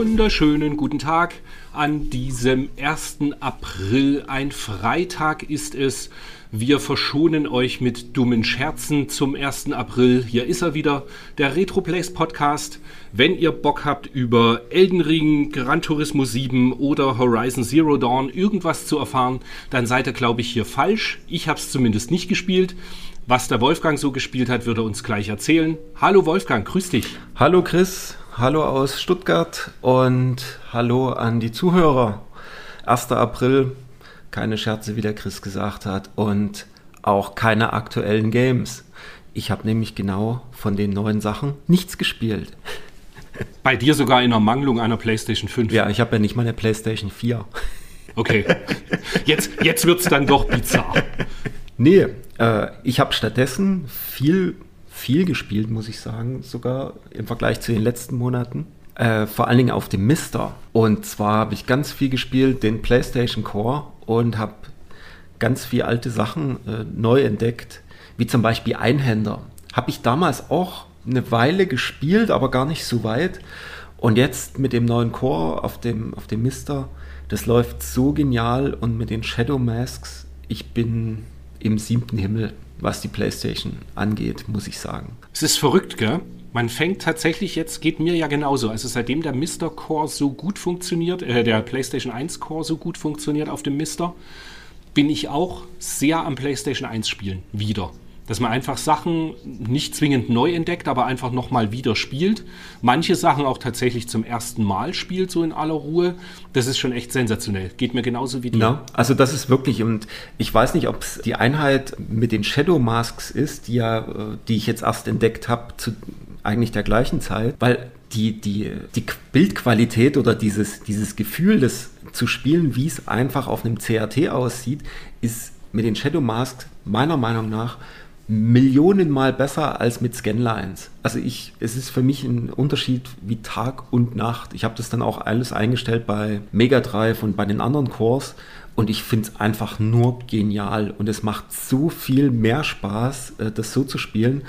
wunderschönen guten Tag an diesem 1. April. Ein Freitag ist es. Wir verschonen euch mit dummen Scherzen zum 1. April. Hier ist er wieder, der Retroplays Podcast. Wenn ihr Bock habt, über Elden Ring, Gran Turismo 7 oder Horizon Zero Dawn irgendwas zu erfahren, dann seid ihr, glaube ich, hier falsch. Ich habe es zumindest nicht gespielt. Was der Wolfgang so gespielt hat, wird er uns gleich erzählen. Hallo Wolfgang, grüß dich. Hallo Chris, hallo aus Stuttgart und hallo an die Zuhörer. 1. April, keine Scherze, wie der Chris gesagt hat, und auch keine aktuellen Games. Ich habe nämlich genau von den neuen Sachen nichts gespielt. Bei dir sogar in Ermangelung einer PlayStation 5. Ja, ich habe ja nicht mal eine PlayStation 4. Okay. Jetzt, jetzt wird es dann doch bizarr. Nee, äh, ich habe stattdessen viel, viel gespielt, muss ich sagen, sogar im Vergleich zu den letzten Monaten. Äh, vor allen Dingen auf dem Mister. Und zwar habe ich ganz viel gespielt, den PlayStation Core und habe ganz viele alte Sachen äh, neu entdeckt, wie zum Beispiel Einhänder. Habe ich damals auch eine Weile gespielt, aber gar nicht so weit. Und jetzt mit dem neuen Core auf dem, auf dem Mister, das läuft so genial und mit den Shadow Masks, ich bin im siebten Himmel, was die PlayStation angeht, muss ich sagen. Es ist verrückt, gell? Man fängt tatsächlich jetzt, geht mir ja genauso. Also seitdem der Mister Core so gut funktioniert, äh, der PlayStation 1 Core so gut funktioniert auf dem Mister, bin ich auch sehr am PlayStation 1 spielen. Wieder. Dass man einfach Sachen nicht zwingend neu entdeckt, aber einfach nochmal wieder spielt. Manche Sachen auch tatsächlich zum ersten Mal spielt, so in aller Ruhe. Das ist schon echt sensationell. Geht mir genauso wie dir. Ja, also das ist wirklich, und ich weiß nicht, ob es die Einheit mit den Shadow Masks ist, die ja, äh, die ich jetzt erst entdeckt habe, zu eigentlich der gleichen Zeit, weil die, die, die Bildqualität oder dieses, dieses Gefühl, das zu spielen, wie es einfach auf einem CRT aussieht, ist mit den Shadow Masks meiner Meinung nach Millionenmal besser als mit Scanlines. Also ich, es ist für mich ein Unterschied wie Tag und Nacht. Ich habe das dann auch alles eingestellt bei Mega Drive und bei den anderen Cores und ich finde es einfach nur genial und es macht so viel mehr Spaß, äh, das so zu spielen,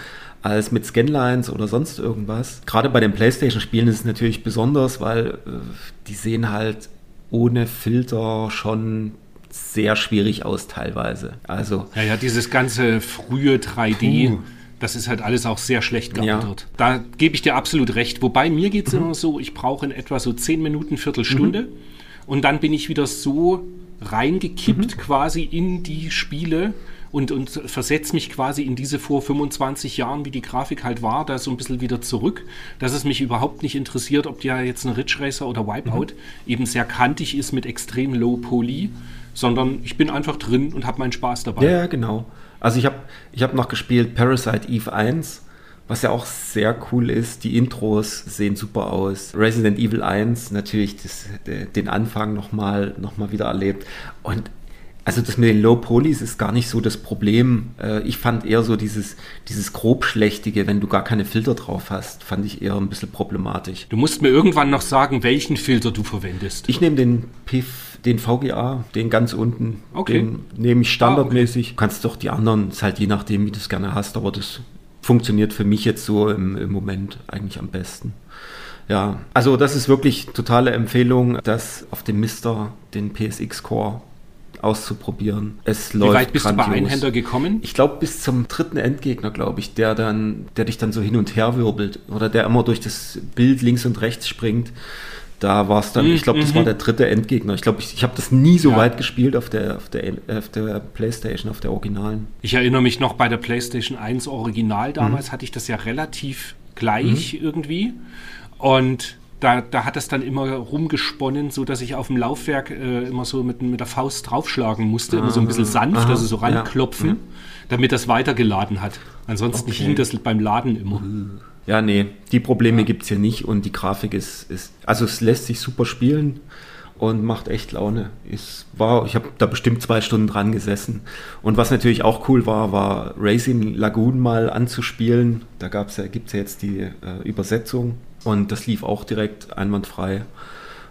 als mit Scanlines oder sonst irgendwas. Gerade bei den PlayStation-Spielen ist es natürlich besonders, weil äh, die sehen halt ohne Filter schon sehr schwierig aus teilweise. Also ja, ja, dieses ganze frühe 3D. Puh. Das ist halt alles auch sehr schlecht gealtert. Ja. Da gebe ich dir absolut recht. Wobei mir geht es mhm. immer so, ich brauche in etwa so 10 Minuten, Viertelstunde. Mhm. Und dann bin ich wieder so reingekippt mhm. quasi in die Spiele, und, und versetze mich quasi in diese vor 25 Jahren, wie die Grafik halt war, da so ein bisschen wieder zurück, dass es mich überhaupt nicht interessiert, ob ja jetzt ein Ridge Racer oder Wipeout mhm. eben sehr kantig ist mit extrem Low Poly, sondern ich bin einfach drin und habe meinen Spaß dabei. Ja, genau. Also ich habe ich hab noch gespielt Parasite Eve 1, was ja auch sehr cool ist. Die Intros sehen super aus. Resident Evil 1 natürlich das, den Anfang nochmal noch mal wieder erlebt. Und also das mit den Low Polys ist gar nicht so das Problem. Äh, ich fand eher so dieses, dieses grobschlächtige, wenn du gar keine Filter drauf hast, fand ich eher ein bisschen problematisch. Du musst mir irgendwann noch sagen, welchen Filter du verwendest. Ich nehme den PIF, den VGA, den ganz unten. Okay. Den nehme ich standardmäßig. Ah, okay. Kannst doch die anderen, ist halt je nachdem, wie du es gerne hast, aber das funktioniert für mich jetzt so im, im Moment eigentlich am besten. Ja, also das ist wirklich totale Empfehlung, dass auf dem Mister den PSX Core auszuprobieren. Es Wie weit bist grandios. du bei Einhänder gekommen? Ich glaube bis zum dritten Endgegner, glaube ich, der dann, der dich dann so hin und her wirbelt oder der immer durch das Bild links und rechts springt. Da war es dann, mhm. ich glaube, das war mhm. der dritte Endgegner. Ich glaube, ich, ich habe das nie so ja. weit gespielt auf der, auf, der, auf der Playstation, auf der Originalen. Ich erinnere mich noch bei der Playstation 1 Original damals, mhm. hatte ich das ja relativ gleich mhm. irgendwie. Und da, da hat es dann immer rumgesponnen, so dass ich auf dem Laufwerk äh, immer so mit, mit der Faust draufschlagen musste, ah, immer so ein bisschen sanft, aha, also so ranklopfen, ja, damit das weitergeladen hat. Ansonsten okay. hing das beim Laden immer. Ja, nee, die Probleme ja. gibt es hier nicht und die Grafik ist, ist, also es lässt sich super spielen und macht echt Laune. Ich, war, ich habe da bestimmt zwei Stunden dran gesessen. Und was natürlich auch cool war, war Racing Lagoon mal anzuspielen. Da ja, gibt es ja jetzt die äh, Übersetzung und das lief auch direkt einwandfrei.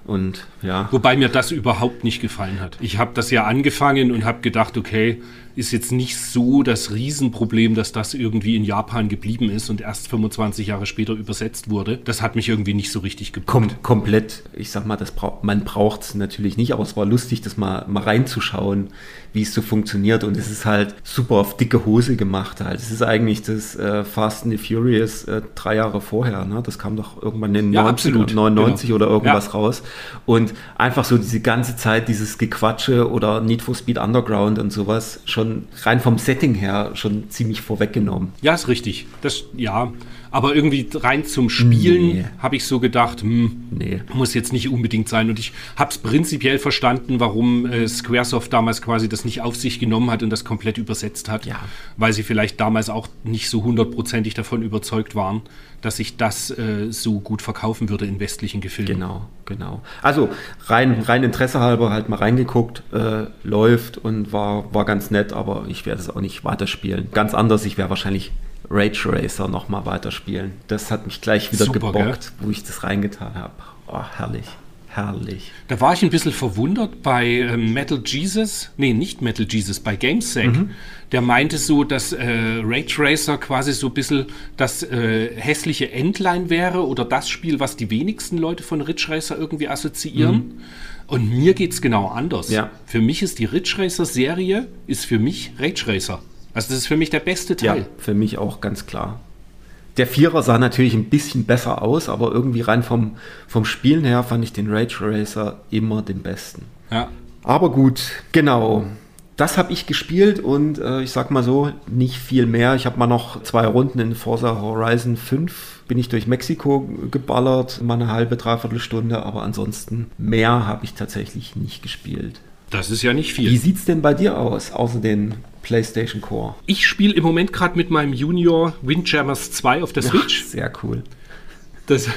Und ja. Wobei mir das überhaupt nicht gefallen hat. Ich habe das ja angefangen und habe gedacht, okay, ist jetzt nicht so das Riesenproblem, dass das irgendwie in Japan geblieben ist und erst 25 Jahre später übersetzt wurde. Das hat mich irgendwie nicht so richtig gepackt. Kom komplett, ich sag mal, das bra man braucht es natürlich nicht, aber es war lustig, das mal, mal reinzuschauen, wie es so funktioniert. Und es ist halt super auf dicke Hose gemacht halt. Es ist eigentlich das äh, Fast and the Furious äh, drei Jahre vorher. Ne? Das kam doch irgendwann in ja, 90, 99 genau. oder irgendwas ja. raus. Und einfach so diese ganze Zeit dieses Gequatsche oder Need for Speed Underground und sowas schon rein vom Setting her schon ziemlich vorweggenommen. Ja, ist richtig. Das, ja, aber irgendwie rein zum Spielen nee. habe ich so gedacht, hm, nee. muss jetzt nicht unbedingt sein. Und ich habe es prinzipiell verstanden, warum äh, Squaresoft damals quasi das nicht auf sich genommen hat und das komplett übersetzt hat. Ja. Weil sie vielleicht damals auch nicht so hundertprozentig davon überzeugt waren, dass sich das äh, so gut verkaufen würde in westlichen Gefilden. Genau, genau. Also rein, rein Interesse halber halt mal reingeguckt, äh, läuft und war, war ganz nett, aber ich werde es auch nicht weiterspielen. Ganz anders, ich wäre wahrscheinlich Rage Racer nochmal weiterspielen. Das hat mich gleich wieder Super, gebockt, gell? wo ich das reingetan habe. Oh, herrlich. Herrlich. Da war ich ein bisschen verwundert bei äh, Metal Jesus, nee, nicht Metal Jesus, bei GameSec. Mhm. Der meinte so, dass äh, Rage Racer quasi so ein bisschen das äh, hässliche Endline wäre oder das Spiel, was die wenigsten Leute von Ridge Racer irgendwie assoziieren. Mhm. Und mir geht es genau anders. Ja. Für mich ist die Ridge Racer Serie, ist für mich Rage Racer. Also das ist für mich der beste Teil. Ja, für mich auch ganz klar. Der Vierer sah natürlich ein bisschen besser aus, aber irgendwie rein vom, vom Spielen her fand ich den Rage Racer immer den besten. Ja. Aber gut, genau. Das habe ich gespielt und äh, ich sag mal so, nicht viel mehr. Ich habe mal noch zwei Runden in Forza Horizon 5 bin ich durch Mexiko geballert, mal eine halbe, dreiviertel Stunde, aber ansonsten mehr habe ich tatsächlich nicht gespielt. Das ist ja nicht viel. Wie sieht es denn bei dir aus, außer den PlayStation Core? Ich spiele im Moment gerade mit meinem Junior Windjammers 2 auf der Switch. Ach, sehr cool. Das,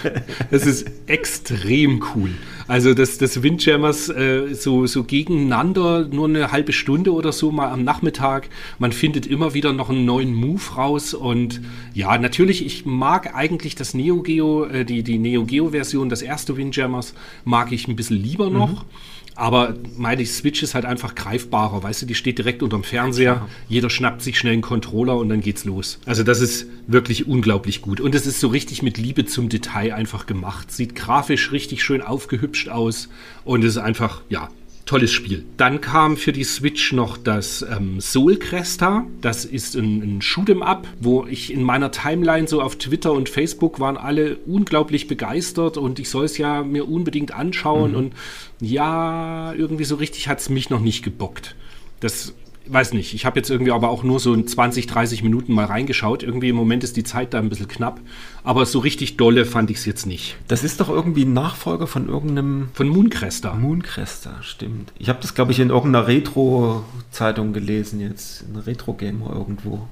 das ist extrem cool. Also das, das Windjammers äh, so, so gegeneinander, nur eine halbe Stunde oder so mal am Nachmittag. Man findet immer wieder noch einen neuen Move raus. Und ja, natürlich, ich mag eigentlich das Neo Geo, äh, die, die Neo Geo-Version, das erste Windjammers, mag ich ein bisschen lieber noch. Mhm. Aber meine Switch ist halt einfach greifbarer, weißt du, die steht direkt unterm Fernseher, ja. jeder schnappt sich schnell einen Controller und dann geht's los. Also das ist wirklich unglaublich gut. Und es ist so richtig mit Liebe zum Detail einfach gemacht. Sieht grafisch richtig schön aufgehübscht aus und es ist einfach, ja, tolles Spiel. Dann kam für die Switch noch das ähm, Soul Cresta. Das ist ein, ein Shoot'em Up, wo ich in meiner Timeline so auf Twitter und Facebook waren alle unglaublich begeistert und ich soll es ja mir unbedingt anschauen mhm. und ja, irgendwie so richtig hat es mich noch nicht gebockt. Das weiß nicht, ich habe jetzt irgendwie aber auch nur so 20, 30 Minuten mal reingeschaut. Irgendwie im Moment ist die Zeit da ein bisschen knapp. Aber so richtig dolle fand ich es jetzt nicht. Das ist doch irgendwie ein Nachfolger von irgendeinem. Von Mooncrester. Mooncrester, stimmt. Ich habe das, glaube ich, in irgendeiner Retro-Zeitung gelesen jetzt. In Retro-Gamer irgendwo.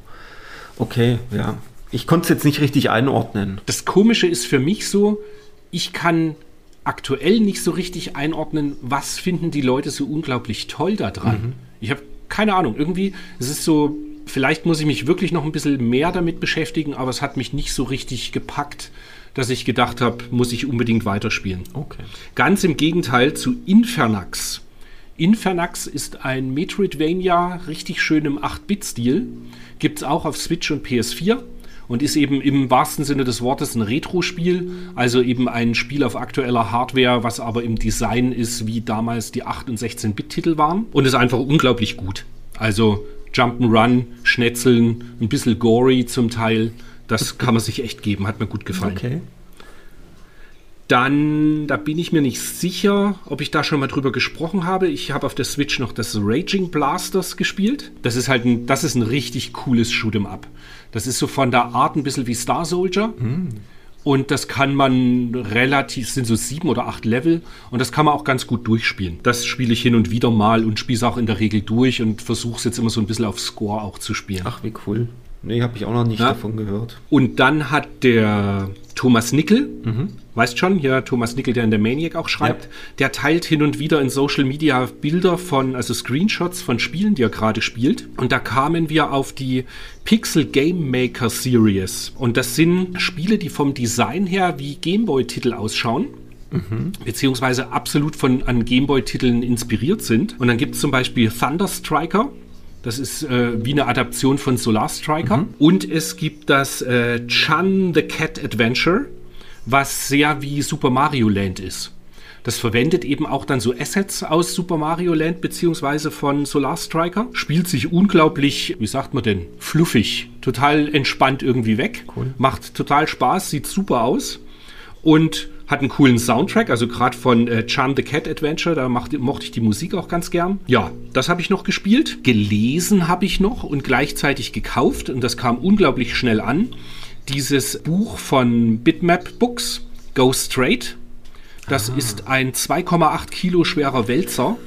Okay, ja. Ich konnte es jetzt nicht richtig einordnen. Das Komische ist für mich so, ich kann aktuell nicht so richtig einordnen, was finden die Leute so unglaublich toll daran. Mhm. Ich habe keine Ahnung, irgendwie, es ist so, vielleicht muss ich mich wirklich noch ein bisschen mehr damit beschäftigen, aber es hat mich nicht so richtig gepackt, dass ich gedacht habe, muss ich unbedingt weiterspielen. Okay. Ganz im Gegenteil zu Infernax. Infernax ist ein Metroidvania, richtig schön im 8-Bit-Stil. Gibt es auch auf Switch und PS4 und ist eben im wahrsten Sinne des Wortes ein Retro-Spiel, also eben ein Spiel auf aktueller Hardware, was aber im Design ist, wie damals die 8- und 16-Bit-Titel waren und ist einfach unglaublich gut. Also Jump'n'Run, Schnetzeln, ein bisschen gory zum Teil, das kann man sich echt geben, hat mir gut gefallen. Okay. Dann, da bin ich mir nicht sicher, ob ich da schon mal drüber gesprochen habe. Ich habe auf der Switch noch das Raging Blasters gespielt. Das ist halt ein, das ist ein richtig cooles Shoot'em Up. Das ist so von der Art ein bisschen wie Star Soldier. Mhm. Und das kann man relativ, sind so sieben oder acht Level und das kann man auch ganz gut durchspielen. Das spiele ich hin und wieder mal und spiele es auch in der Regel durch und versuche es jetzt immer so ein bisschen auf Score auch zu spielen. Ach, wie cool. Nee, habe ich auch noch nicht ja. davon gehört. Und dann hat der Thomas Nickel, mhm. Weißt schon, hier Thomas Nickel, der in der Maniac auch schreibt, ja. der teilt hin und wieder in Social Media Bilder von, also Screenshots von Spielen, die er gerade spielt. Und da kamen wir auf die Pixel Game Maker Series. Und das sind Spiele, die vom Design her wie Gameboy-Titel ausschauen mhm. beziehungsweise absolut von an Gameboy-Titeln inspiriert sind. Und dann gibt es zum Beispiel Thunder Striker. Das ist äh, wie eine Adaption von Solar Striker. Mhm. Und es gibt das äh, Chan the Cat Adventure, was sehr wie Super Mario Land ist. Das verwendet eben auch dann so Assets aus Super Mario Land beziehungsweise von Solar Striker. Spielt sich unglaublich, wie sagt man denn, fluffig, total entspannt irgendwie weg. Cool. Macht total Spaß, sieht super aus und hat einen coolen Soundtrack, also gerade von äh, Charm the Cat Adventure, da macht, mochte ich die Musik auch ganz gern. Ja, das habe ich noch gespielt. Gelesen habe ich noch und gleichzeitig gekauft und das kam unglaublich schnell an. Dieses Buch von Bitmap Books, Go Straight. Das ah. ist ein 2,8 Kilo schwerer Wälzer,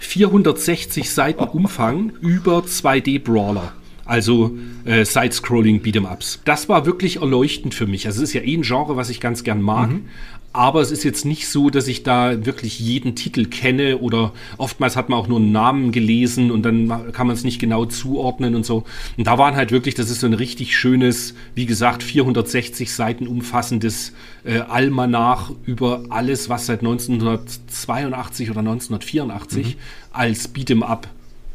460 Seiten Umfang über 2D-Brawler also äh, Side-Scrolling Beat'em-Ups. Das war wirklich erleuchtend für mich. Also es ist ja eh ein Genre, was ich ganz gern mag, mhm. Aber es ist jetzt nicht so, dass ich da wirklich jeden Titel kenne oder oftmals hat man auch nur einen Namen gelesen und dann kann man es nicht genau zuordnen und so. Und da waren halt wirklich, das ist so ein richtig schönes, wie gesagt, 460 Seiten umfassendes äh, Almanach über alles, was seit 1982 oder 1984 mhm. als Beat'em Up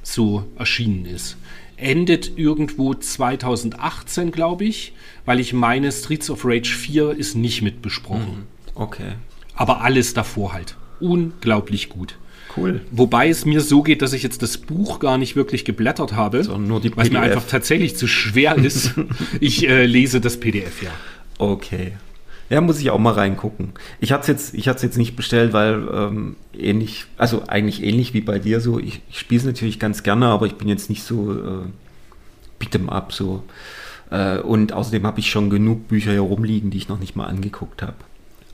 so erschienen ist. Endet irgendwo 2018, glaube ich, weil ich meine, Streets of Rage 4 ist nicht mit besprochen. Mhm. Okay. Aber alles davor halt. Unglaublich gut. Cool. Wobei es mir so geht, dass ich jetzt das Buch gar nicht wirklich geblättert habe, so, nur die weil es mir einfach tatsächlich zu schwer ist. ich äh, lese das PDF, ja. Okay. Ja, muss ich auch mal reingucken. Ich hatte es jetzt, jetzt nicht bestellt, weil ähm, ähnlich, also eigentlich ähnlich wie bei dir so. Ich, ich spiele es natürlich ganz gerne, aber ich bin jetzt nicht so äh, beat'em up so. Äh, und außerdem habe ich schon genug Bücher hier rumliegen, die ich noch nicht mal angeguckt habe.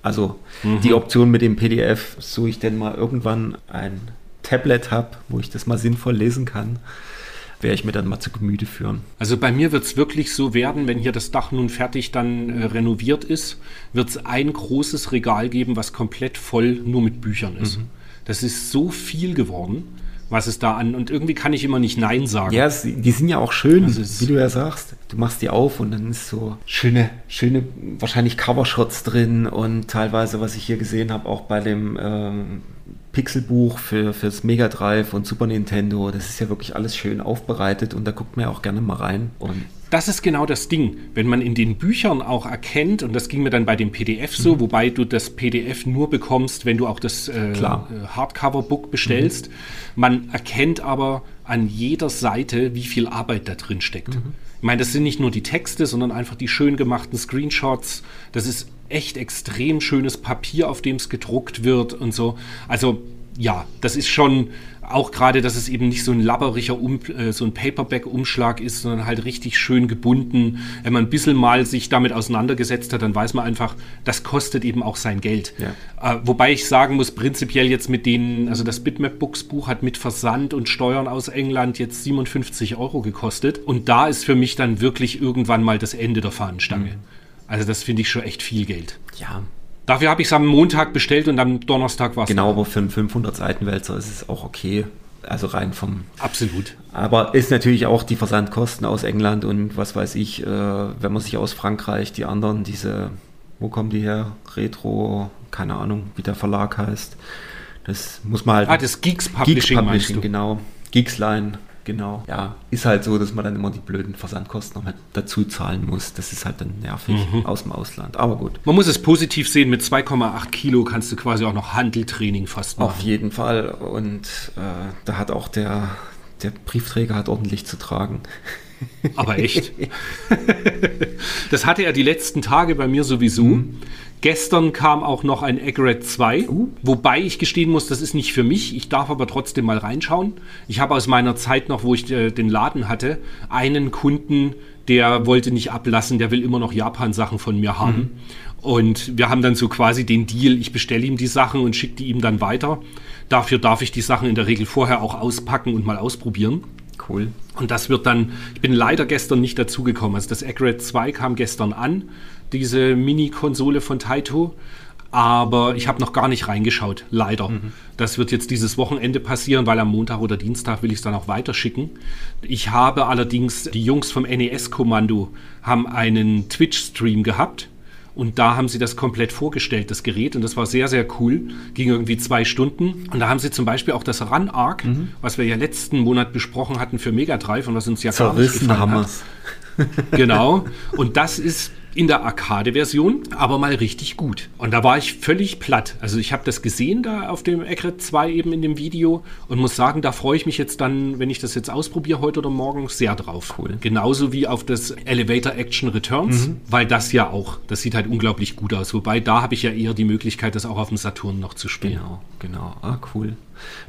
Also mhm. die Option mit dem PDF, so ich denn mal irgendwann ein Tablet habe, wo ich das mal sinnvoll lesen kann, werde ich mir dann mal zu Gemüte führen. Also bei mir wird es wirklich so werden, wenn hier das Dach nun fertig dann äh, renoviert ist, wird es ein großes Regal geben, was komplett voll nur mit Büchern ist. Mhm. Das ist so viel geworden was es da an. Und irgendwie kann ich immer nicht Nein sagen. Ja, die sind ja auch schön, wie du ja sagst. Du machst die auf und dann ist so schöne, schöne, wahrscheinlich Covershots drin und teilweise, was ich hier gesehen habe, auch bei dem ähm, Pixelbuch für fürs Mega Drive und Super Nintendo. Das ist ja wirklich alles schön aufbereitet und da guckt man ja auch gerne mal rein. Und das ist genau das Ding. Wenn man in den Büchern auch erkennt, und das ging mir dann bei dem PDF so, mhm. wobei du das PDF nur bekommst, wenn du auch das äh, äh Hardcover-Book bestellst. Mhm. Man erkennt aber an jeder Seite, wie viel Arbeit da drin steckt. Mhm. Ich meine, das sind nicht nur die Texte, sondern einfach die schön gemachten Screenshots. Das ist echt extrem schönes Papier, auf dem es gedruckt wird und so. Also ja, das ist schon auch gerade, dass es eben nicht so ein labberiger, um, äh, so ein Paperback-Umschlag ist, sondern halt richtig schön gebunden. Wenn man ein bisschen mal sich damit auseinandergesetzt hat, dann weiß man einfach, das kostet eben auch sein Geld. Ja. Äh, wobei ich sagen muss, prinzipiell jetzt mit denen, also das Bitmap Books Buch hat mit Versand und Steuern aus England jetzt 57 Euro gekostet. Und da ist für mich dann wirklich irgendwann mal das Ende der Fahnenstange. Mhm. Also das finde ich schon echt viel Geld. Ja, Dafür habe ich es am Montag bestellt und am Donnerstag war es. Genau, aber für einen 500 Seiten Wälzer ist es auch okay. Also rein vom. Absolut. Aber ist natürlich auch die Versandkosten aus England und was weiß ich, äh, wenn man sich aus Frankreich die anderen, diese, wo kommen die her? Retro, keine Ahnung, wie der Verlag heißt. Das muss man halt. Ah, das Geeks Publishing, Geeks Publishing genau. Geeksline Genau. Ja, ist halt so, dass man dann immer die blöden Versandkosten noch dazu zahlen muss. Das ist halt dann nervig mhm. aus dem Ausland. Aber gut. Man muss es positiv sehen, mit 2,8 Kilo kannst du quasi auch noch Handeltraining fast machen. Auf jeden Fall. Und äh, da hat auch der, der Briefträger hat ordentlich zu tragen. Aber echt. das hatte er die letzten Tage bei mir sowieso. Mhm. Gestern kam auch noch ein Egret 2, uh. wobei ich gestehen muss, das ist nicht für mich. Ich darf aber trotzdem mal reinschauen. Ich habe aus meiner Zeit noch, wo ich äh, den Laden hatte, einen Kunden, der wollte nicht ablassen, der will immer noch Japan-Sachen von mir haben. Mhm. Und wir haben dann so quasi den Deal, ich bestelle ihm die Sachen und schicke die ihm dann weiter. Dafür darf ich die Sachen in der Regel vorher auch auspacken und mal ausprobieren. Cool. Und das wird dann, ich bin leider gestern nicht dazugekommen. Also das Egret 2 kam gestern an diese Mini-Konsole von Taito. Aber ich habe noch gar nicht reingeschaut, leider. Mhm. Das wird jetzt dieses Wochenende passieren, weil am Montag oder Dienstag will ich es dann auch weiterschicken. Ich habe allerdings, die Jungs vom NES-Kommando haben einen Twitch-Stream gehabt Und da haben sie das komplett vorgestellt, das Gerät. Und das war sehr, sehr cool. Ging irgendwie zwei Stunden. Und da haben sie zum Beispiel auch das Run Arc, mhm. was wir ja letzten Monat besprochen hatten für Mega Drive und was uns ja gar nicht gefallen hat. genau. Und das ist in der Arcade-Version, aber mal richtig gut. Und da war ich völlig platt. Also ich habe das gesehen da auf dem Ecrit 2 eben in dem Video und muss sagen, da freue ich mich jetzt dann, wenn ich das jetzt ausprobiere heute oder morgen, sehr drauf. Cool. Genauso wie auf das Elevator Action Returns, mhm. weil das ja auch, das sieht halt unglaublich gut aus. Wobei da habe ich ja eher die Möglichkeit, das auch auf dem Saturn noch zu spielen. Genau, genau. Ah, cool.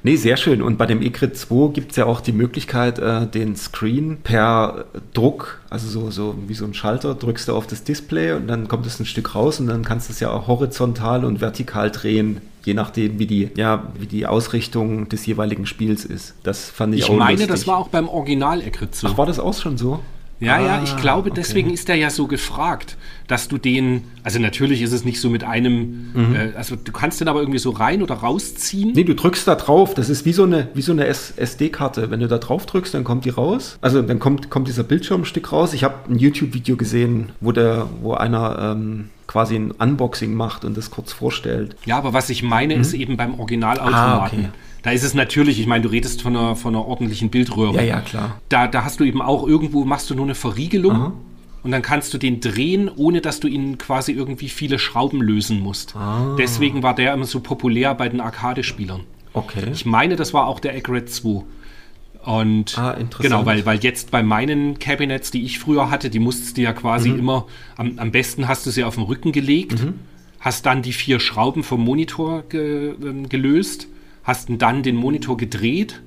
Nee, sehr schön. Und bei dem ECRIT 2 gibt es ja auch die Möglichkeit, äh, den Screen per Druck, also so, so wie so ein Schalter, drückst du auf das Display und dann kommt es ein Stück raus und dann kannst du es ja auch horizontal und vertikal drehen, je nachdem, wie die, ja, wie die Ausrichtung des jeweiligen Spiels ist. Das fand ich, ich auch meine, lustig. das war auch beim Original ECRIT so. Ach, war das auch schon so? Ja, ah, ja, ich glaube, okay. deswegen ist er ja so gefragt, dass du den, also natürlich ist es nicht so mit einem, mhm. äh, also du kannst den aber irgendwie so rein oder rausziehen. Nee, du drückst da drauf, das ist wie so eine, wie so eine SD-Karte. Wenn du da drauf drückst, dann kommt die raus. Also dann kommt, kommt dieser Bildschirmstück raus. Ich habe ein YouTube-Video gesehen, wo der, wo einer ähm, quasi ein Unboxing macht und das kurz vorstellt. Ja, aber was ich meine, mhm. ist eben beim Originalautomaten. Ah, okay. Da ist es natürlich, ich meine, du redest von einer, von einer ordentlichen Bildröhre. Ja, ja, klar. Da, da hast du eben auch irgendwo, machst du nur eine Verriegelung. Aha. Und dann kannst du den drehen, ohne dass du ihn quasi irgendwie viele Schrauben lösen musst. Ah. Deswegen war der immer so populär bei den Arcade-Spielern. Okay. Ich meine, das war auch der Egret 2. Und ah, genau, weil, weil jetzt bei meinen Cabinets, die ich früher hatte, die musstest du ja quasi mhm. immer, am, am besten hast du sie auf den Rücken gelegt, mhm. hast dann die vier Schrauben vom Monitor ge, äh, gelöst hast dann den Monitor gedreht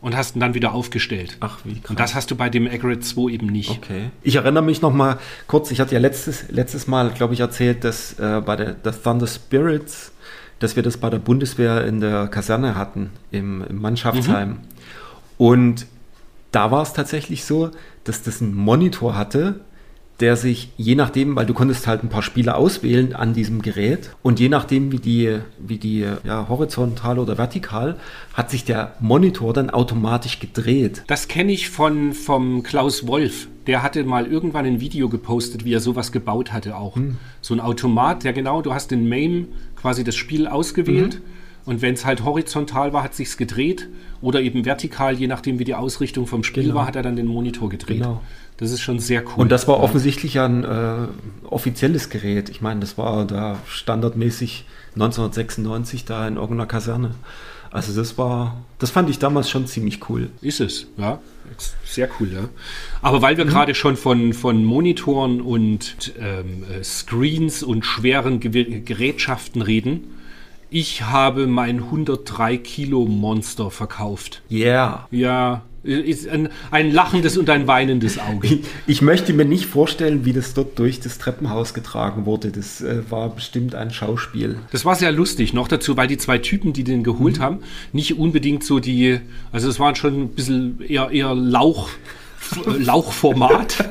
und hast ihn dann wieder aufgestellt. Ach, wie krass. Und das hast du bei dem Agrid 2 eben nicht. Okay. Ich erinnere mich noch mal kurz, ich hatte ja letztes, letztes Mal, glaube ich, erzählt, dass äh, bei der das Thunder Spirits, dass wir das bei der Bundeswehr in der Kaserne hatten, im, im Mannschaftsheim. Mhm. Und da war es tatsächlich so, dass das einen Monitor hatte, der sich je nachdem, weil du konntest halt ein paar Spiele auswählen an diesem Gerät und je nachdem, wie die, wie die ja, horizontal oder vertikal, hat sich der Monitor dann automatisch gedreht. Das kenne ich von vom Klaus Wolf. Der hatte mal irgendwann ein Video gepostet, wie er sowas gebaut hatte auch. Hm. So ein Automat, der genau, du hast den MAME quasi das Spiel ausgewählt. Mhm. Und wenn es halt horizontal war, hat sich's gedreht oder eben vertikal, je nachdem wie die Ausrichtung vom Spiel genau. war, hat er dann den Monitor gedreht. Genau. Das ist schon sehr cool. Und das war offensichtlich ein äh, offizielles Gerät. Ich meine, das war da standardmäßig 1996 da in irgendeiner Kaserne. Also das war, das fand ich damals schon ziemlich cool. Ist es, ja. Sehr cool, ja. Aber weil wir mhm. gerade schon von, von Monitoren und ähm, äh, Screens und schweren Gerätschaften reden, ich habe mein 103 Kilo Monster verkauft. Yeah. Ja, ist ein, ein lachendes und ein weinendes Auge. Ich, ich, möchte mir nicht vorstellen, wie das dort durch das Treppenhaus getragen wurde. Das äh, war bestimmt ein Schauspiel. Das war sehr lustig. Noch dazu, weil die zwei Typen, die den geholt mhm. haben, nicht unbedingt so die, also es waren schon ein bisschen eher, eher Lauch, Lauchformat.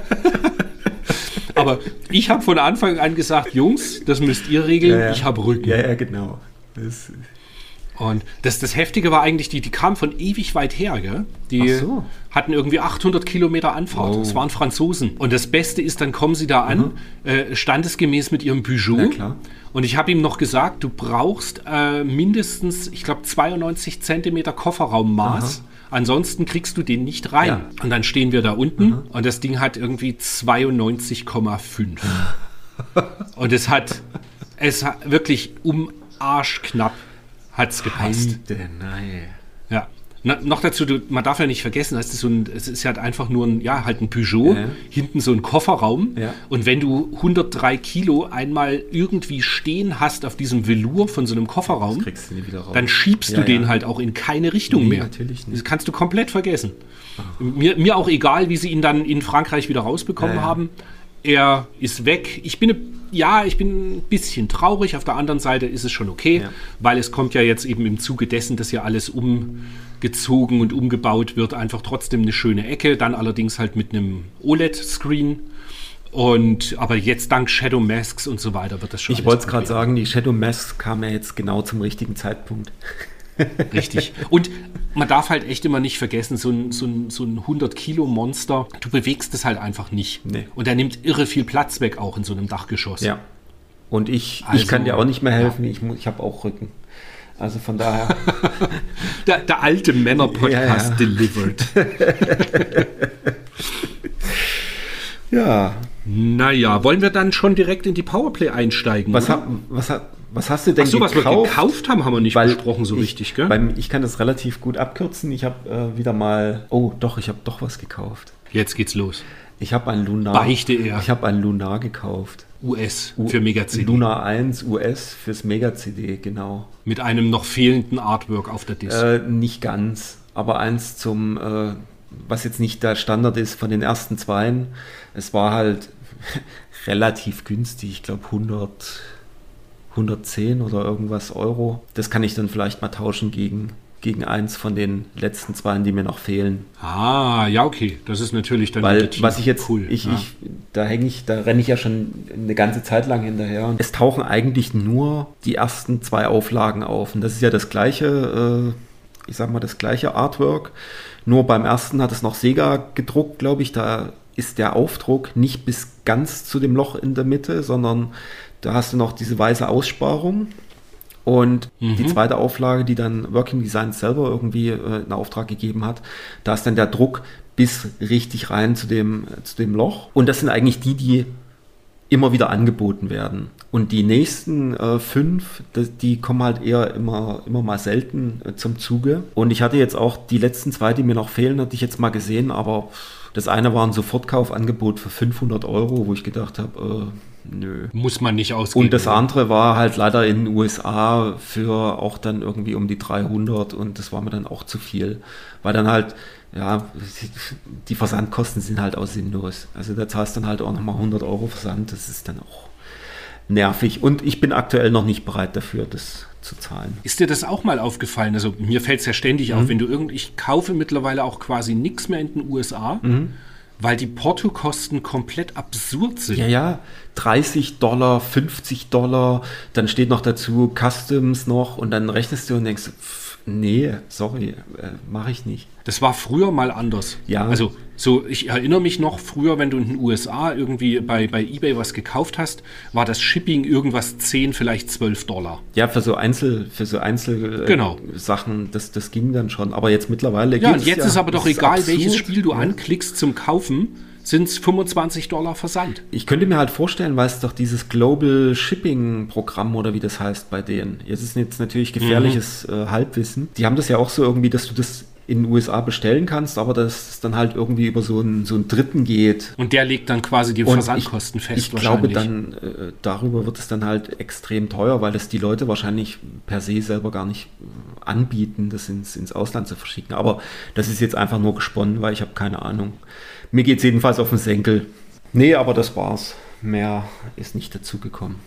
Aber ich habe von Anfang an gesagt, Jungs, das müsst ihr regeln, ja, ja. ich habe Rücken. Ja, ja, genau. Das, und das, das Heftige war eigentlich, die, die kamen von ewig weit her, gell? Die so. hatten irgendwie 800 Kilometer Anfahrt. Das waren Franzosen. Und das Beste ist, dann kommen sie da an, mhm. äh, standesgemäß mit ihrem Peugeot. Ja, und ich habe ihm noch gesagt, du brauchst äh, mindestens, ich glaube, 92 Zentimeter Kofferraummaß. Aha. Ansonsten kriegst du den nicht rein. Ja. Und dann stehen wir da unten mhm. und das Ding hat irgendwie 92,5. und es hat, es hat wirklich um Arschknapp hat es gepasst. Heide, nein. Ja. Na, noch dazu, du, man darf ja nicht vergessen, es ist, so ein, es ist ja halt einfach nur ein, ja, halt ein Peugeot, ja. hinten so ein Kofferraum. Ja. Und wenn du 103 Kilo einmal irgendwie stehen hast auf diesem Velour von so einem Kofferraum, dann schiebst ja, du den halt auch in keine Richtung nee, mehr. Natürlich nicht. Das kannst du komplett vergessen. Mir, mir auch egal, wie sie ihn dann in Frankreich wieder rausbekommen haben. Er ist weg. Ich bin eine ja, ich bin ein bisschen traurig. Auf der anderen Seite ist es schon okay, ja. weil es kommt ja jetzt eben im Zuge dessen, dass ja alles umgezogen und umgebaut wird, einfach trotzdem eine schöne Ecke. Dann allerdings halt mit einem OLED-Screen. Und aber jetzt dank Shadow Masks und so weiter wird das schon. Ich wollte es gerade sagen, die Shadow Masks kamen ja jetzt genau zum richtigen Zeitpunkt. Richtig. Und man darf halt echt immer nicht vergessen, so ein, so ein, so ein 100-Kilo-Monster, du bewegst es halt einfach nicht. Nee. Und er nimmt irre viel Platz weg, auch in so einem Dachgeschoss. Ja. Und ich, also, ich kann dir auch nicht mehr helfen, ja. ich, ich habe auch Rücken. Also von daher. der, der, alte Männer-Podcast ja, ja. delivered. ja. Naja, wollen wir dann schon direkt in die Powerplay einsteigen? Was, ha, was, ha, was hast du denn Ach so, gekauft? was wir gekauft haben, haben wir nicht Weil besprochen so ich, richtig, gell? Beim, ich kann das relativ gut abkürzen. Ich habe äh, wieder mal. Oh, doch, ich habe doch was gekauft. Jetzt geht's los. Ich habe ein Lunar. Beichte er. Ich habe ein Lunar gekauft. US für Mega CD. Lunar 1 US fürs Mega CD, genau. Mit einem noch fehlenden Artwork auf der Disc. Äh, nicht ganz, aber eins zum, äh, was jetzt nicht der Standard ist von den ersten zweien. Es war halt relativ günstig, ich glaube 100, 110 oder irgendwas Euro. Das kann ich dann vielleicht mal tauschen gegen gegen eins von den letzten zwei, die mir noch fehlen. Ah, ja, okay. Das ist natürlich dann Weil, was ich jetzt, cool. Ich, ja. ich, da hänge ich, da renne ich ja schon eine ganze Zeit lang hinterher. Es tauchen eigentlich nur die ersten zwei Auflagen auf. Und das ist ja das gleiche, äh, ich sag mal, das gleiche Artwork. Nur beim ersten hat es noch Sega gedruckt, glaube ich. Da ist der Aufdruck nicht bis ganz zu dem Loch in der Mitte, sondern da hast du noch diese weiße Aussparung und mhm. die zweite Auflage, die dann Working Design selber irgendwie äh, in Auftrag gegeben hat, da ist dann der Druck bis richtig rein zu dem, zu dem Loch. Und das sind eigentlich die, die immer wieder angeboten werden. Und die nächsten äh, fünf, das, die kommen halt eher immer, immer mal selten äh, zum Zuge. Und ich hatte jetzt auch die letzten zwei, die mir noch fehlen, hatte ich jetzt mal gesehen, aber das eine war ein Sofortkaufangebot für 500 Euro, wo ich gedacht habe, äh, Nö. Muss man nicht ausgeben. Und das andere war halt leider in den USA für auch dann irgendwie um die 300 und das war mir dann auch zu viel. Weil dann halt, ja, die Versandkosten sind halt auch sinnlos. Also da zahlst dann halt auch nochmal 100 Euro Versand, das ist dann auch nervig. Und ich bin aktuell noch nicht bereit dafür, das zu zahlen. Ist dir das auch mal aufgefallen? Also mir fällt es ja ständig mhm. auf, wenn du irgend, ich kaufe mittlerweile auch quasi nichts mehr in den USA. Mhm weil die Portokosten komplett absurd sind. Ja, ja, 30 Dollar, 50 Dollar, dann steht noch dazu Customs noch und dann rechnest du und denkst, pff, nee, sorry, äh, mache ich nicht. Das war früher mal anders. Ja. Also so, ich erinnere mich noch früher, wenn du in den USA irgendwie bei, bei eBay was gekauft hast, war das Shipping irgendwas 10, vielleicht 12 Dollar. Ja, für so Einzel, für so Einzel äh, genau. Sachen, das, das ging dann schon. Aber jetzt mittlerweile Ja, und jetzt ja, ist aber doch egal, welches Spiel du ja. anklickst zum Kaufen sind es 25 Dollar Versand. Ich könnte mir halt vorstellen, weil es doch dieses Global Shipping Programm oder wie das heißt bei denen. Jetzt ist jetzt natürlich gefährliches mhm. äh, Halbwissen. Die haben das ja auch so irgendwie, dass du das in den USA bestellen kannst, aber dass es dann halt irgendwie über so einen, so einen Dritten geht. Und der legt dann quasi die Versandkosten ich, fest. Ich glaube dann, äh, darüber wird es dann halt extrem teuer, weil das die Leute wahrscheinlich per se selber gar nicht äh, anbieten, das ins, ins Ausland zu verschicken. Aber das ist jetzt einfach nur gesponnen, weil ich habe keine Ahnung. Mir geht es jedenfalls auf den Senkel. Nee, aber das war's. Mehr ist nicht dazugekommen.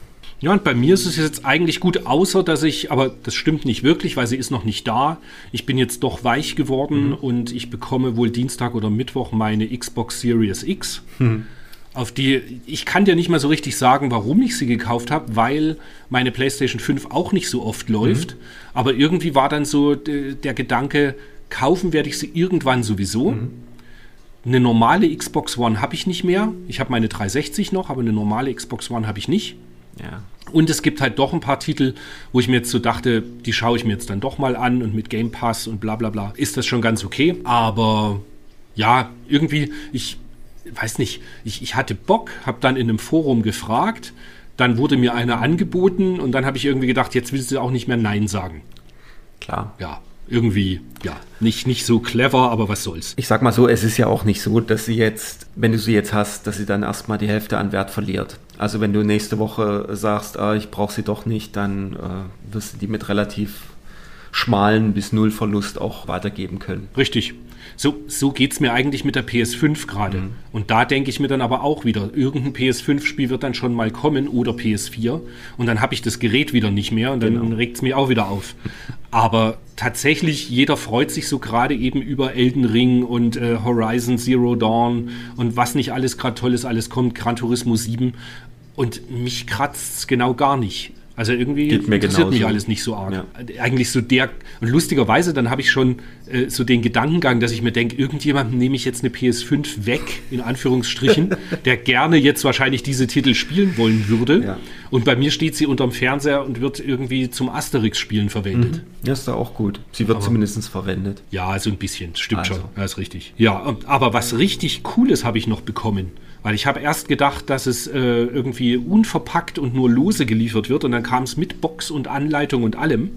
Ja, und bei mir ist es jetzt eigentlich gut, außer dass ich, aber das stimmt nicht wirklich, weil sie ist noch nicht da. Ich bin jetzt doch weich geworden mhm. und ich bekomme wohl Dienstag oder Mittwoch meine Xbox Series X. Mhm. Auf die, ich kann dir nicht mal so richtig sagen, warum ich sie gekauft habe, weil meine PlayStation 5 auch nicht so oft läuft. Mhm. Aber irgendwie war dann so der Gedanke, kaufen werde ich sie irgendwann sowieso. Mhm. Eine normale Xbox One habe ich nicht mehr. Ich habe meine 360 noch, aber eine normale Xbox One habe ich nicht. Ja. Und es gibt halt doch ein paar Titel, wo ich mir jetzt so dachte, die schaue ich mir jetzt dann doch mal an und mit Game Pass und bla bla bla ist das schon ganz okay. Aber ja, irgendwie, ich weiß nicht, ich, ich hatte Bock, habe dann in einem Forum gefragt, dann wurde mir einer angeboten und dann habe ich irgendwie gedacht, jetzt willst du auch nicht mehr Nein sagen. Klar. Ja, irgendwie, ja, nicht, nicht so clever, aber was soll's. Ich sag mal so, es ist ja auch nicht so, dass sie jetzt, wenn du sie jetzt hast, dass sie dann erstmal die Hälfte an Wert verliert. Also wenn du nächste Woche sagst, ah, ich brauche sie doch nicht, dann äh, wirst du die mit relativ schmalen bis null Verlust auch weitergeben können. Richtig. So, so geht es mir eigentlich mit der PS5 gerade. Mhm. Und da denke ich mir dann aber auch wieder, irgendein PS5-Spiel wird dann schon mal kommen oder PS4 und dann habe ich das Gerät wieder nicht mehr und dann genau. regt es mich auch wieder auf. Aber tatsächlich, jeder freut sich so gerade eben über Elden Ring und äh, Horizon Zero Dawn und was nicht alles gerade Tolles alles kommt, Gran Turismo 7. Und mich kratzt es genau gar nicht. Also irgendwie Geht mir interessiert mich genauso. alles nicht so arg. Ja. Eigentlich so der, und lustigerweise, dann habe ich schon äh, so den Gedankengang, dass ich mir denke, irgendjemandem nehme ich jetzt eine PS5 weg, in Anführungsstrichen, der gerne jetzt wahrscheinlich diese Titel spielen wollen würde. Ja. Und bei mir steht sie unterm Fernseher und wird irgendwie zum Asterix-Spielen verwendet. Ja, ist da auch gut. Sie wird zumindest verwendet. Ja, so ein bisschen, stimmt Also. schon, ja, ist richtig. Ja, aber was richtig Cooles habe ich noch bekommen. Weil ich habe erst gedacht, dass es äh, irgendwie unverpackt und nur lose geliefert wird und dann kam es mit Box und Anleitung und allem.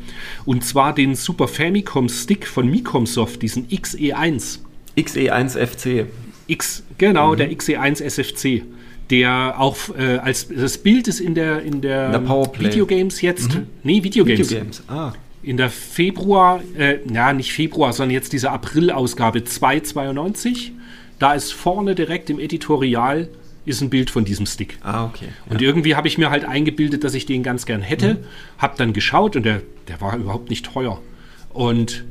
Und zwar den Super Famicom Stick von Micomsoft, diesen XE1. XE1 FC. X, genau, Mhm. der XE1 SFC. Der auch äh, als das Bild ist in der in der, In der Powerplay. Videogames jetzt. Nee, Videogames. Videogames. Ah, In der Februar, äh, ja, nicht Februar, sondern jetzt diese April-Ausgabe 292. Da ist vorne direkt im Editorial ist ein Bild von diesem Stick. ah okay. Und irgendwie habe ich mir halt eingebildet, dass ich den ganz gern hätte. Mhm. Hab dann geschaut und der, der war überhaupt nicht teuer. Und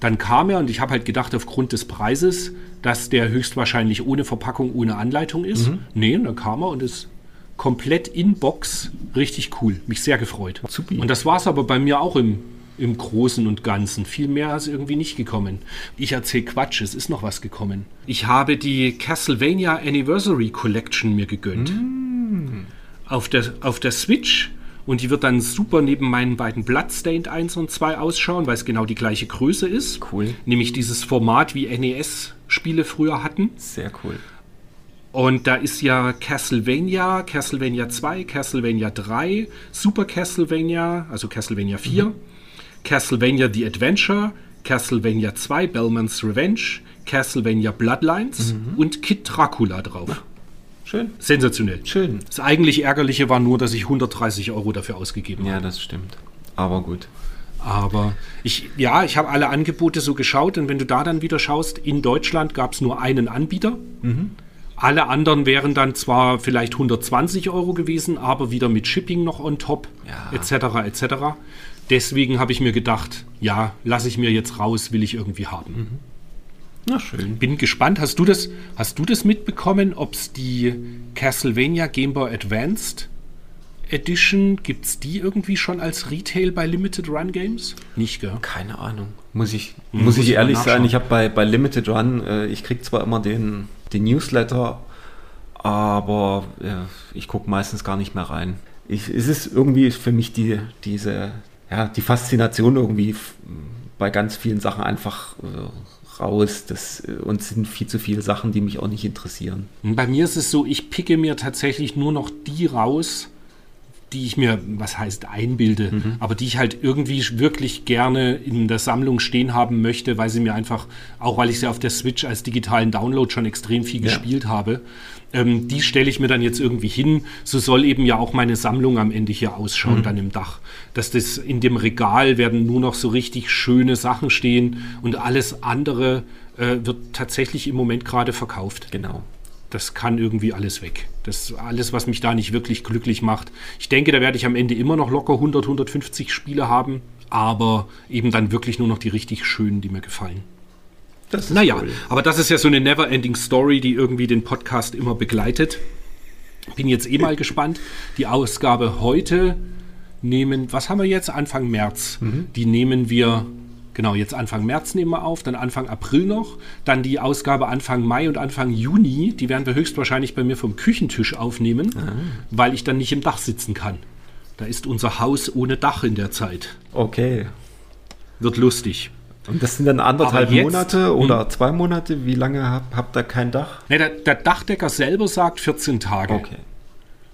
dann kam er und ich habe halt gedacht, aufgrund des Preises, dass der höchstwahrscheinlich ohne Verpackung, ohne Anleitung ist. Mhm. Nee, und dann kam er und ist komplett in Box. Richtig cool. Mich sehr gefreut. Supi. Und das war es aber bei mir auch im, im Großen und Ganzen. Viel mehr ist irgendwie nicht gekommen. Ich erzähle Quatsch, es ist noch was gekommen. Ich habe die Castlevania Anniversary Collection mir gegönnt auf der, auf der Switch und die wird dann super neben meinen beiden Bloodstained 1 und 2 ausschauen, weil es genau die gleiche Größe ist. Cool. Nämlich dieses Format, wie NES-Spiele früher hatten. Sehr cool. Und da ist ja Castlevania, Castlevania 2, Castlevania 3, Super Castlevania, also Castlevania 4, Castlevania The Adventure, Castlevania 2, Bellman's Revenge, Castlevania Bloodlines und Kid Dracula drauf. Schön. Sensationell. Schön. Das eigentlich Ärgerliche war nur, dass ich 130 Euro dafür ausgegeben habe. Ja, das stimmt. Aber gut. Aber ich, ja, ich habe alle Angebote so geschaut und wenn du da dann wieder schaust, in Deutschland gab es nur einen Anbieter. Alle anderen wären dann zwar vielleicht 120 Euro gewesen, aber wieder mit Shipping noch on top, Ja. etc. etc. Deswegen habe ich mir gedacht, ja, lasse ich mir jetzt raus, will ich irgendwie haben. Na schön. Bin gespannt. Hast du das, hast du das mitbekommen, ob es die Castlevania Game Boy Advanced Edition, gibt es die irgendwie schon als Retail bei Limited Run Games? Nicht, gell? Keine Ahnung. Muss ich, Hm, muss muss ich ehrlich sein, ich habe bei, bei Limited Run, äh, ich kriege zwar immer den, den Newsletter, aber äh, ich gucke meistens gar nicht mehr rein. Ich, es ist irgendwie für mich die, diese, ja, die Faszination irgendwie bei ganz vielen Sachen einfach äh, raus. Das, äh, und sind viel zu viele Sachen, die mich auch nicht interessieren. Bei mir ist es so, ich picke mir tatsächlich nur noch die raus, die ich mir, was heißt einbilde, aber die ich halt irgendwie wirklich gerne in der Sammlung stehen haben möchte, weil sie mir einfach, auch weil ich sie auf der Switch als digitalen Download schon extrem viel Ja. gespielt habe, ähm, die stelle ich mir dann jetzt irgendwie hin. So soll eben ja auch meine Sammlung am Ende hier ausschauen, dann im Dach. Dass das in dem Regal werden nur noch so richtig schöne Sachen stehen und alles andere äh, wird tatsächlich im Moment gerade verkauft Genau. Das kann irgendwie alles weg. Das ist alles, was mich da nicht wirklich glücklich macht. Ich denke, da werde ich am Ende immer noch locker 100, 150 Spiele haben, aber eben dann wirklich nur noch die richtig schönen, die mir gefallen. Das ist Naja, cool. aber das ist ja so eine never-ending Story, die irgendwie den Podcast immer begleitet. Bin jetzt eh mal gespannt. Die Ausgabe heute nehmen, was haben wir jetzt? Anfang März. Die nehmen wir, genau, jetzt Anfang März nehmen wir auf, dann Anfang April noch, dann die Ausgabe Anfang Mai und Anfang Juni. Die werden wir höchstwahrscheinlich bei mir vom Küchentisch aufnehmen, weil ich dann nicht im Dach sitzen kann. Da ist unser Haus ohne Dach in der Zeit. Okay. Wird lustig. Und das sind dann anderthalb jetzt- Monate oder zwei Monate? Wie lange hab, habt ihr kein Dach? Ne, der, der Dachdecker selber sagt 14 Tage. Okay.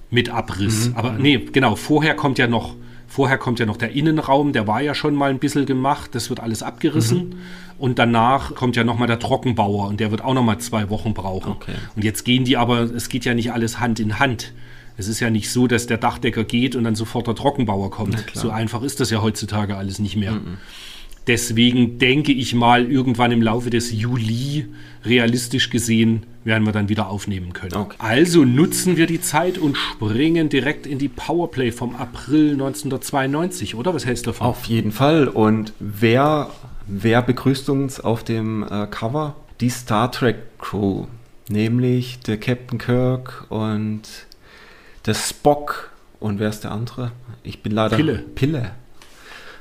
mit Abriss. Aber nee, genau, vorher kommt ja noch, vorher kommt ja noch der Innenraum, der war ja schon mal ein bisschen gemacht, das wird alles abgerissen. Und danach kommt ja noch mal der Trockenbauer und der wird auch noch mal zwei Wochen brauchen. Okay. Und jetzt gehen die aber, es geht ja nicht alles Hand in Hand. Es ist ja nicht so, dass der Dachdecker geht und dann sofort der Trockenbauer kommt. So einfach ist das ja heutzutage alles nicht mehr. Deswegen denke ich mal, irgendwann im Laufe des Juli, realistisch gesehen, werden wir dann wieder aufnehmen können. Okay. Also nutzen wir die Zeit und springen direkt in die Powerplay vom April 1992, oder? Was hältst du davon? Auf jeden Fall. Und wer, wer begrüßt uns auf dem äh, Cover? Die Star Trek Crew. Nämlich der Captain Kirk und der Spock Und wer ist der andere? Ich bin leider. Pille. Pille.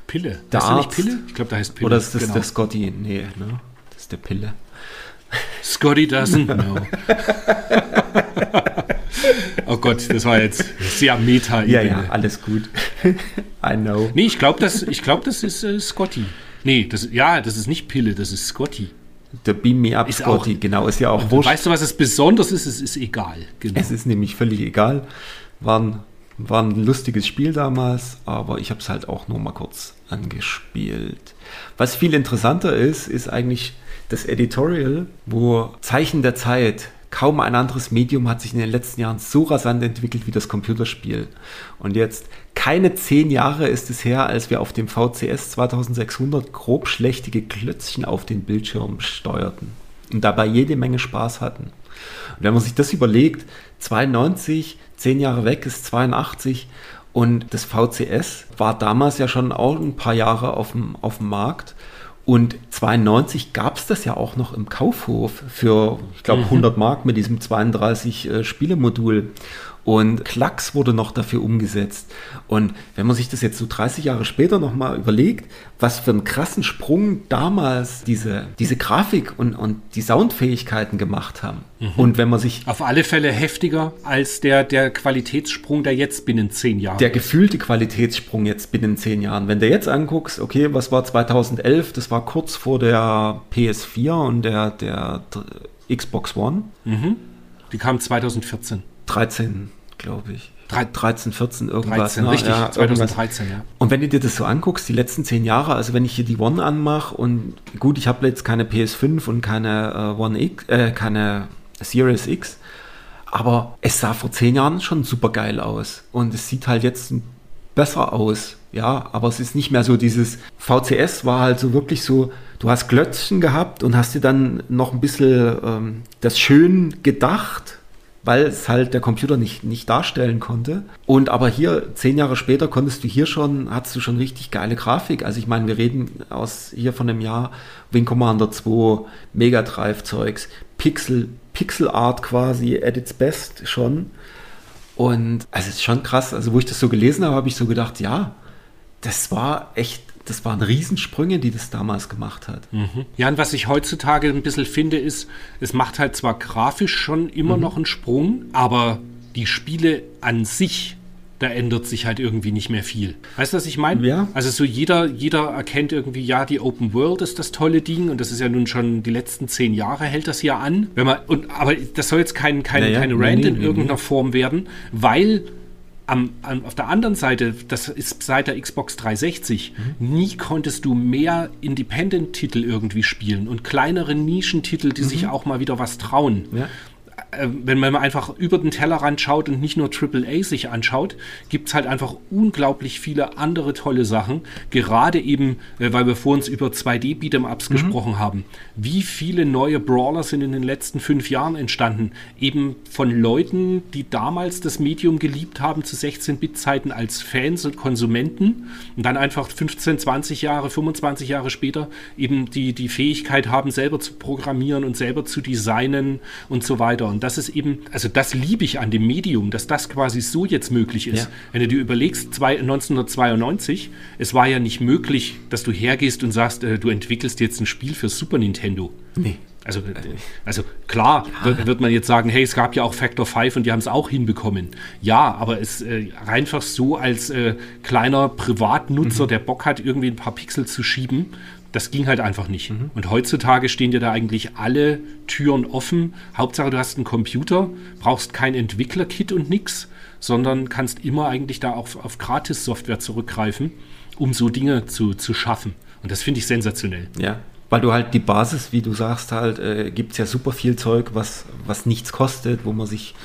Pille. Der heißt Arzt. Pille? Ich glaube, da heißt Pille. Oder ist das genau. der Scotty? Nee, ne? Das ist der Pille. Scotty doesn't know. oh Gott, das war jetzt sehr meta Ja, ja, alles gut. I know. Nee, ich glaube, das, ich glaub, das ist äh, Scotty. Nee, das, ja, das ist nicht Pille, das ist Scotty. Der Beam Me Up Ist Scotty, auch- genau, ist ja auch wurscht. Weißt du, was es besonders ist? Es ist egal. Genau. Es ist nämlich völlig egal. War ein, war ein lustiges Spiel damals, aber ich habe es halt auch nur mal kurz angespielt. Was viel interessanter ist, ist eigentlich das Editorial, wo Zeichen der Zeit. Kaum ein anderes Medium hat sich in den letzten Jahren so rasant entwickelt wie das Computerspiel. Und jetzt, keine zehn Jahre ist es her, als wir auf dem VCS 2600 grobschlächtige Klötzchen auf den Bildschirm steuerten und dabei jede Menge Spaß hatten. Und wenn man sich das überlegt, 92, zehn Jahre weg ist 82 und das VCS war damals ja schon auch ein paar Jahre auf dem, auf dem Markt. Und 92 gab es das ja auch noch im Kaufhof für, ich glaube, 100 Mark mit diesem 32 äh, Spielemodul. Und Klacks wurde noch dafür umgesetzt. Und wenn man sich das jetzt so 30 Jahre später nochmal überlegt, was für einen krassen Sprung damals diese, diese Grafik und, und die Soundfähigkeiten gemacht haben. Und wenn man sich Auf alle Fälle heftiger als der, der Qualitätssprung, der jetzt binnen zehn Jahren. der gefühlte Qualitätssprung jetzt binnen zehn Jahren. Wenn du jetzt anguckst, okay, was war 2011? Das war kurz vor der PS4 und der, der Xbox One. Die kam 2014. 13, glaube ich. Drei- 13, 14, irgendwas. 13, ne? richtig, Ja, irgendwas. 2013, ja. Und wenn du dir das so anguckst, die letzten zehn Jahre, also wenn ich hier die One anmache und gut, ich habe jetzt keine PS5 und keine äh, One X, äh, keine Series X, aber es sah vor zehn Jahren schon super geil aus und es sieht halt jetzt besser aus, ja, aber es ist nicht mehr so dieses VCS war halt so wirklich so, du hast Glötzchen gehabt und hast dir dann noch ein bisschen ähm, das schön gedacht, weil es halt der Computer nicht, nicht darstellen konnte. Und aber hier, zehn Jahre später, konntest du hier schon, hattest du schon richtig geile Grafik. Also ich meine, wir reden aus hier von dem Jahr Wing Commander 2, Mega Drive Zeugs, Pixel, Pixel Art quasi at its best schon. Und also es ist schon krass. Also wo ich das so gelesen habe, habe ich so gedacht, ja, das war echt, das waren Riesensprünge, die das damals gemacht hat. Ja, und was ich heutzutage ein bisschen finde, ist, es macht halt zwar grafisch schon Mhm. immer noch einen Sprung, aber die Spiele an sich, da ändert sich halt irgendwie nicht mehr viel. Weißt du, was ich meine? Ja. Also so jeder, jeder erkennt irgendwie, ja, die Open World ist das tolle Ding und das ist ja nun schon die letzten zehn Jahre hält das ja an. Wenn man, und, aber das soll jetzt kein, kein, Naja, keine nee, Rant nee, in nee, irgendeiner nee. Form werden, weil am, am, auf der anderen Seite, das ist seit der Xbox 360, Mhm. nie konntest du mehr Independent-Titel irgendwie spielen und kleinere Nischentitel, die sich auch mal wieder was trauen. Mhm. Ja. Äh, Wenn man mal einfach über den Tellerrand schaut und nicht nur AAA sich anschaut, gibt es halt einfach unglaublich viele andere tolle Sachen. Gerade eben, äh, weil wir vor uns über 2D-Beat'em-Ups gesprochen haben. Wie viele neue Brawler sind in den letzten fünf Jahren entstanden? Eben von Leuten, die damals das Medium geliebt haben zu 16-Bit-Zeiten als Fans und Konsumenten und dann einfach 15, 20 Jahre, 25 Jahre später eben die, die Fähigkeit haben, selber zu programmieren und selber zu designen und so weiter. Und das ist eben, also das liebe ich an dem Medium, dass das quasi so jetzt möglich ist. Ja. Wenn du dir überlegst, zwei, 1992, es war ja nicht möglich, dass du hergehst und sagst, äh, du entwickelst jetzt ein Spiel für Super Nintendo. Nee. Also, also klar wird, wird man jetzt sagen, hey, es gab ja auch Factor 5 und die haben es auch hinbekommen. Ja, aber es äh, einfach so als äh, kleiner Privatnutzer, der Bock hat, irgendwie ein paar Pixel zu schieben, das ging halt einfach nicht. Und heutzutage stehen dir da eigentlich alle Türen offen. Hauptsache, du hast einen Computer, brauchst kein Entwicklerkit und nix, sondern kannst immer eigentlich da auf, auf Gratis-Software zurückgreifen, um so Dinge zu, zu schaffen. Und das finde ich sensationell. Ja, weil du halt die Basis, wie du sagst, halt, äh, gibt es ja super viel Zeug, was, was nichts kostet, wo man sich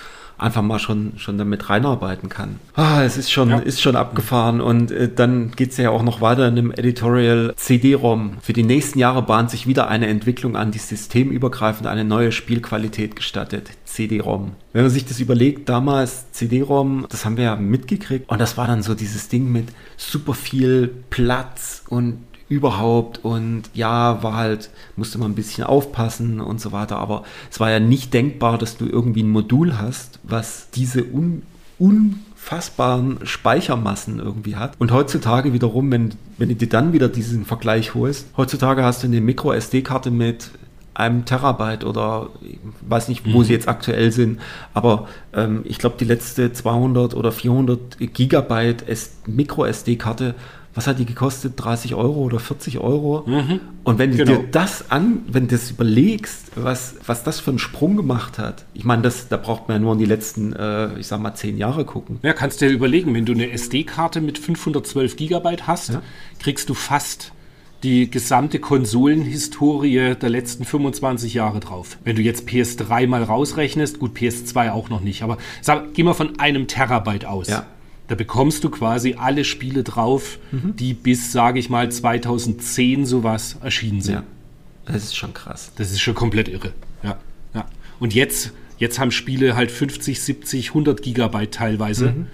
einfach mal schon, schon damit reinarbeiten kann. Ah, es ist schon, Ja. ist schon abgefahren und äh, dann geht es ja auch noch weiter in dem Editorial CD-ROM. Für die nächsten Jahre bahnt sich wieder eine Entwicklung an, die systemübergreifend eine neue Spielqualität gestattet. CD-ROM. Wenn man sich das überlegt, damals CD-ROM, das haben wir ja mitgekriegt und das war dann so dieses Ding mit super viel Platz und überhaupt und ja, war halt, musste man ein bisschen aufpassen und so weiter, aber es war ja nicht denkbar, dass du irgendwie ein Modul hast, was diese un unfassbaren Speichermassen irgendwie hat. Und heutzutage wiederum, wenn, wenn du dir dann wieder diesen Vergleich holst, heutzutage hast du eine Micro-SD-Karte mit einem Terabyte oder ich weiß nicht, wo mhm. sie jetzt aktuell sind, aber ähm, ich glaube, die letzte 200 oder 400 Gigabyte Micro-SD-Karte was hat die gekostet? 30 Euro oder 40 Euro? Mhm. Und wenn du genau. dir das an, wenn du das überlegst, was, was das für einen Sprung gemacht hat, ich meine, das, da braucht man ja nur in die letzten, äh, ich sag mal, zehn Jahre gucken. Ja, kannst du dir überlegen, wenn du eine SD-Karte mit 512 Gigabyte hast, ja. kriegst du fast die gesamte Konsolenhistorie der letzten 25 Jahre drauf. Wenn du jetzt PS3 mal rausrechnest, gut, PS2 auch noch nicht, aber sag, geh mal von einem Terabyte aus. Ja. Da bekommst du quasi alle Spiele drauf, mhm. die bis, sage ich mal, 2010 sowas erschienen sind. Ja, das ist schon krass. Das ist schon komplett irre. Ja, ja. Und jetzt, jetzt haben Spiele halt 50, 70, 100 Gigabyte teilweise. Mhm.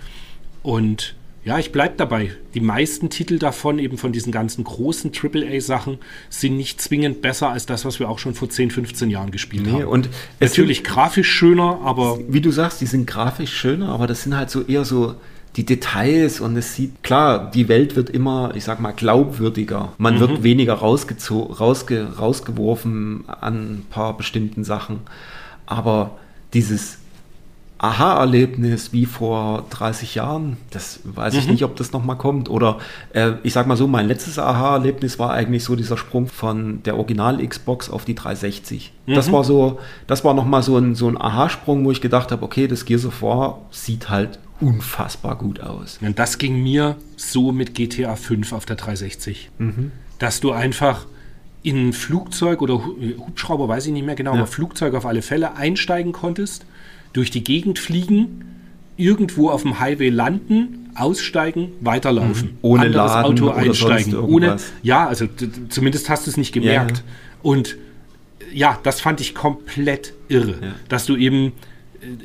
Und ja, ich bleibe dabei. Die meisten Titel davon, eben von diesen ganzen großen AAA-Sachen, sind nicht zwingend besser als das, was wir auch schon vor 10, 15 Jahren gespielt nee, haben. Und Natürlich grafisch schöner, aber. Wie du sagst, die sind grafisch schöner, aber das sind halt so eher so die Details und es sieht, klar, die Welt wird immer, ich sag mal, glaubwürdiger. Man mhm. wird weniger rausge rausgeworfen an ein paar bestimmten Sachen. Aber dieses Aha-Erlebnis wie vor 30 Jahren, das weiß mhm. ich nicht, ob das nochmal kommt. Oder äh, ich sag mal so, mein letztes Aha-Erlebnis war eigentlich so dieser Sprung von der Original-Xbox auf die 360. Mhm. Das war so, das war nochmal so ein, so ein Aha-Sprung, wo ich gedacht habe, okay, das Gears of War sieht halt unfassbar gut aus. Und das ging mir so mit GTA 5 auf der 360. Mhm. Dass du einfach in ein Flugzeug oder Hubschrauber, weiß ich nicht mehr genau, ja. aber Flugzeug auf alle Fälle einsteigen konntest, durch die Gegend fliegen, irgendwo auf dem Highway landen, aussteigen, weiterlaufen. Mhm. Ohne Anderes Laden Auto einsteigen. Ohne, ja, also zumindest hast du es nicht gemerkt. Ja. Und ja, das fand ich komplett irre, ja. dass du eben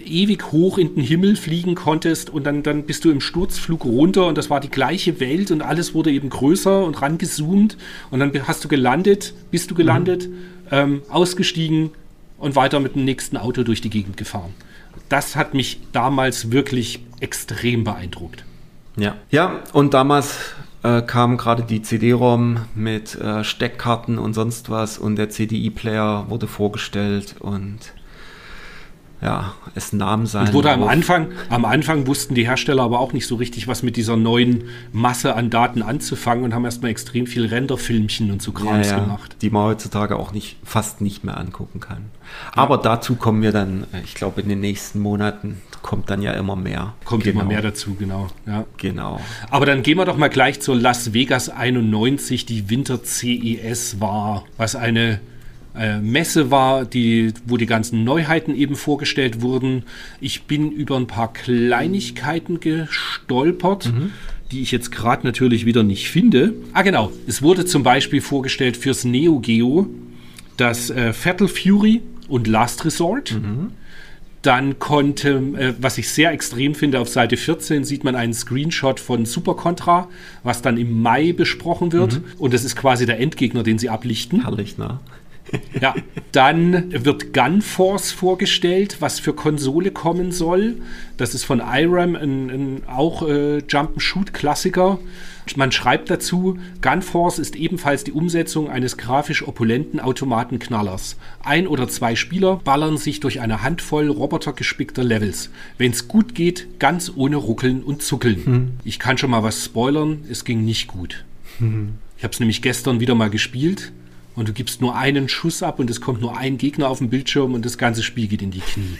ewig hoch in den Himmel fliegen konntest und dann, dann bist du im Sturzflug runter und das war die gleiche Welt und alles wurde eben größer und rangezoomt und dann hast du gelandet, bist du gelandet, mhm. ähm, ausgestiegen und weiter mit dem nächsten Auto durch die Gegend gefahren. Das hat mich damals wirklich extrem beeindruckt. Ja, ja und damals äh, kam gerade die CD-ROM mit äh, Steckkarten und sonst was und der CDI-Player wurde vorgestellt und ja, es nahm sein. Und wurde am Anfang, am Anfang wussten die Hersteller aber auch nicht so richtig, was mit dieser neuen Masse an Daten anzufangen und haben erstmal extrem viel Renderfilmchen und so Krams ja, ja, gemacht. Die man heutzutage auch nicht, fast nicht mehr angucken kann. Aber ja. dazu kommen wir dann, äh, ich glaube, in den nächsten Monaten kommt dann ja immer mehr. Kommt genau. immer mehr dazu, genau. Ja. Genau. Aber dann gehen wir doch mal gleich zur Las Vegas 91, die Winter CES war, was eine äh, Messe war, die, wo die ganzen Neuheiten eben vorgestellt wurden. Ich bin über ein paar Kleinigkeiten gestolpert. Mhm die ich jetzt gerade natürlich wieder nicht finde. Ah, genau. Es wurde zum Beispiel vorgestellt fürs Neo Geo das äh, Fatal Fury und Last Resort. Mhm. Dann konnte, äh, was ich sehr extrem finde, auf Seite 14 sieht man einen Screenshot von Super Contra, was dann im Mai besprochen wird. Mhm. Und das ist quasi der Endgegner, den sie ablichten. Herrlich, ne? Ja, dann wird Gunforce vorgestellt, was für Konsole kommen soll. Das ist von IRAM ein, ein auch äh, Jump-and-Shoot-Klassiker. Man schreibt dazu, Gunforce ist ebenfalls die Umsetzung eines grafisch opulenten Automatenknallers. Ein oder zwei Spieler ballern sich durch eine Handvoll robotergespickter Levels. Wenn's gut geht, ganz ohne Ruckeln und Zuckeln. Hm. Ich kann schon mal was spoilern, es ging nicht gut. Hm. Ich habe es nämlich gestern wieder mal gespielt und du gibst nur einen Schuss ab und es kommt nur ein Gegner auf dem Bildschirm und das ganze Spiel geht in die Knie.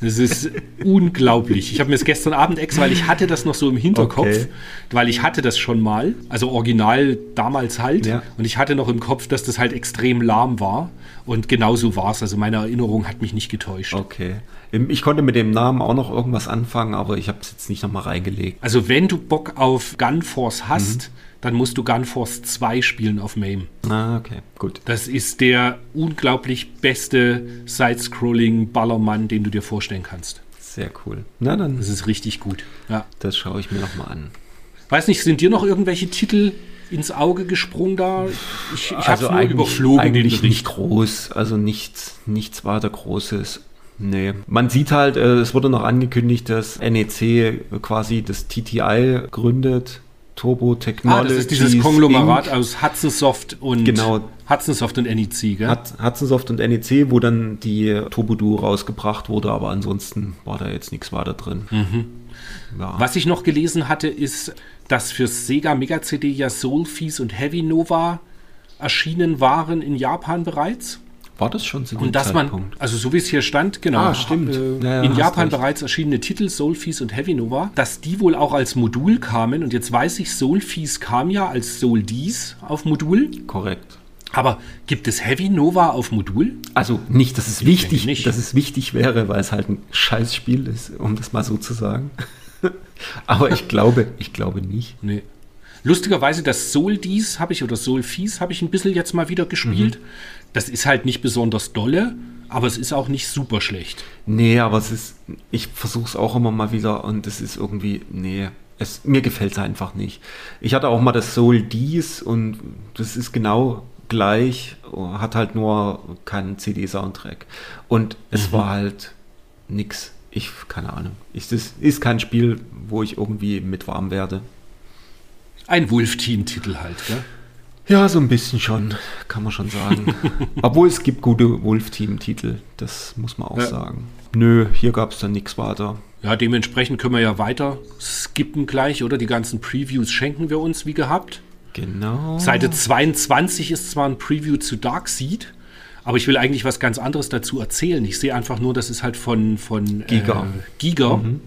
Das ist unglaublich. Ich habe mir das gestern Abend extra, weil ich hatte das noch so im Hinterkopf, okay. weil ich hatte das schon mal, also original damals halt, ja. und ich hatte noch im Kopf, dass das halt extrem lahm war. Und genau so war es. Also meine Erinnerung hat mich nicht getäuscht. Okay. Ich konnte mit dem Namen auch noch irgendwas anfangen, aber ich habe es jetzt nicht nochmal reingelegt. Also wenn du Bock auf Gunforce hast, mhm dann musst du Gunforce 2 spielen auf MAME. Ah, okay, gut. Das ist der unglaublich beste Side-Scrolling-Ballermann, den du dir vorstellen kannst. Sehr cool. Na dann. Das ist richtig gut. Ja. Das schaue ich mir nochmal an. Weiß nicht, sind dir noch irgendwelche Titel ins Auge gesprungen da? Ich, ich also habe nur überflogen eigentlich nicht groß, also nichts, nichts weiter Großes. Nee, man sieht halt, äh, es wurde noch angekündigt, dass NEC quasi das TTI gründet. Turbo Technologies. Ah, das ist dieses Konglomerat Inc. aus Hudson Soft und genau. Hudson Soft und NEC, gell? Hudson Soft und NEC, wo dann die Turbo Duo rausgebracht wurde, aber ansonsten war da jetzt nichts weiter drin. Mhm. Ja. Was ich noch gelesen hatte, ist, dass für Sega Mega CD ja Soulfees und Heavy Nova erschienen waren in Japan bereits. War das schon so? Und dass Zeitpunkt? man, also so wie es hier stand, genau, ah, stimmt. Äh, ja, in Japan recht. bereits erschienene Titel, Soulfees und Heavy Nova, dass die wohl auch als Modul kamen. Und jetzt weiß ich, Soulfees kam ja als Soul Dies auf Modul. Korrekt. Aber gibt es Heavy Nova auf Modul? Also nicht, dass es ich wichtig, nicht. dass es wichtig wäre, weil es halt ein Scheißspiel ist, um das mal so zu sagen. Aber ich glaube, ich glaube nicht. Nee. Lustigerweise das Soul Dies habe ich oder Soul Fies habe ich ein bisschen jetzt mal wieder gespielt. Mhm. Das ist halt nicht besonders dolle, aber es ist auch nicht super schlecht. Nee, aber es ist, ich versuche es auch immer mal wieder und es ist irgendwie, nee, es, mir gefällt es einfach nicht. Ich hatte auch mal das Soul Dies und das ist genau gleich, hat halt nur keinen CD-Soundtrack. Und es mhm. war halt nix. Ich, keine Ahnung. Ich, das ist kein Spiel, wo ich irgendwie mit warm werde. Ein Wolf-Team-Titel halt, gell? Ja, so ein bisschen schon, kann man schon sagen. Obwohl es gibt gute Wolf-Team-Titel, das muss man auch ja. sagen. Nö, hier gab es dann nichts weiter. Ja, dementsprechend können wir ja weiter skippen gleich, oder? Die ganzen Previews schenken wir uns wie gehabt. Genau. Seite 22 ist zwar ein Preview zu Darkseid, aber ich will eigentlich was ganz anderes dazu erzählen. Ich sehe einfach nur, das ist halt von, von Giga. Äh, Giga. Mhm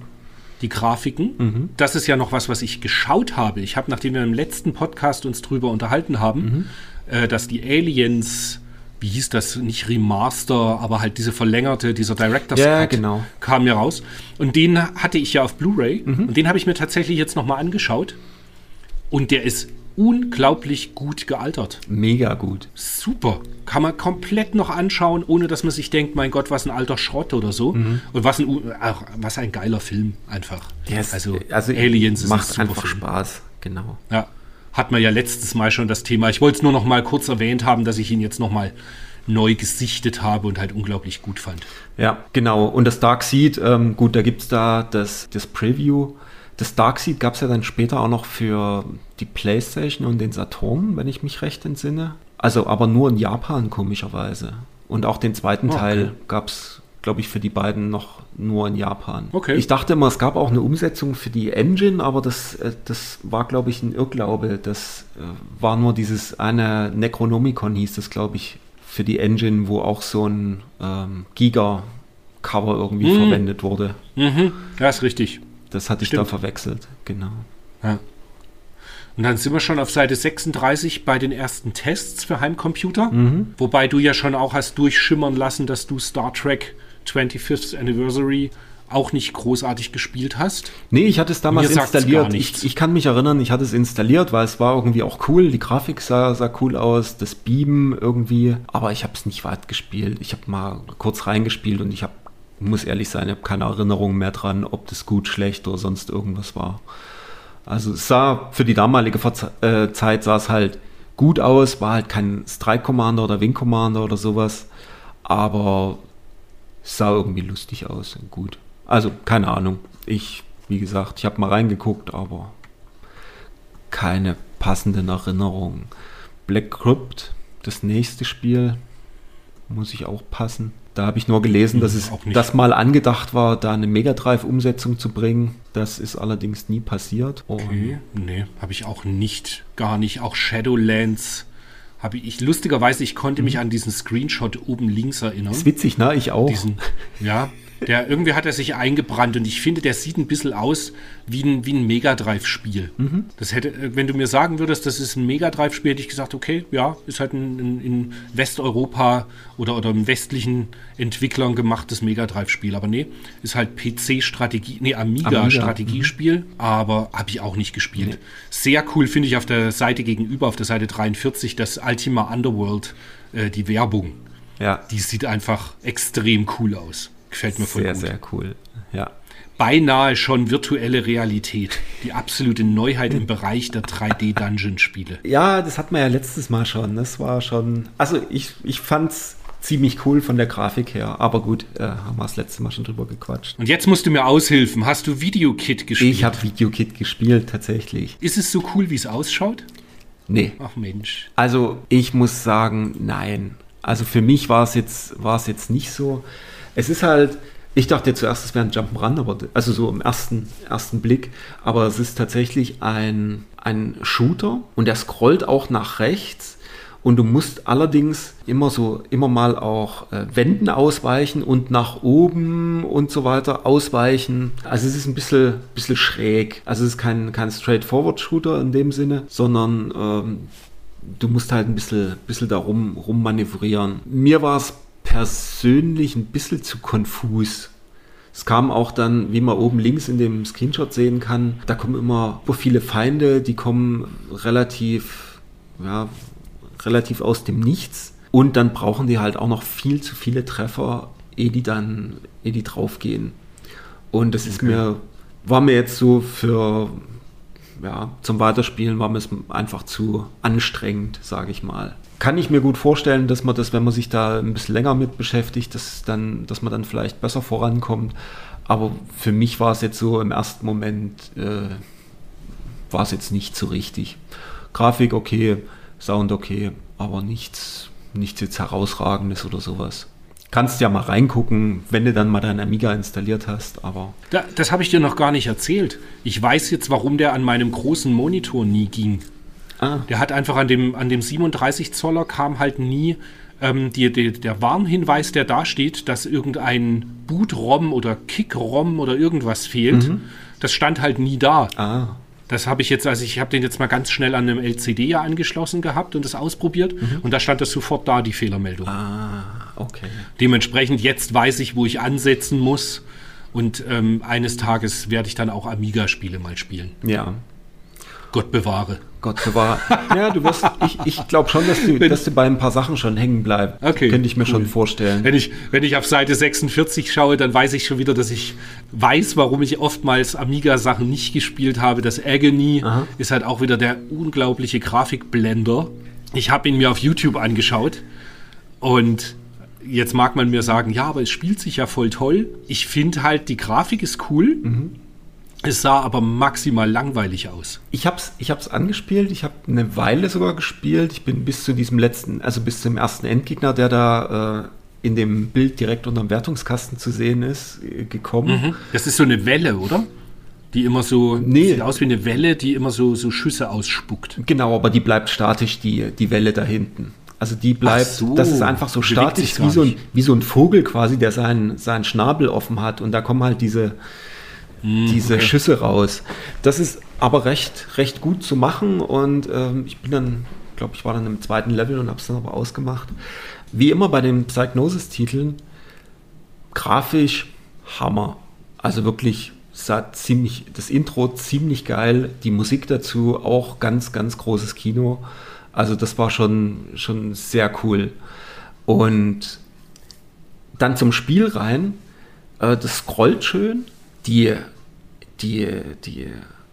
die Grafiken. Mhm. Das ist ja noch was, was ich geschaut habe. Ich habe, nachdem wir im letzten Podcast uns drüber unterhalten haben, mhm. äh, dass die Aliens, wie hieß das, nicht Remaster, aber halt diese verlängerte, dieser Director's ja, Cut genau. kam ja raus. Und den hatte ich ja auf Blu-ray mhm. und den habe ich mir tatsächlich jetzt nochmal angeschaut. Und der ist unglaublich gut gealtert. Mega gut. Super. Kann man komplett noch anschauen, ohne dass man sich denkt, mein Gott, was ein alter Schrott oder so. Mhm. Und was ein, ach, was ein geiler Film einfach. Yes. Also, also Aliens macht ein einfach Film. Spaß, genau. Ja. Hat man ja letztes Mal schon das Thema. Ich wollte es nur noch mal kurz erwähnt haben, dass ich ihn jetzt noch mal neu gesichtet habe und halt unglaublich gut fand. Ja, genau. Und das Dark Seed, ähm, gut, da gibt es da das, das Preview das Darkseid gab es ja dann später auch noch für die PlayStation und den Saturn, wenn ich mich recht entsinne. Also aber nur in Japan komischerweise. Und auch den zweiten okay. Teil gab es, glaube ich, für die beiden noch nur in Japan. Okay. Ich dachte immer, es gab auch eine Umsetzung für die Engine, aber das, äh, das war, glaube ich, ein Irrglaube. Das äh, war nur dieses eine Necronomicon hieß das, glaube ich, für die Engine, wo auch so ein ähm, Giga-Cover irgendwie mhm. verwendet wurde. Mhm. Ja, ist richtig. Das hatte Stimmt. ich da verwechselt, genau. Ja. Und dann sind wir schon auf Seite 36 bei den ersten Tests für Heimcomputer. Mhm. Wobei du ja schon auch hast durchschimmern lassen, dass du Star Trek 25th Anniversary auch nicht großartig gespielt hast. Nee, ich hatte es damals installiert. Ich, ich, kann mich erinnern, ich hatte es installiert, weil es war irgendwie auch cool. Die Grafik sah, sah cool aus, das Beamen irgendwie. Aber ich habe es nicht weit gespielt. Ich habe mal kurz reingespielt und ich habe muss ehrlich sein, ich habe keine Erinnerung mehr dran, ob das gut, schlecht oder sonst irgendwas war. Also es sah für die damalige Verze äh, Zeit sah es halt gut aus, war halt kein Strike Commander oder Wing Commander oder sowas, aber es sah irgendwie lustig aus und gut. Also keine Ahnung. Ich, wie gesagt, ich habe mal reingeguckt, aber keine passenden Erinnerungen. Black Crypt, das nächste Spiel, muss ich auch passen. Da habe ich nur gelesen, dass es das mal angedacht war, da eine Mega Drive-Umsetzung zu bringen. Das ist allerdings nie passiert. Okay, Und nee, habe ich auch nicht, gar nicht. Auch Shadowlands habe ich, lustigerweise, ich konnte mich mhm. an diesen Screenshot oben links erinnern. Ist witzig, ne? Ich auch. Diesen, ja, der, irgendwie hat er sich eingebrannt und ich finde, der sieht ein bisschen aus wie ein, wie ein Mega Drive-Spiel. Mhm. Das hätte, äh, wenn du mir sagen würdest, das ist ein Mega Drive-Spiel, hätte ich gesagt, okay, ja, ist halt ein, ein in Westeuropa oder, oder im westlichen Entwicklern gemachtes Mega Drive-Spiel. Aber nee, ist halt PC-Strategie, nee, Amiga-Strategiespiel, Amiga. Mhm. aber habe ich auch nicht gespielt. Nee. Sehr cool finde ich auf der Seite gegenüber, auf der Seite 43, das Ultima Underworld, äh, die Werbung. Ja. Die sieht einfach extrem cool aus. Gefällt mir voll sehr, gut. Sehr, sehr cool. Ja. Beinahe schon virtuelle Realität. Die absolute Neuheit im Bereich der 3D-Dungeon-Spiele. Ja, das hat man ja letztes Mal schon. Das war schon. Also ich, ich fand's ziemlich cool von der Grafik her. Aber gut, äh, haben wir das letzte Mal schon drüber gequatscht. Und jetzt musst du mir aushilfen. Hast du Videokit gespielt? Ich habe Videokit gespielt, tatsächlich. Ist es so cool, wie es ausschaut? Nee. Ach Mensch. Also ich muss sagen, nein. Also für mich war es jetzt, war es jetzt nicht so. Es ist halt, ich dachte zuerst, es wäre ein Jump'n'Run, aber also so im ersten, ersten Blick, aber es ist tatsächlich ein, ein Shooter und der scrollt auch nach rechts und du musst allerdings immer so, immer mal auch äh, Wänden ausweichen und nach oben und so weiter ausweichen. Also es ist ein bisschen, bisschen schräg. Also es ist kein, kein Straightforward-Shooter in dem Sinne, sondern ähm, du musst halt ein bisschen, bisschen da rum, rummanövrieren. Mir war es persönlich ein bisschen zu konfus. Es kam auch dann, wie man oben links in dem Screenshot sehen kann, da kommen immer so viele Feinde, die kommen relativ, ja, relativ aus dem Nichts. Und dann brauchen die halt auch noch viel zu viele Treffer, ehe die dann, ehe die draufgehen. Und das ist mir, war mir jetzt so für, ja, zum Weiterspielen war mir es einfach zu anstrengend, sage ich mal. Kann ich mir gut vorstellen, dass man das, wenn man sich da ein bisschen länger mit beschäftigt, dass, dann, dass man dann vielleicht besser vorankommt. Aber für mich war es jetzt so im ersten Moment, äh, war es jetzt nicht so richtig. Grafik okay, Sound okay, aber nichts, nichts jetzt herausragendes oder sowas. Kannst ja mal reingucken, wenn du dann mal deinen Amiga installiert hast, aber. Da, das habe ich dir noch gar nicht erzählt. Ich weiß jetzt, warum der an meinem großen Monitor nie ging. Ah. Der hat einfach an dem, an dem 37 Zoller kam halt nie ähm, die, die, der Warnhinweis, der da steht, dass irgendein Boot-ROM oder Kick-ROM oder irgendwas fehlt. Mhm. Das stand halt nie da. Ah. Das habe ich jetzt, also ich habe den jetzt mal ganz schnell an einem LCD ja angeschlossen gehabt und das ausprobiert mhm. und da stand das sofort da, die Fehlermeldung. Ah, okay. Dementsprechend jetzt weiß ich, wo ich ansetzen muss und ähm, eines Tages werde ich dann auch Amiga-Spiele mal spielen. Ja. Gott bewahre. Gott bewahre. ja, du wirst, ich, ich glaube schon, dass du, dass du bei ein paar Sachen schon hängen bleibst. Okay. Könnte ich mir cool. schon vorstellen. Wenn ich, wenn ich auf Seite 46 schaue, dann weiß ich schon wieder, dass ich weiß, warum ich oftmals Amiga-Sachen nicht gespielt habe. Das Agony Aha. ist halt auch wieder der unglaubliche Grafikblender. Ich habe ihn mir auf YouTube angeschaut und jetzt mag man mir sagen, ja, aber es spielt sich ja voll toll. Ich finde halt, die Grafik ist cool. Mhm. Es sah aber maximal langweilig aus. Ich habe es ich hab's angespielt, ich habe eine Weile sogar gespielt. Ich bin bis zu diesem letzten, also bis zum ersten Endgegner, der da äh, in dem Bild direkt unter dem Wertungskasten zu sehen ist, äh, gekommen. Mhm. Das ist so eine Welle, oder? Die immer so, nee. sieht aus wie eine Welle, die immer so, so Schüsse ausspuckt. Genau, aber die bleibt statisch, die, die Welle da hinten. Also die bleibt, so, das ist einfach so statisch, wie so, ein, wie so ein Vogel quasi, der seinen, seinen Schnabel offen hat. Und da kommen halt diese, diese okay. Schüsse raus. Das ist aber recht, recht gut zu machen und ähm, ich bin dann, glaube ich, war dann im zweiten Level und habe es dann aber ausgemacht. Wie immer bei den Psychnosis-Titeln, grafisch Hammer. Also wirklich sah ziemlich, das Intro ziemlich geil, die Musik dazu auch ganz, ganz großes Kino. Also das war schon, schon sehr cool. Und dann zum Spiel rein, äh, das scrollt schön, die, die, die,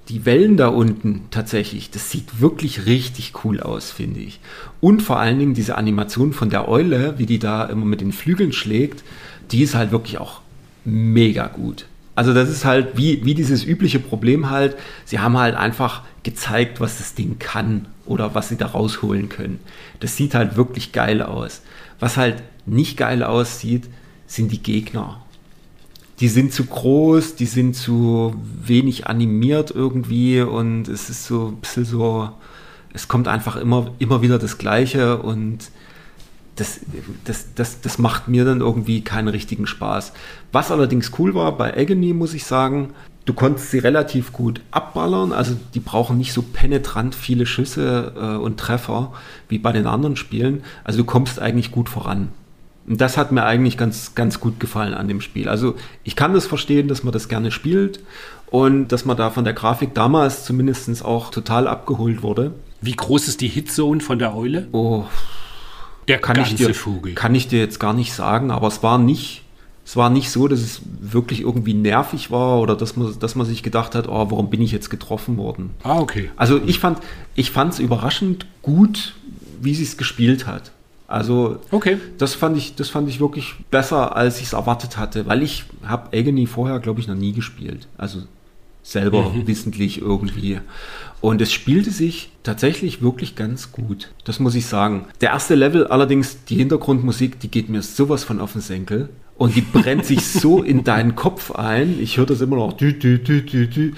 die Wellen da unten tatsächlich, das sieht wirklich richtig cool aus, finde ich. Und vor allen Dingen diese Animation von der Eule, wie die da immer mit den Flügeln schlägt, die ist halt wirklich auch mega gut. Also das ist halt wie, wie dieses übliche Problem halt, sie haben halt einfach gezeigt, was das Ding kann oder was sie da rausholen können. Das sieht halt wirklich geil aus. Was halt nicht geil aussieht, sind die Gegner die sind zu groß, die sind zu wenig animiert irgendwie und es ist so ein bisschen so, es kommt einfach immer, immer wieder das Gleiche und das, das, das, das macht mir dann irgendwie keinen richtigen Spaß. Was allerdings cool war bei Agony, muss ich sagen, du konntest sie relativ gut abballern, also die brauchen nicht so penetrant viele Schüsse äh, und Treffer wie bei den anderen Spielen. Also du kommst eigentlich gut voran. Das hat mir eigentlich ganz, ganz gut gefallen an dem Spiel. Also ich kann das verstehen, dass man das gerne spielt und dass man da von der Grafik damals zumindest auch total abgeholt wurde. Wie groß ist die Hitzone von der Eule? Oh, der kann ich dir, Vogel. Kann ich dir jetzt gar nicht sagen, aber es war nicht, es war nicht so, dass es wirklich irgendwie nervig war oder dass man, dass man sich gedacht hat, oh, warum bin ich jetzt getroffen worden? Ah, okay. Also ich fand, ich fand es überraschend gut, wie sie es gespielt hat. Also okay. das fand ich, das fand ich wirklich besser, als ich es erwartet hatte, weil ich habe Agony vorher, glaube ich, noch nie gespielt. Also selber mhm. wissentlich irgendwie. Und es spielte sich tatsächlich wirklich ganz gut. Das muss ich sagen. Der erste Level allerdings, die Hintergrundmusik, die geht mir sowas von auf den Senkel. Und die brennt sich so in deinen Kopf ein. Ich höre das immer noch. Dü, dü, dü, dü, dü.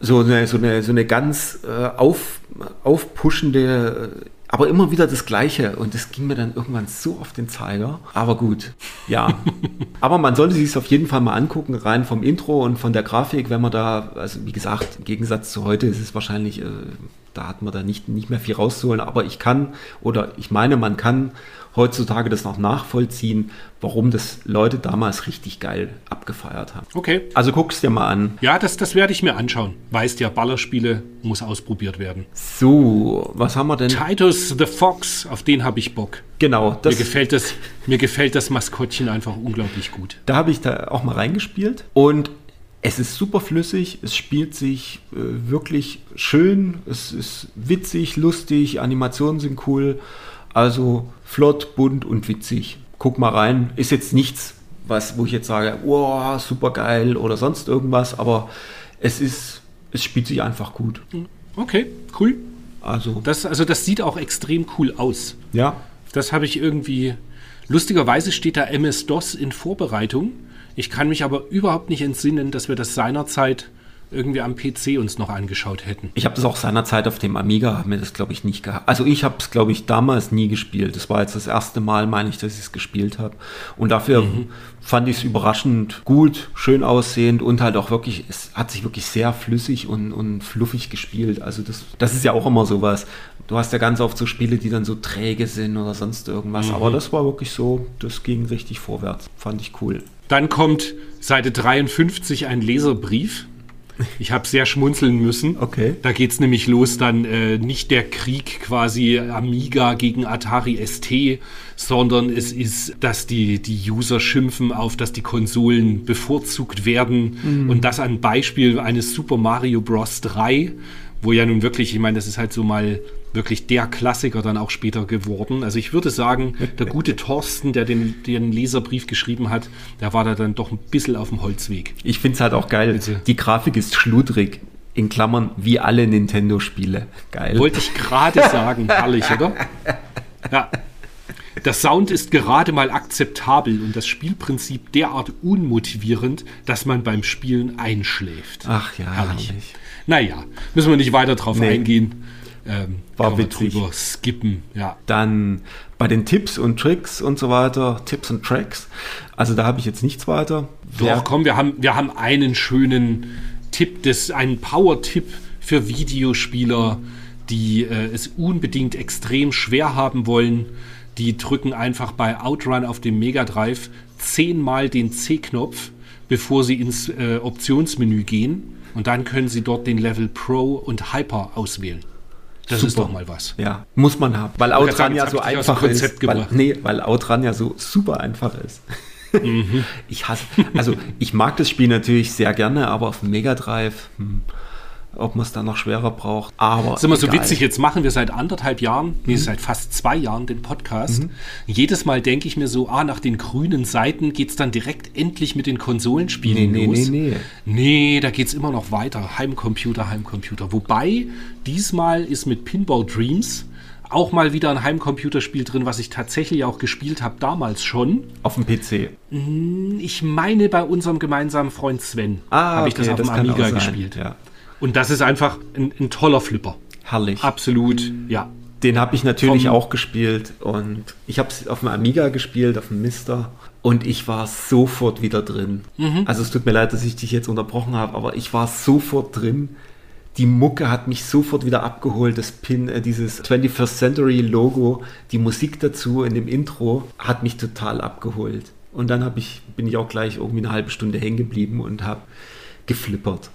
So eine, so eine, so eine ganz äh, auf, aufpuschende aber immer wieder das Gleiche und das ging mir dann irgendwann so auf den Zeiger. Aber gut, ja. aber man sollte sich es auf jeden Fall mal angucken, rein vom Intro und von der Grafik, wenn man da, also wie gesagt, im Gegensatz zu heute ist es wahrscheinlich, äh, da hat man da nicht, nicht mehr viel rauszuholen, aber ich kann oder ich meine, man kann heutzutage das noch nachvollziehen, warum das Leute damals richtig geil abgefeiert haben. Okay. Also guck's dir mal an. Ja, das, das werde ich mir anschauen. Weißt ja, Ballerspiele muss ausprobiert werden. So, was haben wir denn? Titus the Fox, auf den habe ich Bock. Genau. Das mir, gefällt das, mir gefällt das Maskottchen einfach unglaublich gut. Da habe ich da auch mal reingespielt und es ist super flüssig, es spielt sich äh, wirklich schön, es ist witzig, lustig, Animationen sind cool. Also flott, bunt und witzig. Guck mal rein. Ist jetzt nichts, was, wo ich jetzt sage, wow, super geil oder sonst irgendwas, aber es ist, es spielt sich einfach gut. Okay, cool. Also das, also das sieht auch extrem cool aus. Ja. Das habe ich irgendwie. Lustigerweise steht da MS-DOS in Vorbereitung. Ich kann mich aber überhaupt nicht entsinnen, dass wir das seinerzeit irgendwie am PC uns noch angeschaut hätten. Ich habe das auch seinerzeit auf dem Amiga, habe mir das glaube ich nicht gehabt. Also ich habe es glaube ich damals nie gespielt. Das war jetzt das erste Mal, meine ich, dass ich es gespielt habe. Und dafür mhm. fand ich es überraschend gut, schön aussehend und halt auch wirklich, es hat sich wirklich sehr flüssig und, und fluffig gespielt. Also das, das ist ja auch immer sowas. Du hast ja ganz oft so Spiele, die dann so träge sind oder sonst irgendwas. Mhm. Aber das war wirklich so, das ging richtig vorwärts. Fand ich cool. Dann kommt Seite 53 ein Leserbrief ich habe sehr schmunzeln müssen. Okay. Da geht es nämlich los, dann äh, nicht der Krieg quasi Amiga gegen Atari ST, sondern es ist, dass die, die User schimpfen auf, dass die Konsolen bevorzugt werden. Mhm. Und das an Beispiel eines Super Mario Bros. 3, wo ja nun wirklich, ich meine, das ist halt so mal wirklich der Klassiker dann auch später geworden. Also ich würde sagen, der gute Thorsten, der den, den Leserbrief geschrieben hat, der war da dann doch ein bisschen auf dem Holzweg. Ich finde es halt auch geil. Bitte. Die Grafik ist schludrig. In Klammern, wie alle Nintendo-Spiele. Geil. Wollte ich gerade sagen. Herrlich, oder? Ja. Der Sound ist gerade mal akzeptabel und das Spielprinzip derart unmotivierend, dass man beim Spielen einschläft. Ach ja, herrlich. herrlich. Naja, müssen wir nicht weiter drauf nee. eingehen. Ähm, War witzig. Drüber skippen, ja. Dann bei den Tipps und Tricks und so weiter, Tipps und Tracks. Also da habe ich jetzt nichts weiter. Doch, komm, wir haben, wir haben einen schönen Tipp, des, einen Power-Tipp für Videospieler, die äh, es unbedingt extrem schwer haben wollen. Die drücken einfach bei Outrun auf dem Mega Drive zehnmal den C-Knopf, bevor sie ins äh, Optionsmenü gehen. Und dann können sie dort den Level Pro und Hyper auswählen. Das Super. ist doch mal was. Ja, muss man haben. Weil Outrun ja so einfach ist. Weil, nee, weil Outrun ja so super einfach ist. Mhm. Ich hasse, also ich mag das Spiel natürlich sehr gerne, aber auf Mega Drive, hm, ob man es dann noch schwerer braucht. Aber ist immer so witzig, jetzt machen wir seit anderthalb Jahren, nee, mhm. seit fast zwei Jahren den Podcast. Mhm. Jedes Mal denke ich mir so, ah, nach den grünen Seiten geht es dann direkt endlich mit den Konsolenspielen nee, los. Nee, nee, nee. Nee, da geht es immer noch weiter. Heimcomputer, Heimcomputer. Wobei, diesmal ist mit Pinball Dreams auch mal wieder ein Heimcomputerspiel drin, was ich tatsächlich auch gespielt habe, damals schon. Auf dem PC? Hm, ich meine, bei unserem gemeinsamen Freund Sven ah, habe ich okay, das auf dem Amiga gespielt. Ja. Und das ist einfach ein, ein toller Flipper. Herrlich. Absolut, ja. Den habe ich natürlich Vom auch gespielt und ich habe es auf dem Amiga gespielt, auf dem Mister und ich war sofort wieder drin. Mhm. Also es tut mir leid, dass ich dich jetzt unterbrochen habe, aber ich war sofort drin. Die Mucke hat mich sofort wieder abgeholt. Das Pin, äh, dieses 21st Century Logo, die Musik dazu in dem Intro hat mich total abgeholt. Und dann ich, bin ich auch gleich irgendwie eine halbe Stunde hängen geblieben und habe geflippert.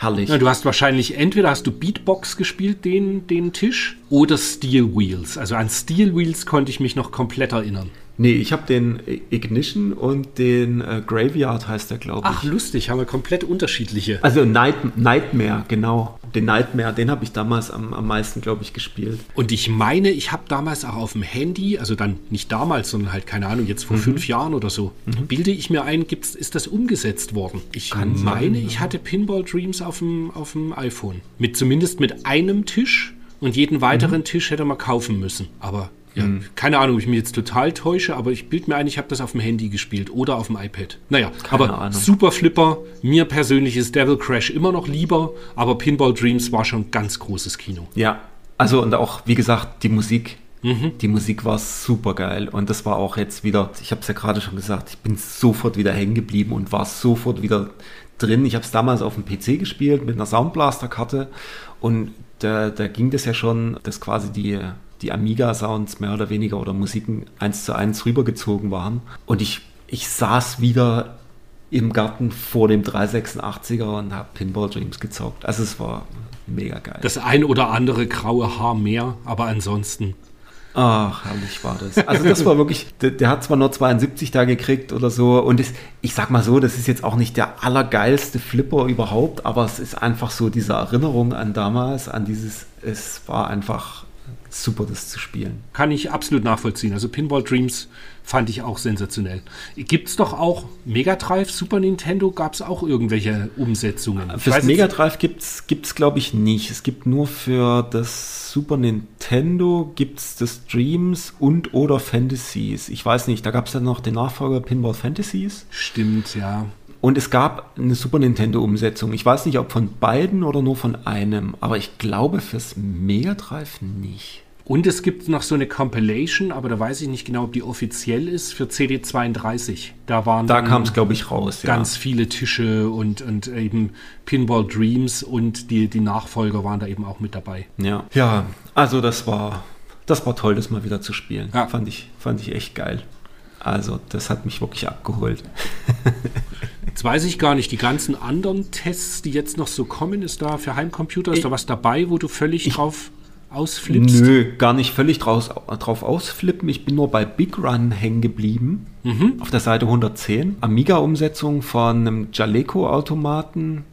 Herrlich. Ja, du hast wahrscheinlich entweder hast du Beatbox gespielt, den, den Tisch, oder Steel Wheels. Also an Steel Wheels konnte ich mich noch komplett erinnern. Nee, ich habe den Ignition und den äh, Graveyard heißt der, glaube ich. Ach, lustig, haben wir komplett unterschiedliche. Also Night, Nightmare, genau. Den Nightmare, den habe ich damals am, am meisten, glaube ich, gespielt. Und ich meine, ich habe damals auch auf dem Handy, also dann nicht damals, sondern halt, keine Ahnung, jetzt vor mhm. fünf Jahren oder so, mhm. bilde ich mir ein, gibt's, ist das umgesetzt worden. Ich Kann meine, sein, ja. ich hatte Pinball Dreams auf dem, auf dem iPhone. Mit zumindest mit einem Tisch und jeden weiteren mhm. Tisch hätte man kaufen müssen. Aber ja, hm. keine Ahnung, ob ich mich jetzt total täusche, aber ich bild mir ein, ich habe das auf dem Handy gespielt oder auf dem iPad. Naja, keine aber Ahnung. super Flipper. Mir persönlich ist Devil Crash immer noch lieber, aber Pinball Dreams war schon ganz großes Kino. Ja, also und auch, wie gesagt, die Musik. Mhm. Die Musik war super geil und das war auch jetzt wieder, ich habe es ja gerade schon gesagt, ich bin sofort wieder hängen geblieben und war sofort wieder drin. Ich habe es damals auf dem PC gespielt mit einer Soundblaster-Karte und da, da ging das ja schon, dass quasi die die Amiga-Sounds mehr oder weniger oder Musiken eins zu eins rübergezogen waren. Und ich, ich saß wieder im Garten vor dem 386er und habe Pinball Dreams gezockt. Also es war mega geil. Das ein oder andere graue Haar mehr, aber ansonsten. Ach, herrlich war das. Also das war wirklich, der, der, hat zwar nur 72 da gekriegt oder so und das, ich sag mal so, das ist jetzt auch nicht der allergeilste Flipper überhaupt, aber es ist einfach so diese Erinnerung an damals, an dieses, es war einfach super, das zu spielen. Kann ich absolut nachvollziehen. Also Pinball Dreams fand ich auch sensationell. Gibt es doch auch Mega Drive, Super Nintendo, gab es auch irgendwelche Umsetzungen? Fürs Mega Drive gibt es, glaube ich, nicht. Es gibt nur für das Super Nintendo gibt es das Dreams und oder Fantasies. Ich weiß nicht, da gab es dann noch den Nachfolger Pinball Fantasies. Stimmt, ja. Und es gab eine Super Nintendo-Umsetzung. Ich weiß nicht, ob von beiden oder nur von einem, aber ich glaube fürs Mega Drive nicht. Und es gibt noch so eine Compilation, aber da weiß ich nicht genau, ob die offiziell ist, für CD32. Da waren Da kam es, glaube ich, raus. Ganz ja. viele Tische und, und eben Pinball Dreams und die, die Nachfolger waren da eben auch mit dabei. Ja, ja also das war, das war toll, das mal wieder zu spielen. Ja. Fand, ich, fand ich echt geil. Also das hat mich wirklich abgeholt. Jetzt weiß ich gar nicht, die ganzen anderen Tests, die jetzt noch so kommen, ist da für Heimcomputer, ist ich, da was dabei, wo du völlig ich, drauf ausflippst? Nö, gar nicht völlig draus, drauf ausflippen. Ich bin nur bei Big Run hängen geblieben. Mhm. Auf der Seite 110. Amiga-Umsetzung von einem Jaleco-Automaten,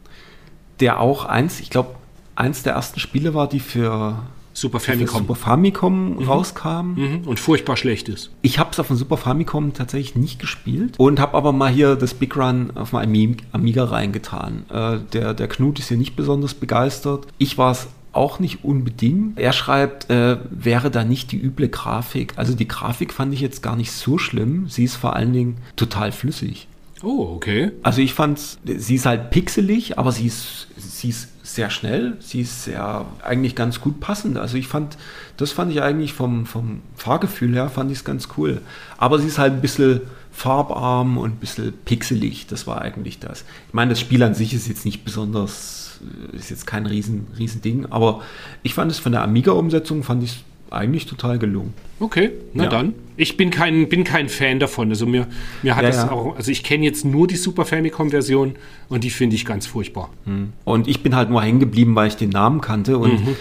der auch eins, ich glaube, eins der ersten Spiele war, die für Super Famicom, Super Famicom mhm. rauskam. Mhm. Und furchtbar schlecht ist. Ich habe es auf dem Super Famicom tatsächlich nicht gespielt und habe aber mal hier das Big Run auf meinem Amiga reingetan. Äh, der, der Knut ist hier nicht besonders begeistert. Ich war es auch nicht unbedingt. Er schreibt, äh, wäre da nicht die üble Grafik. Also die Grafik fand ich jetzt gar nicht so schlimm. Sie ist vor allen Dingen total flüssig. Oh, okay. Also ich fand, sie ist halt pixelig, aber sie ist, sie ist sehr schnell, sie ist sehr eigentlich ganz gut passend. Also ich fand, das fand ich eigentlich vom, vom Fahrgefühl her, fand ich es ganz cool. Aber sie ist halt ein bisschen farbarm und ein bisschen pixelig, das war eigentlich das. Ich meine, das Spiel an sich ist jetzt nicht besonders, ist jetzt kein riesen, riesen aber ich fand es von der Amiga-Umsetzung, fand ich es eigentlich total gelungen. Okay, na ja. dann. Ich bin kein, bin kein Fan davon. Also mir, mir hat ja, das ja. auch, also ich kenne jetzt nur die Super Famicom-Version und die finde ich ganz furchtbar. Hm. Und ich bin halt nur hängen geblieben, weil ich den Namen kannte. Und mhm.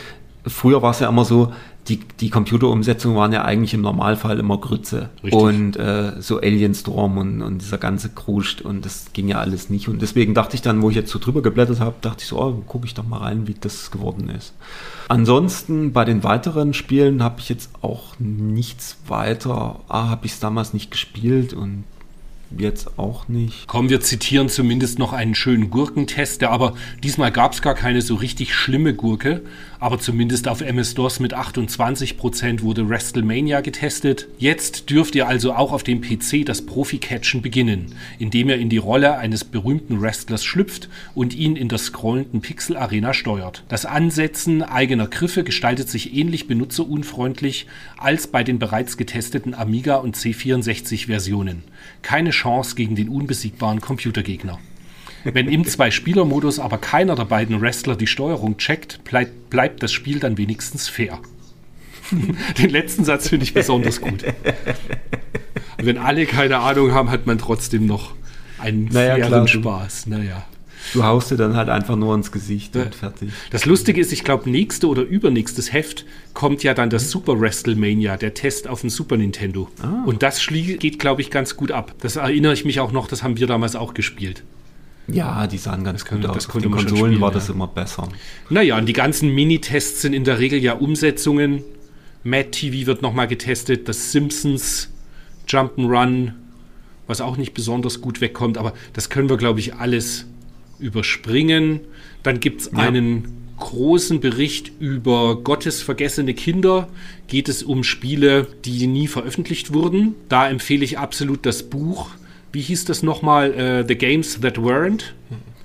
früher war es ja immer so, die, die Computerumsetzungen waren ja eigentlich im Normalfall immer Grütze. Richtig. Und äh, so Alien Storm und, und dieser ganze Kruscht und das ging ja alles nicht. Und deswegen dachte ich dann, wo ich jetzt so drüber geblättert habe, dachte ich so, oh, gucke ich doch mal rein, wie das geworden ist. Ansonsten bei den weiteren Spielen habe ich jetzt auch nichts weiter. A, habe ich es damals nicht gespielt und jetzt auch nicht. Komm, wir zitieren zumindest noch einen schönen Gurkentest, aber diesmal gab es gar keine so richtig schlimme Gurke, aber zumindest auf MS-DOS mit 28% wurde WrestleMania getestet. Jetzt dürft ihr also auch auf dem PC das Profi-Catchen beginnen, indem ihr in die Rolle eines berühmten Wrestlers schlüpft und ihn in der scrollenden Pixel-Arena steuert. Das Ansetzen eigener Griffe gestaltet sich ähnlich benutzerunfreundlich als bei den bereits getesteten Amiga- und C64-Versionen. Keine Chance gegen den unbesiegbaren Computergegner. Wenn im Zwei-Spieler-Modus aber keiner der beiden Wrestler die Steuerung checkt, bleibt, bleibt das Spiel dann wenigstens fair. Den letzten Satz finde ich besonders gut. Wenn alle keine Ahnung haben, hat man trotzdem noch einen naja, fairen klar, Spaß. Naja. Du haust dir dann halt einfach nur ins Gesicht ja. und fertig. Das Lustige ist, ich glaube, nächste oder übernächstes Heft kommt ja dann das Super WrestleMania, der Test auf dem Super Nintendo. Ah. Und das geht, glaube ich, ganz gut ab. Das erinnere ich mich auch noch, das haben wir damals auch gespielt. Ja, die sahen ganz das gut aus. Auf den Konsolen spielen, war das ja. immer besser. Naja, und die ganzen Minitests sind in der Regel ja Umsetzungen. Mad TV wird nochmal getestet, das Simpsons Jump'n'Run, was auch nicht besonders gut wegkommt, aber das können wir, glaube ich, alles überspringen. Dann gibt es ja. einen großen Bericht über Gottes vergessene Kinder. Geht es um Spiele, die nie veröffentlicht wurden. Da empfehle ich absolut das Buch wie hieß das nochmal? Uh, The Games That Weren't.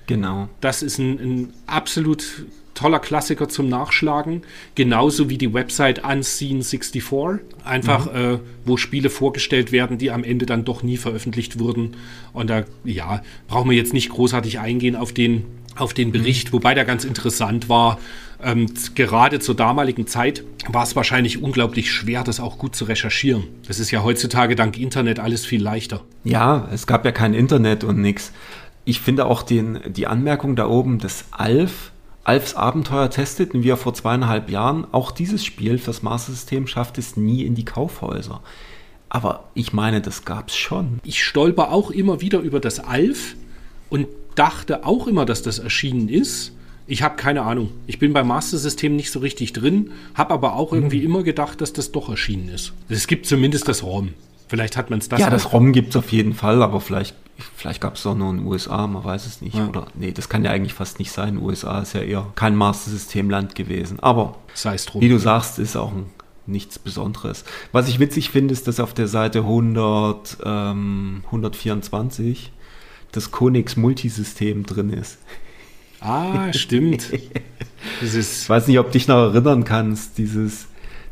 Genau. Das ist ein, ein absolut toller Klassiker zum Nachschlagen. Genauso wie die Website Unseen64. Einfach, mhm. äh, wo Spiele vorgestellt werden, die am Ende dann doch nie veröffentlicht wurden. Und da, ja, brauchen wir jetzt nicht großartig eingehen auf den, auf den Bericht, mhm. wobei der ganz interessant war. Ähm, gerade zur damaligen Zeit war es wahrscheinlich unglaublich schwer, das auch gut zu recherchieren. Das ist ja heutzutage dank Internet alles viel leichter. Ja, es gab ja kein Internet und nichts. Ich finde auch den, die Anmerkung da oben, dass Alf, Alfs Abenteuer testeten wir vor zweieinhalb Jahren. Auch dieses Spiel fürs Master System schafft es nie in die Kaufhäuser. Aber ich meine, das gab es schon. Ich stolper auch immer wieder über das Alf und dachte auch immer, dass das erschienen ist. Ich habe keine Ahnung. Ich bin beim Master-System nicht so richtig drin, habe aber auch irgendwie mhm. immer gedacht, dass das doch erschienen ist. Es gibt zumindest das ROM. Vielleicht hat man es das. Ja, das ROM gibt es auf jeden Fall, aber vielleicht, vielleicht gab es auch nur in den USA, man weiß es nicht. Ja. Oder nee, das kann ja eigentlich fast nicht sein. USA ist ja eher kein Master-System-Land gewesen. Aber Sei es drum. wie du sagst, ist auch ein, nichts Besonderes. Was ich witzig finde, ist, dass auf der Seite 100, ähm, 124 das Konix Multisystem drin ist. Ah, stimmt. dieses ich weiß nicht, ob dich noch erinnern kannst, dieses,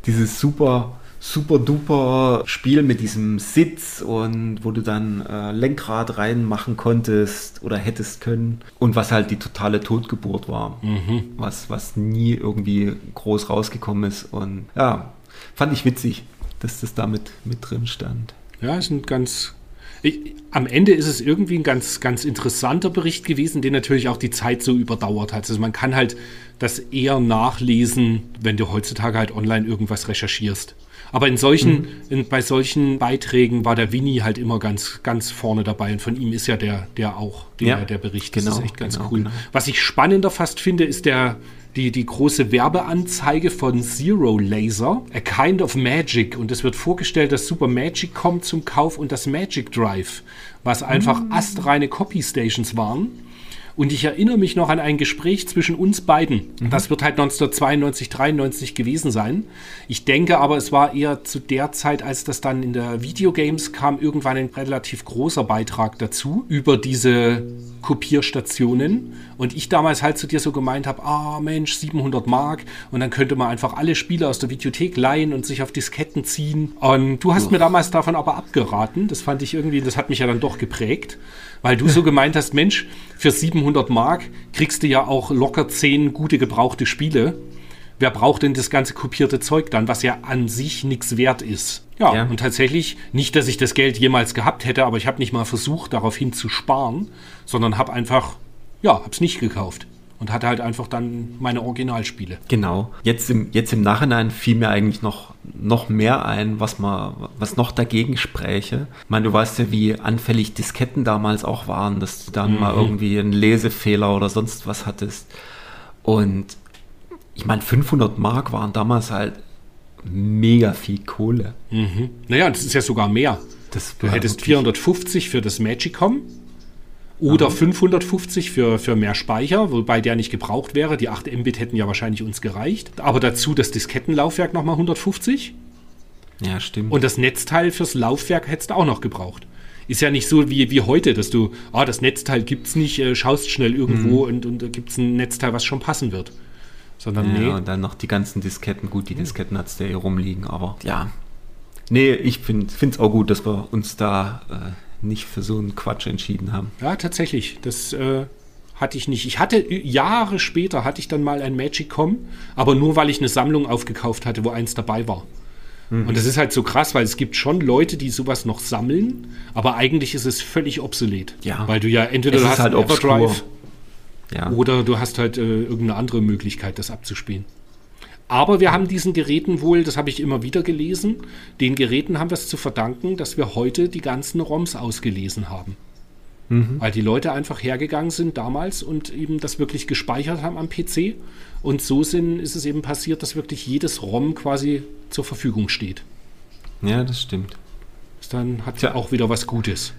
dieses super, super duper Spiel mit diesem Sitz und wo du dann äh, Lenkrad reinmachen konntest oder hättest können und was halt die totale Totgeburt war. Mhm. Was, was nie irgendwie groß rausgekommen ist und ja, fand ich witzig, dass das damit mit drin stand. Ja, ist ein ganz, ich, am Ende ist es irgendwie ein ganz, ganz interessanter Bericht gewesen, der natürlich auch die Zeit so überdauert hat. Also man kann halt das eher nachlesen, wenn du heutzutage halt online irgendwas recherchierst. Aber in solchen, mhm. in, bei solchen Beiträgen war der Winnie halt immer ganz, ganz vorne dabei. Und von ihm ist ja der, der auch, der, ja, der Bericht. Das genau, ist echt ganz genau, cool. Genau. Was ich spannender fast finde, ist der, die, die große Werbeanzeige von Zero Laser, A Kind of Magic. Und es wird vorgestellt, dass Super Magic kommt zum Kauf und das Magic Drive, was einfach mm. astreine Copy Stations waren. Und ich erinnere mich noch an ein Gespräch zwischen uns beiden. Mhm. Das wird halt 1992, 93 gewesen sein. Ich denke aber, es war eher zu der Zeit, als das dann in der Videogames kam, irgendwann ein relativ großer Beitrag dazu über diese Kopierstationen. Und ich damals halt zu dir so gemeint habe, ah Mensch, 700 Mark. Und dann könnte man einfach alle Spiele aus der Videothek leihen und sich auf Disketten ziehen. Und du hast Uff. mir damals davon aber abgeraten. Das fand ich irgendwie, das hat mich ja dann doch geprägt weil du so gemeint hast, Mensch, für 700 Mark kriegst du ja auch locker 10 gute gebrauchte Spiele. Wer braucht denn das ganze kopierte Zeug dann, was ja an sich nichts wert ist? Ja, ja, und tatsächlich, nicht, dass ich das Geld jemals gehabt hätte, aber ich habe nicht mal versucht, daraufhin zu sparen, sondern habe einfach, ja, habe es nicht gekauft und hatte halt einfach dann meine Originalspiele. Genau. Jetzt im, jetzt im Nachhinein fiel mir eigentlich noch, noch mehr ein, was, man, was noch dagegen spräche. Ich meine, du weißt ja, wie anfällig Disketten damals auch waren, dass du dann mhm. mal irgendwie einen Lesefehler oder sonst was hattest. Und ich meine, 500 Mark waren damals halt mega viel Kohle. Mhm. Naja, das ist ja sogar mehr. Das du hättest 450 für das Magicom oder Aha. 550 für, für mehr Speicher, wobei der nicht gebraucht wäre. Die 8 Mbit hätten ja wahrscheinlich uns gereicht. Aber dazu das Diskettenlaufwerk nochmal 150. Ja, stimmt. Und das Netzteil fürs Laufwerk hättest du auch noch gebraucht. Ist ja nicht so wie, wie heute, dass du, ah, das Netzteil gibt's nicht, äh, schaust schnell irgendwo mhm. und, und da gibt's ein Netzteil, was schon passen wird. Sondern ja, nee. und dann noch die ganzen Disketten. Gut, die Disketten hat's da hier rumliegen, aber ja. Nee, ich finde es auch gut, dass wir uns da äh, nicht für so einen Quatsch entschieden haben. Ja, tatsächlich. Das äh, hatte ich nicht. Ich hatte Jahre später hatte ich dann mal ein Magic-Com, aber nur weil ich eine Sammlung aufgekauft hatte, wo eins dabei war. Mhm. Und das ist halt so krass, weil es gibt schon Leute, die sowas noch sammeln, aber eigentlich ist es völlig obsolet. Ja. Weil du ja entweder du hast halt Everdrive. Ja. Oder du hast halt äh, irgendeine andere Möglichkeit, das abzuspielen. Aber wir haben diesen Geräten wohl, das habe ich immer wieder gelesen, den Geräten haben wir es zu verdanken, dass wir heute die ganzen ROMs ausgelesen haben. Mhm. Weil die Leute einfach hergegangen sind damals und eben das wirklich gespeichert haben am PC. Und so sind, ist es eben passiert, dass wirklich jedes ROM quasi zur Verfügung steht. Ja, das stimmt. Dann hat ja auch wieder was Gutes.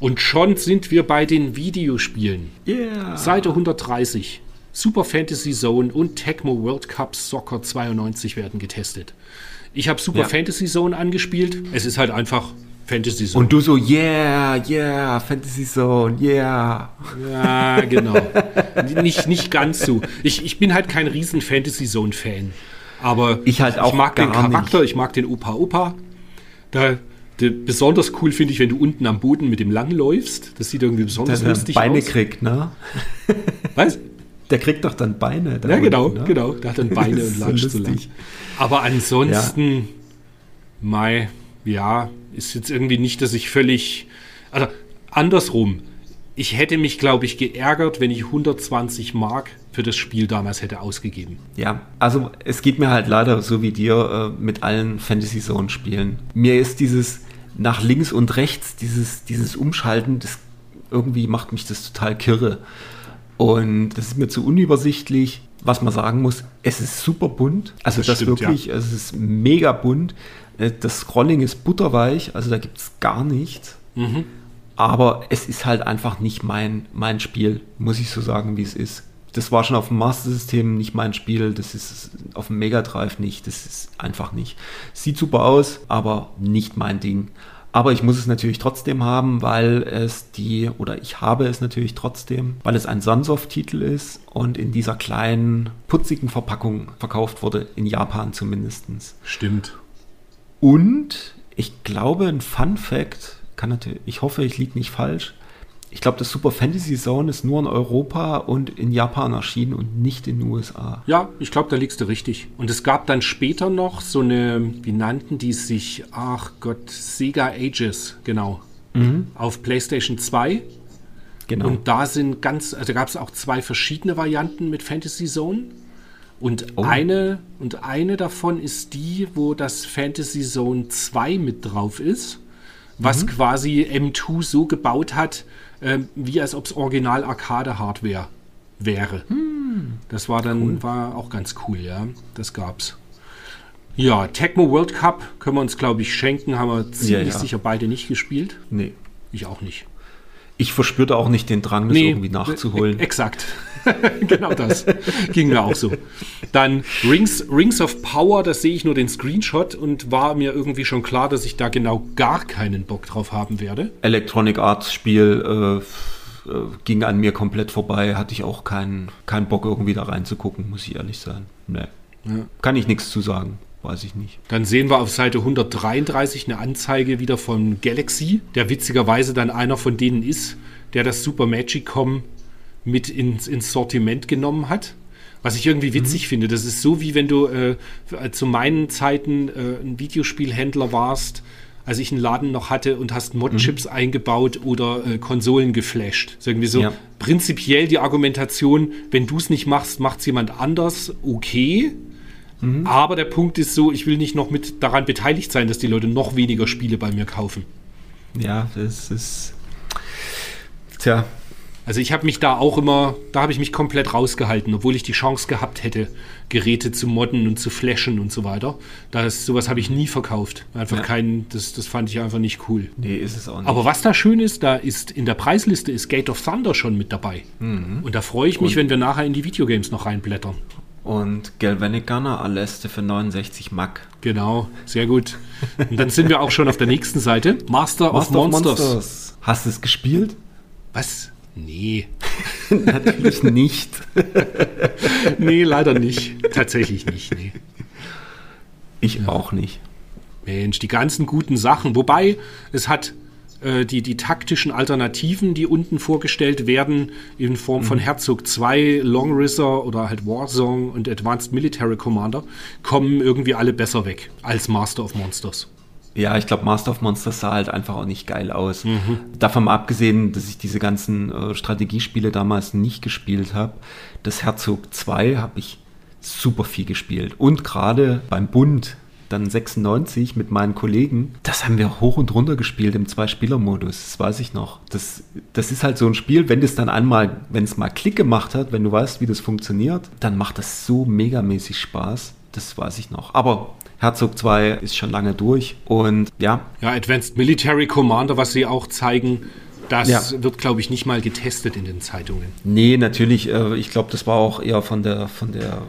Und schon sind wir bei den Videospielen. Yeah. Seite 130. Super Fantasy Zone und Tecmo World Cup Soccer 92 werden getestet. Ich habe Super ja. Fantasy Zone angespielt. Es ist halt einfach Fantasy Zone. Und du so, yeah, yeah, Fantasy Zone, yeah. Ja, genau. nicht, nicht ganz so. Ich, ich bin halt kein riesen Fantasy Zone Fan. Aber ich, halt auch ich mag den Charakter, nicht. ich mag den Opa Opa. Da, de, besonders cool finde ich, wenn du unten am Boden mit dem lang läufst. Das sieht irgendwie besonders der, der lustig Beine aus. Beine kriegt, ne? Was? Der kriegt doch dann Beine. Ja, genau, unten, ne? genau. Der hat dann Beine und latscht so lang. Aber ansonsten, ja. Mai, ja, ist jetzt irgendwie nicht, dass ich völlig. Also andersrum. Ich hätte mich, glaube ich, geärgert, wenn ich 120 Mark für das Spiel damals hätte ausgegeben. Ja, also es geht mir halt leider so wie dir äh, mit allen Fantasy Zone Spielen. Mir ist dieses nach links und rechts, dieses, dieses Umschalten, das irgendwie macht mich das total kirre. Und das ist mir zu unübersichtlich. Was man sagen muss, es ist super bunt. Also das, das stimmt, wirklich, ja. es ist mega bunt. Äh, das Scrolling ist butterweich, also da gibt es gar nichts. Mhm. Aber es ist halt einfach nicht mein, mein Spiel, muss ich so sagen, wie es ist. Das war schon auf dem Master System nicht mein Spiel, das ist auf dem Mega Drive nicht, das ist einfach nicht. Sieht super aus, aber nicht mein Ding. Aber ich muss es natürlich trotzdem haben, weil es die, oder ich habe es natürlich trotzdem, weil es ein Sunsoft-Titel ist und in dieser kleinen, putzigen Verpackung verkauft wurde, in Japan zumindest. Stimmt. Und ich glaube, ein Fun Fact, kann natürlich, ich hoffe, ich liege nicht falsch. Ich glaube, das Super Fantasy Zone ist nur in Europa und in Japan erschienen und nicht in den USA. Ja, ich glaube, da liegst du richtig. Und es gab dann später noch so eine, wie nannten die sich? Ach Gott, Sega Ages, genau. Mhm. Auf PlayStation 2. Genau. Und da sind ganz, also gab es auch zwei verschiedene Varianten mit Fantasy Zone. Und, oh. eine, und eine davon ist die, wo das Fantasy Zone 2 mit drauf ist, was mhm. quasi M2 so gebaut hat, äh, wie als ob es Original Arcade-Hardware wäre. Mhm. Das war dann cool. war auch ganz cool, ja. Das gab's. Ja, Tecmo World Cup können wir uns, glaube ich, schenken. Haben wir ziemlich ja, ja. sicher beide nicht gespielt. Nee. Ich auch nicht. Ich verspürte auch nicht den Drang, das nee, irgendwie nachzuholen. Exakt. genau das. Ging mir auch so. Dann Rings, Rings of Power, da sehe ich nur den Screenshot und war mir irgendwie schon klar, dass ich da genau gar keinen Bock drauf haben werde. Electronic Arts Spiel äh, äh, ging an mir komplett vorbei, hatte ich auch keinen, keinen Bock irgendwie da reinzugucken, muss ich ehrlich sein. Nee. Ja. Kann ich nichts zu sagen weiß ich nicht. Dann sehen wir auf Seite 133 eine Anzeige wieder von Galaxy, der witzigerweise dann einer von denen ist, der das Super Magicom mit ins, ins Sortiment genommen hat. Was ich irgendwie witzig mhm. finde. Das ist so, wie wenn du äh, zu meinen Zeiten äh, ein Videospielhändler warst, als ich einen Laden noch hatte und hast Mod-Chips mhm. eingebaut oder äh, Konsolen geflasht. Das ist irgendwie so ja. prinzipiell die Argumentation, wenn du es nicht machst, macht es jemand anders, okay. Mhm. Aber der Punkt ist so, ich will nicht noch mit daran beteiligt sein, dass die Leute noch weniger Spiele bei mir kaufen. Ja, das ist. Tja. Also ich habe mich da auch immer, da habe ich mich komplett rausgehalten, obwohl ich die Chance gehabt hätte, Geräte zu modden und zu flashen und so weiter. Das, sowas habe ich nie verkauft. Einfach ja. kein, das, das fand ich einfach nicht cool. Nee, ist es auch nicht. Aber was da schön ist, da ist in der Preisliste ist Gate of Thunder schon mit dabei. Mhm. Und da freue ich mich, und wenn wir nachher in die Videogames noch reinblättern und Galvanic Gunner Aleste für 69 Mac. Genau, sehr gut. Und dann sind wir auch schon auf der nächsten Seite. Master, Master of, Monsters. of Monsters. Hast du es gespielt? Was? Nee. Natürlich nicht. nee, leider nicht. Tatsächlich nicht, nee. Ich ja. auch nicht. Mensch, die ganzen guten Sachen. Wobei, es hat äh, die, die taktischen Alternativen, die unten vorgestellt werden, in Form mhm. von Herzog 2, Long Risser oder halt Warzone und Advanced Military Commander, kommen irgendwie alle besser weg als Master of Monsters. Ja, ich glaube, Master of Monsters sah halt einfach auch nicht geil aus. Mhm. Davon abgesehen, dass ich diese ganzen äh, Strategiespiele damals nicht gespielt habe. Das Herzog 2 habe ich super viel gespielt. Und gerade beim Bund, dann 96 mit meinen Kollegen, das haben wir hoch und runter gespielt im Zwei-Spieler-Modus. Das weiß ich noch. Das, das ist halt so ein Spiel, wenn es dann einmal, wenn es mal Klick gemacht hat, wenn du weißt, wie das funktioniert, dann macht das so megamäßig Spaß. Das weiß ich noch. Aber Herzog 2 ist schon lange durch und ja. Ja, Advanced Military Commander, was sie auch zeigen, das ja. wird, glaube ich, nicht mal getestet in den Zeitungen. Nee, natürlich. Äh, ich glaube, das war auch eher von der, von der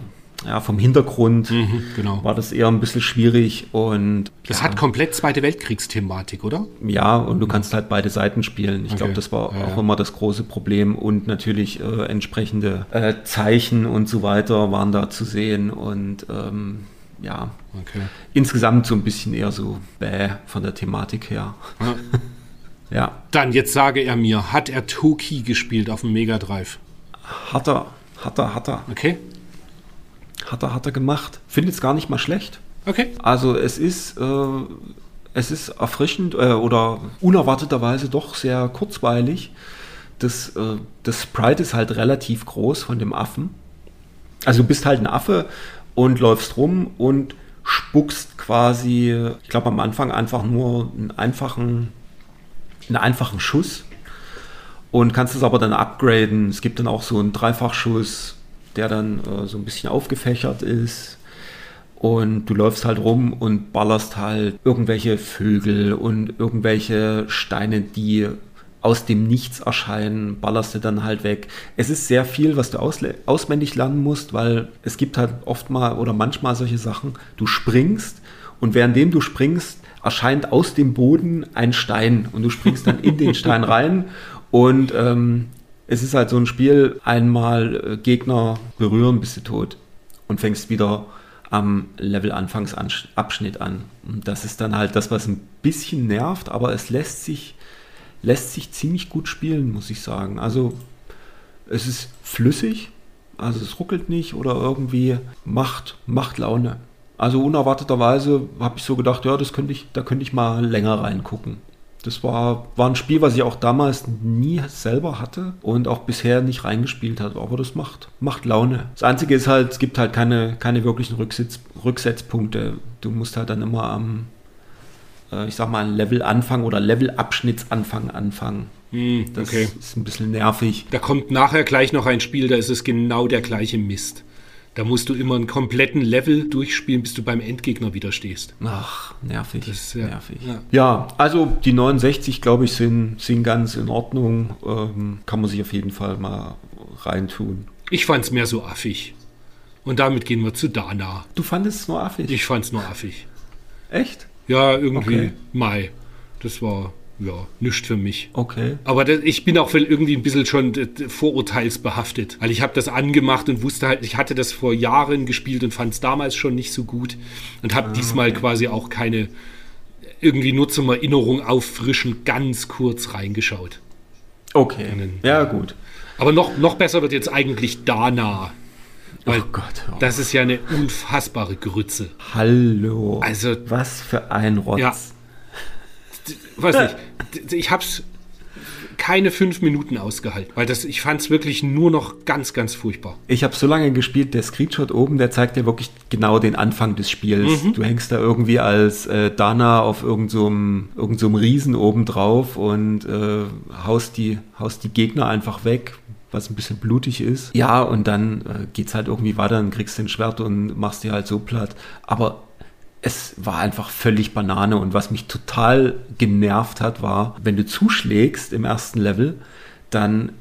ja, vom Hintergrund mhm, genau. war das eher ein bisschen schwierig und das ja. hat komplett Zweite Weltkriegsthematik, oder? Ja, und du kannst halt beide Seiten spielen. Ich okay. glaube, das war ja, auch ja. immer das große Problem und natürlich äh, entsprechende äh, Zeichen und so weiter waren da zu sehen und ähm, ja, okay. insgesamt so ein bisschen eher so bäh von der Thematik her. Ja. ja. Dann, jetzt sage er mir, hat er Toki gespielt auf dem Mega Drive? Hat er, hat er, hat er. Okay. Hat er, hat er gemacht. Findet es gar nicht mal schlecht. Okay. Also es ist, äh, es ist erfrischend äh, oder unerwarteterweise doch sehr kurzweilig. Das, äh, das Sprite ist halt relativ groß von dem Affen. Also du bist halt ein Affe und läufst rum und spuckst quasi, ich glaube am Anfang einfach nur einen einfachen, einen einfachen Schuss und kannst es aber dann upgraden. Es gibt dann auch so einen Dreifachschuss, der dann äh, so ein bisschen aufgefächert ist. Und du läufst halt rum und ballerst halt irgendwelche Vögel und irgendwelche Steine, die aus dem Nichts erscheinen, ballerst du dann halt weg. Es ist sehr viel, was du auswendig lernen musst, weil es gibt halt oft mal oder manchmal solche Sachen, du springst und währenddem du springst, erscheint aus dem Boden ein Stein und du springst dann in den Stein rein und ähm, es ist halt so ein Spiel, einmal äh, Gegner berühren, bist du tot und fängst wieder am Level-Anfangsabschnitt an. Und das ist dann halt das, was ein bisschen nervt, aber es lässt sich lässt sich ziemlich gut spielen, muss ich sagen. Also es ist flüssig, also es ruckelt nicht oder irgendwie macht, macht Laune. Also unerwarteterweise habe ich so gedacht, ja, das könnte ich, da könnte ich mal länger reingucken. Das war, war ein Spiel, was ich auch damals nie selber hatte und auch bisher nicht reingespielt habe. Aber das macht, macht Laune. Das Einzige ist halt, es gibt halt keine, keine wirklichen Rücksitz, Rücksetzpunkte. Du musst halt dann immer am, äh, ich sag mal, Level-Anfang oder Level-Abschnittsanfang anfangen. Hm, das okay. ist ein bisschen nervig. Da kommt nachher gleich noch ein Spiel, da ist es genau der gleiche Mist. Da musst du immer einen kompletten Level durchspielen, bis du beim Endgegner wieder stehst. Ach, nervig. Das ist ja, nervig. Ja. ja. also die 69, glaube ich, sind, sind ganz in Ordnung. Ähm, kann man sich auf jeden Fall mal reintun. Ich fand es mehr so affig. Und damit gehen wir zu Dana. Du fandest es nur affig? Ich fand es nur affig. Echt? Ja, irgendwie okay. Mai. Das war ja nichts für mich. Okay. Aber das, ich bin auch irgendwie ein bisschen schon vorurteilsbehaftet. Weil ich habe das angemacht und wusste halt, ich hatte das vor Jahren gespielt und fand es damals schon nicht so gut. Und habe ah, diesmal okay. quasi auch keine, irgendwie nur zum Erinnerung auffrischen, ganz kurz reingeschaut. Okay. Dann, ja, gut. Aber noch, noch besser wird jetzt eigentlich Dana. Weil oh Gott. Oh. Das ist ja eine unfassbare Grütze. Hallo. Also. Was für ein Rotz. Ja. Weiß nicht. Ich hab's keine fünf Minuten ausgehalten, weil das, ich fand es wirklich nur noch ganz, ganz furchtbar. Ich habe so lange gespielt, der Screenshot oben, der zeigt dir wirklich genau den Anfang des Spiels. Mhm. Du hängst da irgendwie als äh, Dana auf irgendeinem so irgend so Riesen oben drauf und äh, haust, die, haust die Gegner einfach weg, was ein bisschen blutig ist. Ja, und dann äh, es halt irgendwie weiter, dann kriegst du ein Schwert und machst die halt so platt. Aber es war einfach völlig Banane und was mich total genervt hat, war, wenn du zuschlägst im ersten Level, dann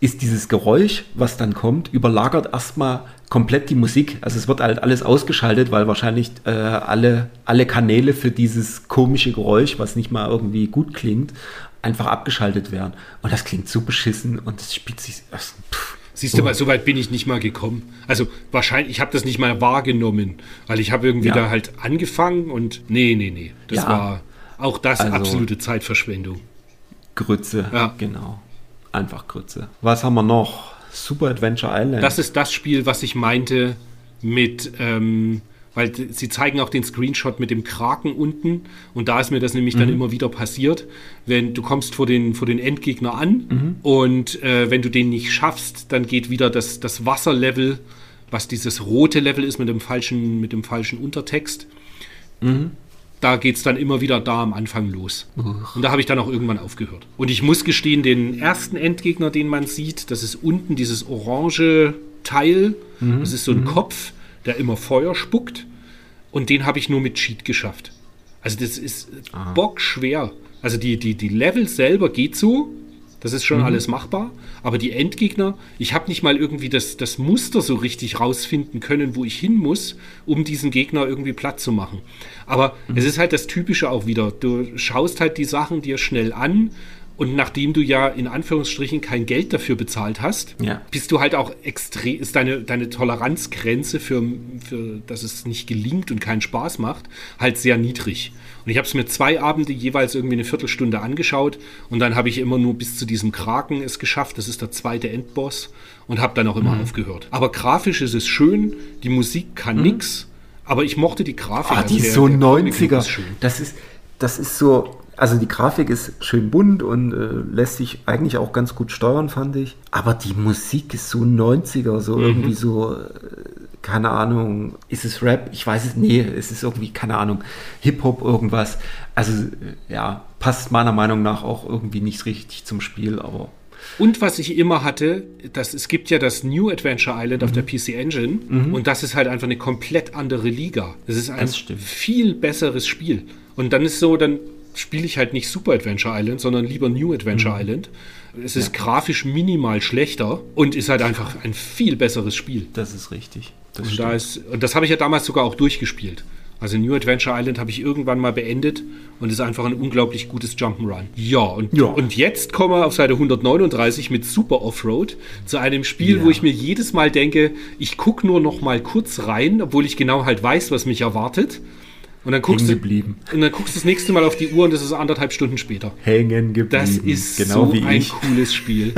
ist dieses Geräusch, was dann kommt, überlagert erstmal komplett die Musik. Also es wird halt alles ausgeschaltet, weil wahrscheinlich äh, alle, alle Kanäle für dieses komische Geräusch, was nicht mal irgendwie gut klingt, einfach abgeschaltet werden. Und das klingt so beschissen und es spielt sich. Pff. Siehst du mal, so weit bin ich nicht mal gekommen. Also wahrscheinlich, ich habe das nicht mal wahrgenommen, weil ich habe irgendwie ja. da halt angefangen und nee, nee, nee. Das ja. war auch das also, absolute Zeitverschwendung. Grütze, ja. genau. Einfach Grütze. Was haben wir noch? Super Adventure Island. Das ist das Spiel, was ich meinte mit, ähm, weil sie zeigen auch den Screenshot mit dem Kraken unten und da ist mir das nämlich mhm. dann immer wieder passiert, wenn du kommst vor den, vor den Endgegner an mhm. und äh, wenn du den nicht schaffst, dann geht wieder das, das Wasserlevel, was dieses rote Level ist mit dem falschen, mit dem falschen Untertext. Mhm. Da geht es dann immer wieder da am Anfang los. Uch. Und da habe ich dann auch irgendwann aufgehört. Und ich muss gestehen, den ersten Endgegner, den man sieht, das ist unten dieses orange Teil. Mhm. Das ist so ein mhm. Kopf der immer Feuer spuckt. Und den habe ich nur mit Cheat geschafft. Also das ist ah. bockschwer. Also die, die, die Level selber geht so. Das ist schon mhm. alles machbar. Aber die Endgegner, ich habe nicht mal irgendwie das, das Muster so richtig rausfinden können, wo ich hin muss, um diesen Gegner irgendwie platt zu machen. Aber mhm. es ist halt das Typische auch wieder. Du schaust halt die Sachen dir schnell an und nachdem du ja in Anführungsstrichen kein Geld dafür bezahlt hast, ja. bist du halt auch extrem, ist deine, deine Toleranzgrenze für, für, dass es nicht gelingt und keinen Spaß macht, halt sehr niedrig. Und ich habe es mir zwei Abende jeweils irgendwie eine Viertelstunde angeschaut und dann habe ich immer nur bis zu diesem Kraken es geschafft. Das ist der zweite Endboss und habe dann auch immer mhm. aufgehört. Aber grafisch ist es schön, die Musik kann mhm. nix, aber ich mochte die Grafik. Ah, die also ist so der 90er. Ist das ist, das ist so, also die Grafik ist schön bunt und äh, lässt sich eigentlich auch ganz gut steuern, fand ich. Aber die Musik ist so 90er, so mhm. irgendwie so, äh, keine Ahnung, ist es Rap? Ich weiß es, nee, es ist irgendwie, keine Ahnung, Hip-Hop, irgendwas. Also äh, ja, passt meiner Meinung nach auch irgendwie nicht richtig zum Spiel, aber und was ich immer hatte, das, es gibt ja das New Adventure Island mhm. auf der PC Engine mhm. und das ist halt einfach eine komplett andere Liga. Das ist ein viel besseres Spiel. Und dann ist so, dann spiele ich halt nicht Super Adventure Island, sondern lieber New Adventure mhm. Island. Es ist ja. grafisch minimal schlechter und ist halt einfach ein viel besseres Spiel. Das ist richtig. Das und, da ist, und das habe ich ja damals sogar auch durchgespielt. Also New Adventure Island habe ich irgendwann mal beendet und ist einfach ein unglaublich gutes Jump'n'Run. Ja und, ja. und jetzt kommen wir auf Seite 139 mit Super Offroad zu einem Spiel, ja. wo ich mir jedes Mal denke, ich gucke nur noch mal kurz rein, obwohl ich genau halt weiß, was mich erwartet. Und dann guckst geblieben. du und dann guckst du das nächste Mal auf die Uhr und das ist anderthalb Stunden später. Hängen geblieben. Das ist genau so ein cooles Spiel.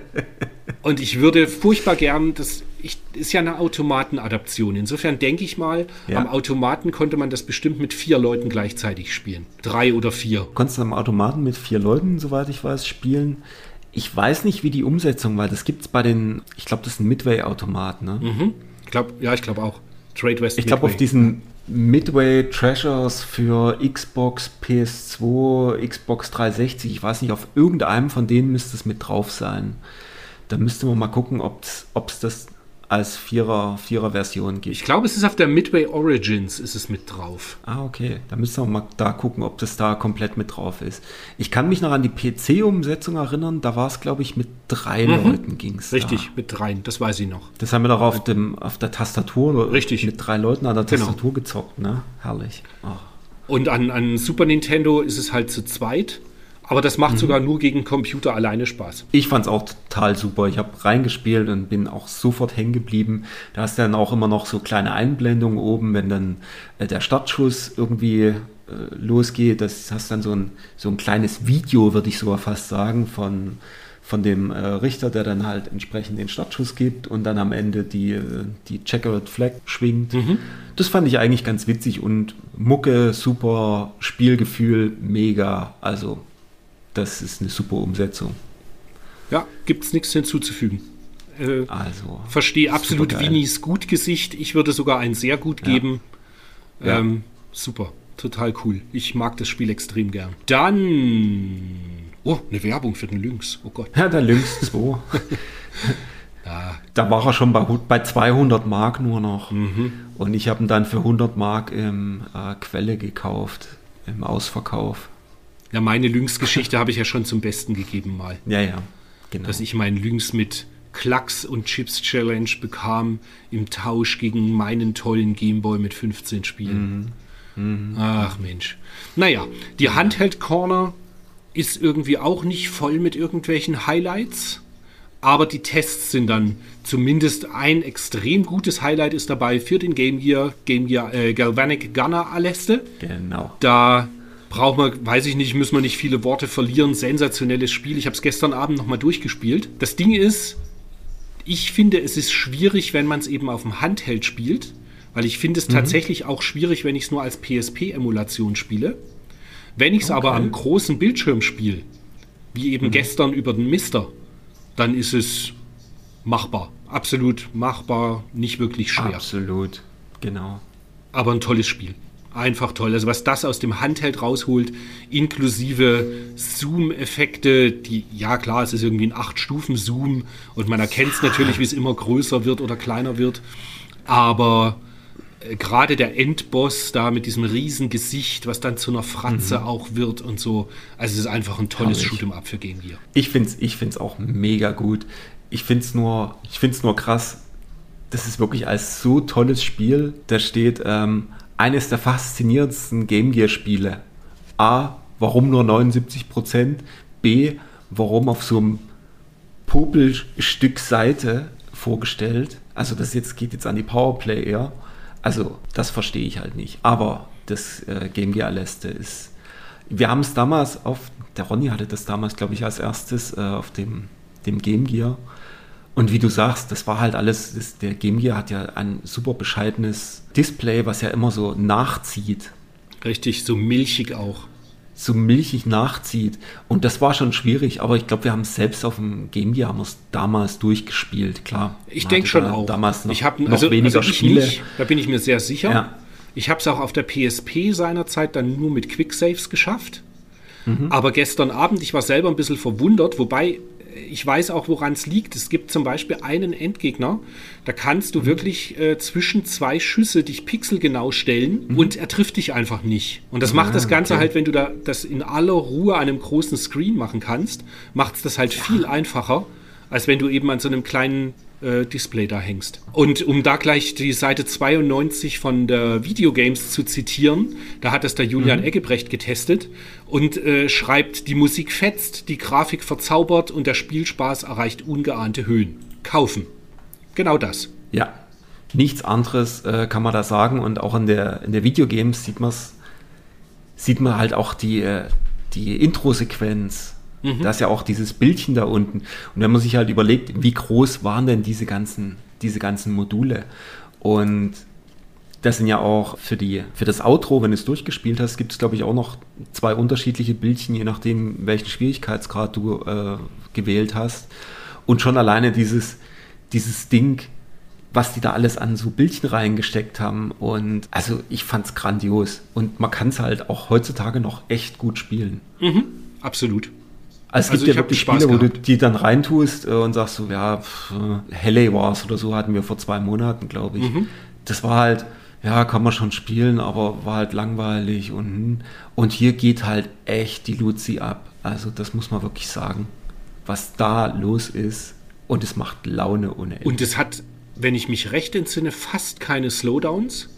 und ich würde furchtbar gern, das ich, ist ja eine Automatenadaption. Insofern denke ich mal, ja. am Automaten konnte man das bestimmt mit vier Leuten gleichzeitig spielen. Drei oder vier. Konntest du am Automaten mit vier Leuten, soweit ich weiß, spielen? Ich weiß nicht, wie die Umsetzung war. Das gibt es bei den, ich glaube, das ist ein Midway-Automat, ne? Mhm. Ich ja, ich glaube auch. Trade West. Ich glaube, auf diesen Midway Treasures für Xbox, PS2, Xbox 360, ich weiß nicht, auf irgendeinem von denen müsste es mit drauf sein. Da müsste man mal gucken, ob es das als Vierer, Vierer-Version gibt. Ich glaube, es ist auf der Midway Origins ist es mit drauf. Ah, okay. Da müssen wir mal da gucken, ob das da komplett mit drauf ist. Ich kann mich noch an die PC-Umsetzung erinnern, da war es, glaube ich, mit drei mhm. Leuten ging es. Richtig, da. mit dreien, das weiß ich noch. Das haben wir doch auf, dem, auf der Tastatur Richtig. mit drei Leuten an der genau. Tastatur genau. gezockt, ne? Herrlich. Oh. Und an, an Super Nintendo ist es halt zu zweit. Aber das macht mhm. sogar nur gegen Computer alleine Spaß. Ich fand es auch total super. Ich habe reingespielt und bin auch sofort hängen geblieben. Da hast du dann auch immer noch so kleine Einblendungen oben, wenn dann äh, der Startschuss irgendwie äh, losgeht. Das hast dann so ein, so ein kleines Video, würde ich sogar fast sagen, von, von dem äh, Richter, der dann halt entsprechend den Startschuss gibt und dann am Ende die, äh, die Checkered Flag schwingt. Mhm. Das fand ich eigentlich ganz witzig und Mucke, super, Spielgefühl, mega. Also das ist eine super Umsetzung. Ja, gibt es nichts hinzuzufügen. Äh, also. Verstehe absolut Winis Gutgesicht. Ich würde sogar ein sehr gut geben. Ja. Ähm, super, total cool. Ich mag das Spiel extrem gern. Dann. Oh, eine Werbung für den Lynx. Oh Gott. Ja, der Lynx 2. ja. Da war er schon bei, bei 200 Mark nur noch. Mhm. Und ich habe ihn dann für 100 Mark im äh, Quelle gekauft, im Ausverkauf. Ja, meine Lynx-Geschichte habe ich ja schon zum Besten gegeben mal. Ja, ja, genau. Dass ich meinen Lynx mit Klacks und Chips Challenge bekam im Tausch gegen meinen tollen Gameboy mit 15 Spielen. Mhm. Mhm. Ach Mensch. Naja, die Handheld Corner ist irgendwie auch nicht voll mit irgendwelchen Highlights. Aber die Tests sind dann zumindest ein extrem gutes Highlight ist dabei für den Game Gear, Game Gear äh, Galvanic Gunner Aleste. Genau. Da braucht man, weiß ich nicht, müssen wir nicht viele Worte verlieren. Sensationelles Spiel. Ich habe es gestern Abend nochmal durchgespielt. Das Ding ist, ich finde, es ist schwierig, wenn man es eben auf dem Handheld spielt, weil ich finde es mhm. tatsächlich auch schwierig, wenn ich es nur als PSP-Emulation spiele. Wenn ich es okay. aber am großen Bildschirm spiele, wie eben mhm. gestern über den Mister, dann ist es machbar. Absolut machbar, nicht wirklich schwer. Absolut, genau. Aber ein tolles Spiel. Einfach toll. Also was das aus dem Handheld rausholt, inklusive Zoom-Effekte, die, ja klar, es ist irgendwie ein 8-Stufen-Zoom und man erkennt es natürlich, wie es immer größer wird oder kleiner wird. Aber äh, gerade der Endboss da mit diesem riesen Gesicht, was dann zu einer Fratze mhm. auch wird und so. Also es ist einfach ein tolles Shoot'em Up für Game Gear. Ich finde es ich find's auch mega gut. Ich finde es nur, nur krass, das ist wirklich als so tolles Spiel. Da steht ähm, eines der faszinierendsten Game Gear Spiele. A, warum nur 79 Prozent? B, warum auf so einem Popelstück Seite vorgestellt? Also das jetzt geht jetzt an die Powerplay eher. Also das verstehe ich halt nicht. Aber das äh, Game Gear Leste ist. Wir haben es damals auf, der Ronny hatte das damals, glaube ich, als erstes äh, auf dem, dem Game Gear und wie du sagst, das war halt alles, das, der Game Gear hat ja ein super bescheidenes Display, was ja immer so nachzieht. Richtig, so milchig auch. So milchig nachzieht. Und das war schon schwierig, aber ich glaube, wir haben es selbst auf dem Game Gear haben damals durchgespielt, klar. Ich denke schon auch. Damals noch, ich hab, noch also, weniger also Spiele. Nicht, da bin ich mir sehr sicher. Ja. Ich habe es auch auf der PSP seinerzeit dann nur mit Quicksaves geschafft. Mhm. Aber gestern Abend, ich war selber ein bisschen verwundert, wobei ich weiß auch, woran es liegt. Es gibt zum Beispiel einen Endgegner, da kannst du mhm. wirklich äh, zwischen zwei Schüsse dich pixelgenau stellen mhm. und er trifft dich einfach nicht. Und das ah, macht das Ganze okay. halt, wenn du da das in aller Ruhe an einem großen Screen machen kannst, macht es das halt ja. viel einfacher, als wenn du eben an so einem kleinen äh, Display da hängst. Und um da gleich die Seite 92 von der Videogames zu zitieren, da hat es der Julian mhm. Eggebrecht getestet und äh, schreibt, die Musik fetzt, die Grafik verzaubert und der Spielspaß erreicht ungeahnte Höhen. Kaufen. Genau das. Ja, nichts anderes äh, kann man da sagen und auch in der, in der Videogames sieht man sieht man halt auch die, äh, die Intro-Sequenz Mhm. Da ist ja auch dieses Bildchen da unten. Und wenn man sich halt überlegt, wie groß waren denn diese ganzen, diese ganzen Module? Und das sind ja auch für, die, für das Outro, wenn du es durchgespielt hast, gibt es, glaube ich, auch noch zwei unterschiedliche Bildchen, je nachdem, welchen Schwierigkeitsgrad du äh, gewählt hast. Und schon alleine dieses, dieses Ding, was die da alles an so Bildchen reingesteckt haben. Und also ich fand es grandios. Und man kann es halt auch heutzutage noch echt gut spielen. Mhm, absolut. Also es also gibt ja wirklich Spiele, gehabt. wo du die dann reintust äh, und sagst so, ja, pff, Helle Wars oder so hatten wir vor zwei Monaten, glaube ich. Mhm. Das war halt, ja, kann man schon spielen, aber war halt langweilig und, hm. und hier geht halt echt die Luzi ab. Also das muss man wirklich sagen, was da los ist und es macht Laune ohne Ende. Und es hat, wenn ich mich recht entsinne, fast keine Slowdowns.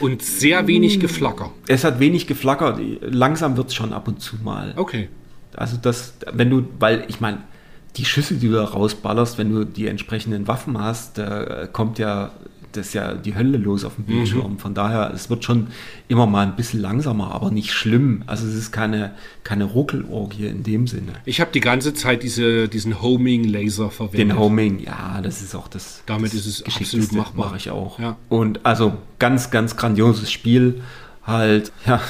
Und sehr wenig Geflacker. Es hat wenig Geflacker. Langsam wird es schon ab und zu mal. Okay. Also das, wenn du, weil ich meine, die Schüsse, die du da rausballerst, wenn du die entsprechenden Waffen hast, da kommt ja das ist ja die Hölle los auf dem Bildschirm. Mhm. Von daher, es wird schon immer mal ein bisschen langsamer, aber nicht schlimm. Also es ist keine, keine Ruckelorgie in dem Sinne. Ich habe die ganze Zeit diese, diesen Homing-Laser verwendet. Den Homing, ja, das ist auch das. Damit das ist es absolut machbar. Mache ich auch. Ja. Und also ganz, ganz grandioses Spiel. Halt, ja,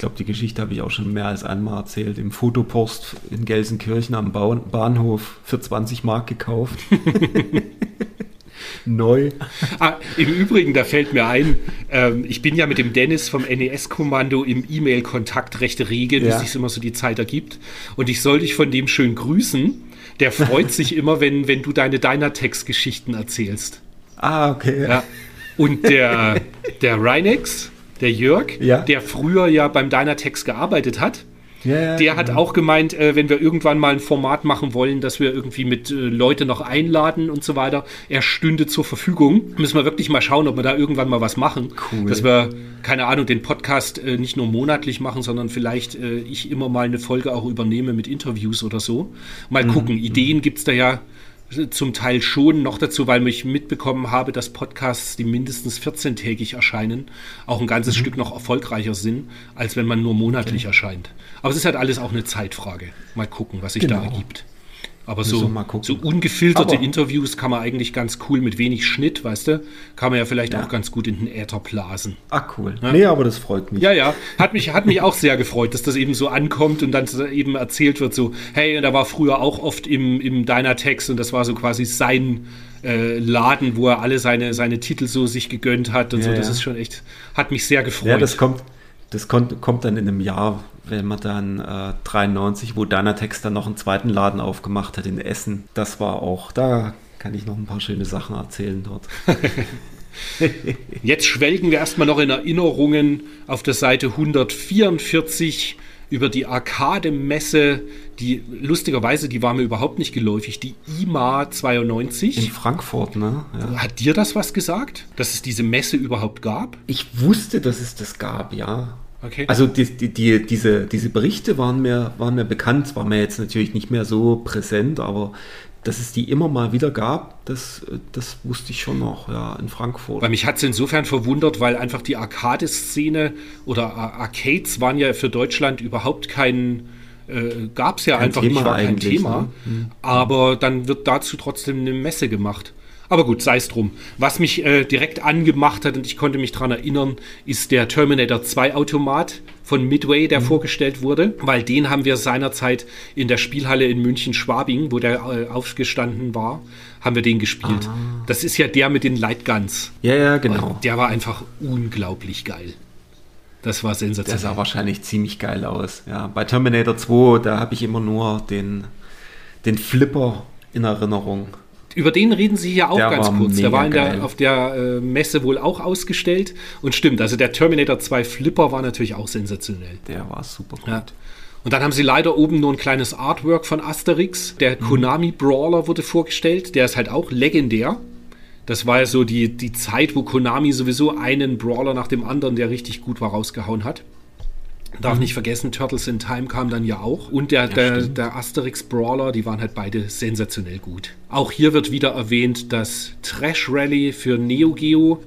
glaube, die Geschichte habe ich auch schon mehr als einmal erzählt. Im Fotopost in Gelsenkirchen am Bahnhof für 20 Mark gekauft. Neu. Ah, Im Übrigen, da fällt mir ein, ähm, ich bin ja mit dem Dennis vom NES-Kommando im E-Mail-Kontakt recht rege, ja. bis sich immer so die Zeit ergibt. Und ich soll dich von dem schön grüßen. Der freut sich immer, wenn, wenn du deine Dynatex-Geschichten erzählst. Ah, okay. Ja. Und der, der Rhinex, der Jörg, ja. der früher ja beim Dynatex gearbeitet hat. Ja, der hat auch gemeint, äh, wenn wir irgendwann mal ein Format machen wollen, dass wir irgendwie mit äh, Leute noch einladen und so weiter, er stünde zur Verfügung. Müssen wir wirklich mal schauen, ob wir da irgendwann mal was machen. Cool. Dass wir, keine Ahnung, den Podcast äh, nicht nur monatlich machen, sondern vielleicht äh, ich immer mal eine Folge auch übernehme mit Interviews oder so. Mal mhm. gucken. Ideen gibt es da ja zum Teil schon noch dazu, weil ich mitbekommen habe, dass Podcasts, die mindestens 14-tägig erscheinen, auch ein ganzes mhm. Stück noch erfolgreicher sind, als wenn man nur monatlich okay. erscheint. Aber es ist halt alles auch eine Zeitfrage. Mal gucken, was sich genau. da ergibt. Aber so, so ungefilterte Aber Interviews kann man eigentlich ganz cool mit wenig Schnitt, weißt du? Kann man ja vielleicht ja. auch ganz gut in den Äther blasen. Ah, cool. Ja? Nee, aber das freut mich. Ja, ja. Hat mich, hat mich auch sehr gefreut, dass das eben so ankommt und dann eben erzählt wird, so, hey, er war früher auch oft im, im Dynatext und das war so quasi sein äh, Laden, wo er alle seine, seine Titel so sich gegönnt hat und ja, so. Das ist schon echt, hat mich sehr gefreut. Ja, das kommt, das kommt, kommt dann in einem Jahr, wenn man dann äh, 93, wo Dynatext dann noch einen zweiten Laden aufgemacht hat in Essen. Das war auch, da kann ich noch ein paar schöne Sachen erzählen dort. Jetzt schwelgen wir erstmal noch in Erinnerungen auf der Seite 144 über die Arcade-Messe, die lustigerweise, die war mir überhaupt nicht geläufig, die IMA 92. In Frankfurt, ne? Ja. Hat dir das was gesagt, dass es diese Messe überhaupt gab? Ich wusste, dass es das gab, ja. Okay. Also die, die, die, diese, diese Berichte waren mir, waren mir bekannt, war mir jetzt natürlich nicht mehr so präsent, aber dass es die immer mal wieder gab, das, das wusste ich schon noch, ja, in Frankfurt. Weil mich hat es insofern verwundert, weil einfach die Arcade-Szene oder Arcades waren ja für Deutschland überhaupt kein, äh, gab es ja kein einfach Thema nicht, war kein Thema. Ne? Mhm. Aber dann wird dazu trotzdem eine Messe gemacht. Aber gut, sei es drum. Was mich äh, direkt angemacht hat und ich konnte mich daran erinnern, ist der Terminator 2 Automat von Midway, der mhm. vorgestellt wurde, weil den haben wir seinerzeit in der Spielhalle in München-Schwabing, wo der äh, aufgestanden war, haben wir den gespielt. Ah. Das ist ja der mit den Lightguns. Ja, ja, genau. Und der war einfach unglaublich geil. Das war sensationell. Der sah wahrscheinlich ziemlich geil aus. Ja, bei Terminator 2, da habe ich immer nur den, den Flipper in Erinnerung. Über den reden Sie hier auch der ganz kurz. Der war der, auf der äh, Messe wohl auch ausgestellt. Und stimmt, also der Terminator 2 Flipper war natürlich auch sensationell. Der war super gut. Ja. Und dann haben sie leider oben nur ein kleines Artwork von Asterix. Der mhm. Konami Brawler wurde vorgestellt. Der ist halt auch legendär. Das war ja so die, die Zeit, wo Konami sowieso einen Brawler nach dem anderen, der richtig gut war, rausgehauen hat. Darf mhm. nicht vergessen, Turtles in Time kam dann ja auch. Und der, ja, der, der, Asterix Brawler, die waren halt beide sensationell gut. Auch hier wird wieder erwähnt das Trash Rally für Neo Geo,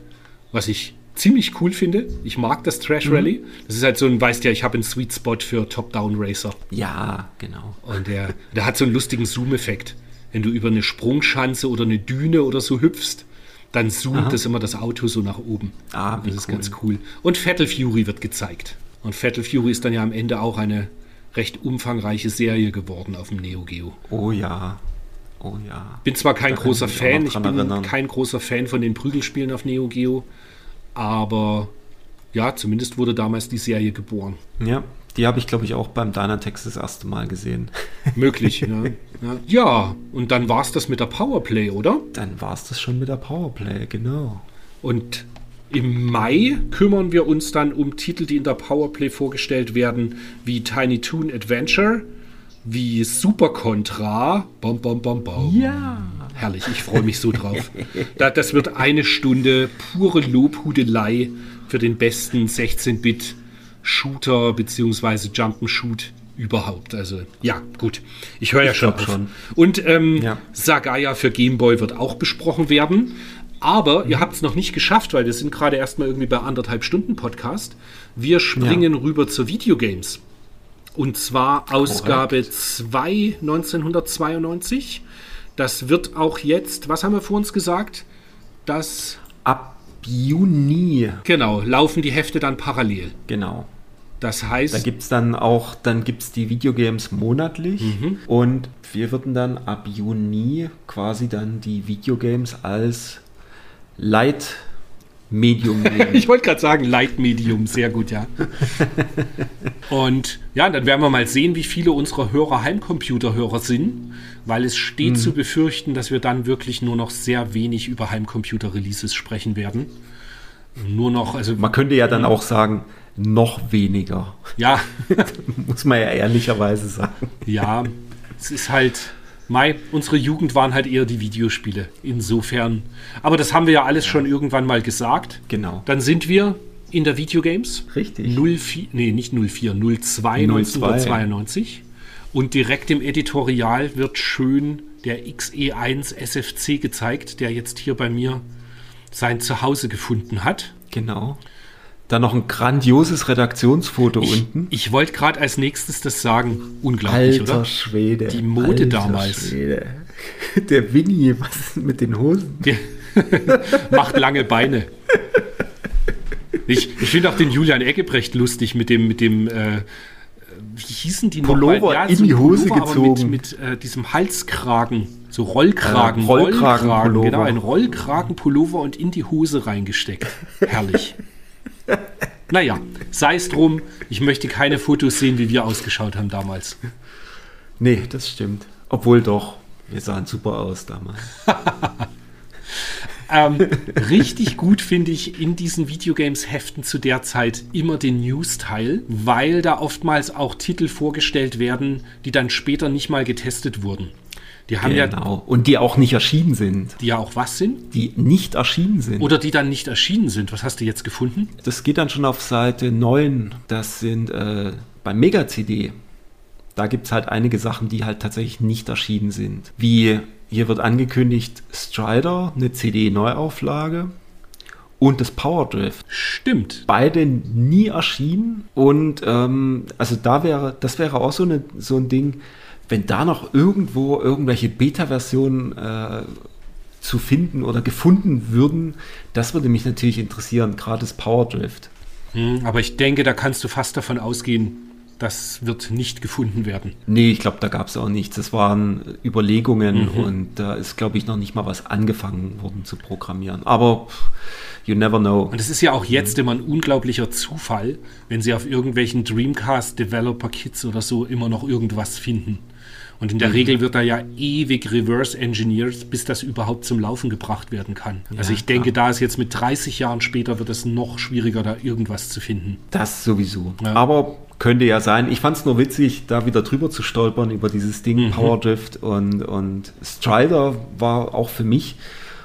was ich ziemlich cool finde. Ich mag das Trash mhm. Rally. Mhm. Das ist halt so ein, weißt ja, ich habe einen Sweet Spot für Top-Down Racer. Ja, genau. Und der, der hat so einen lustigen Zoom-Effekt. Wenn du über eine Sprungschanze oder eine Düne oder so hüpfst, dann zoomt Aha. das immer das Auto so nach oben. Ah, das ist cool. ganz cool. Und Fatal Fury wird gezeigt. Und Fatal Fury ist dann ja am Ende auch eine recht umfangreiche Serie geworden auf dem Neo Geo. Oh ja. Oh ja. Bin zwar kein da großer Fan, ich bin erinnern. kein großer Fan von den Prügelspielen auf Neo Geo, aber ja, zumindest wurde damals die Serie geboren. Ja, die habe ich, glaube ich, auch beim Dynatext das erste Mal gesehen. Möglich, ja. Ja, ja und dann war es das mit der Powerplay, oder? Dann war es das schon mit der Powerplay, genau. Und im Mai kümmern wir uns dann um Titel, die in der Powerplay vorgestellt werden, wie Tiny Toon Adventure, wie Super Contra. Bom, bom, bom, bom. Ja. Herrlich, ich freue mich so drauf. das wird eine Stunde pure Lobhudelei für den besten 16-Bit Shooter bzw. Jump'n'Shoot überhaupt. Also ja, gut. Ich höre ja schon, schon. Und ähm, ja. Sagaya für Gameboy wird auch besprochen werden. Aber mhm. ihr habt es noch nicht geschafft, weil wir sind gerade erstmal irgendwie bei anderthalb Stunden Podcast. Wir springen ja. rüber zu Videogames. Und zwar Ausgabe 2 1992. Das wird auch jetzt, was haben wir vor uns gesagt? Das ab Juni. Genau, laufen die Hefte dann parallel. Genau. Das heißt. Da gibt es dann auch, dann gibt es die Videogames monatlich mhm. und wir würden dann ab Juni quasi dann die Videogames als Light-Medium ich wollte gerade sagen, Light-Medium, sehr gut, ja. Und ja, dann werden wir mal sehen, wie viele unserer Hörer Heimcomputer-Hörer sind, weil es steht hm. zu befürchten, dass wir dann wirklich nur noch sehr wenig über Heimcomputer-Releases sprechen werden. Nur noch, also. Man könnte ja dann auch sagen, noch weniger. Ja. Muss man ja ehrlicherweise sagen. Ja, es ist halt Mai, unsere Jugend waren halt eher die Videospiele. Insofern. Aber das haben wir ja alles schon irgendwann mal gesagt. Genau. Dann sind wir in der Videogames. Richtig. 04, nee, nicht 04, 02, 02 1992. Und direkt im Editorial wird schön der XE1 SFC gezeigt, der jetzt hier bei mir sein Zuhause gefunden hat. Genau. Dann noch ein grandioses Redaktionsfoto ich, unten. Ich wollte gerade als nächstes das sagen. Unglaublich, Alter oder? Schwede. Die Mode Alter damals. Schwede. Der Winnie, was ist mit den Hosen? Der macht lange Beine. Ich, ich finde auch den Julian Eggebrecht lustig mit dem, mit dem äh, wie hießen die Pullover mal? in so die Hose Pullover, gezogen. Mit, mit äh, diesem Halskragen, so Rollkragen. Äh, Rollkragenpullover. genau, ein Rollkragenpullover und in die Hose reingesteckt. Herrlich. Naja, sei es drum, ich möchte keine Fotos sehen, wie wir ausgeschaut haben damals. Nee, das stimmt. Obwohl doch, wir sahen super aus damals. Ähm, richtig gut finde ich in diesen Videogames-Heften zu der Zeit immer den News-Teil, weil da oftmals auch Titel vorgestellt werden, die dann später nicht mal getestet wurden. Die haben ja, Genau. Und die auch nicht erschienen sind. die ja auch was sind Die nicht erschienen sind. oder die dann nicht erschienen sind. Was hast du jetzt gefunden? Das geht dann schon auf Seite 9. Das sind äh, beim Mega-CD. Da gibt es halt einige Sachen, die halt tatsächlich nicht erschienen sind. Wie hier wird angekündigt Strider, eine CD-Neuauflage und das Power Drift. Stimmt. Beide nie erschienen. Und ähm, also da wäre, das wäre auch so, eine, so ein Ding, wenn da noch irgendwo irgendwelche Beta-Versionen äh, zu finden oder gefunden würden, das würde mich natürlich interessieren, gerade das Power Drift. Hm, aber ich denke, da kannst du fast davon ausgehen, das wird nicht gefunden werden. Nee, ich glaube, da gab es auch nichts. Das waren Überlegungen und da ist, glaube ich, noch nicht mal was angefangen worden zu programmieren. Aber you never know. Und es ist ja auch jetzt immer ein unglaublicher Zufall, wenn sie auf irgendwelchen Dreamcast Developer Kits oder so immer noch irgendwas finden. Und in der Mhm. Regel wird da ja ewig reverse engineert, bis das überhaupt zum Laufen gebracht werden kann. also ich denke, da ist jetzt mit 30 Jahren später wird es noch schwieriger, da irgendwas zu finden. Das sowieso. Ja. Aber könnte ja sein. Ich fand es nur witzig, da wieder drüber zu stolpern über dieses Ding, Power Drift und, und Strider war auch für mich,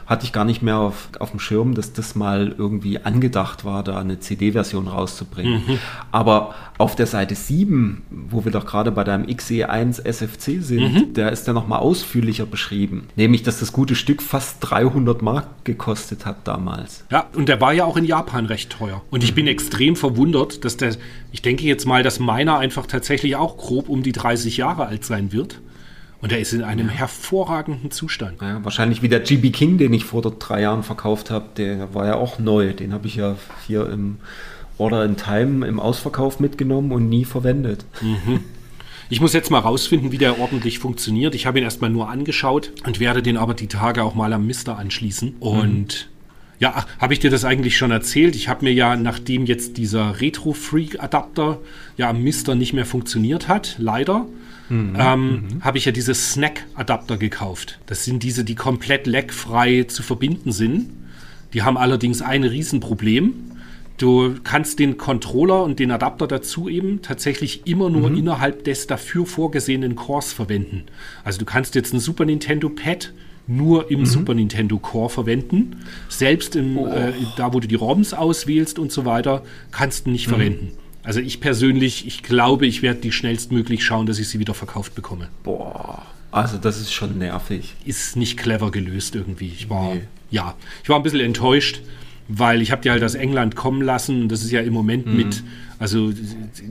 hatte ich gar nicht mehr auf, auf dem Schirm, dass das mal irgendwie angedacht war, da eine CD-Version rauszubringen. Aber auf der Seite 7, wo wir doch gerade bei deinem XE1 SFC sind, der ist ja nochmal ausführlicher beschrieben. Nämlich, dass das gute Stück fast 300 Mark gekostet hat damals. Ja, und der war ja auch in Japan recht teuer. Und ich bin extrem verwundert, dass der, ich denke jetzt mal, dass meiner einfach tatsächlich auch grob um die 30 Jahre alt sein wird. Und er ist in einem hervorragenden Zustand. Ja, wahrscheinlich wie der GB King, den ich vor drei Jahren verkauft habe, der war ja auch neu. Den habe ich ja hier im Order in Time im Ausverkauf mitgenommen und nie verwendet. Ich muss jetzt mal rausfinden, wie der ordentlich funktioniert. Ich habe ihn erstmal nur angeschaut und werde den aber die Tage auch mal am Mister anschließen. Und ja, ach, habe ich dir das eigentlich schon erzählt? Ich habe mir ja, nachdem jetzt dieser Retro-Freak-Adapter ja am Mister nicht mehr funktioniert hat, leider, ähm, habe ich ja diese Snack-Adapter gekauft. Das sind diese, die komplett leckfrei zu verbinden sind. Die haben allerdings ein Riesenproblem. Du kannst den Controller und den Adapter dazu eben tatsächlich immer nur innerhalb des dafür vorgesehenen Cores verwenden. Also du kannst jetzt ein Super Nintendo Pad nur im Super Nintendo Core verwenden. Selbst im, äh, da, wo du die ROMs auswählst und so weiter, kannst du nicht verwenden. Also ich persönlich, ich glaube, ich werde die schnellstmöglich schauen, dass ich sie wieder verkauft bekomme. Boah, also das ist schon nervig. Ist nicht clever gelöst irgendwie. Ich war, Nee. ja, ich war ein bisschen enttäuscht, weil ich habe die halt aus England kommen lassen. Das ist ja im Moment Mhm. mit, also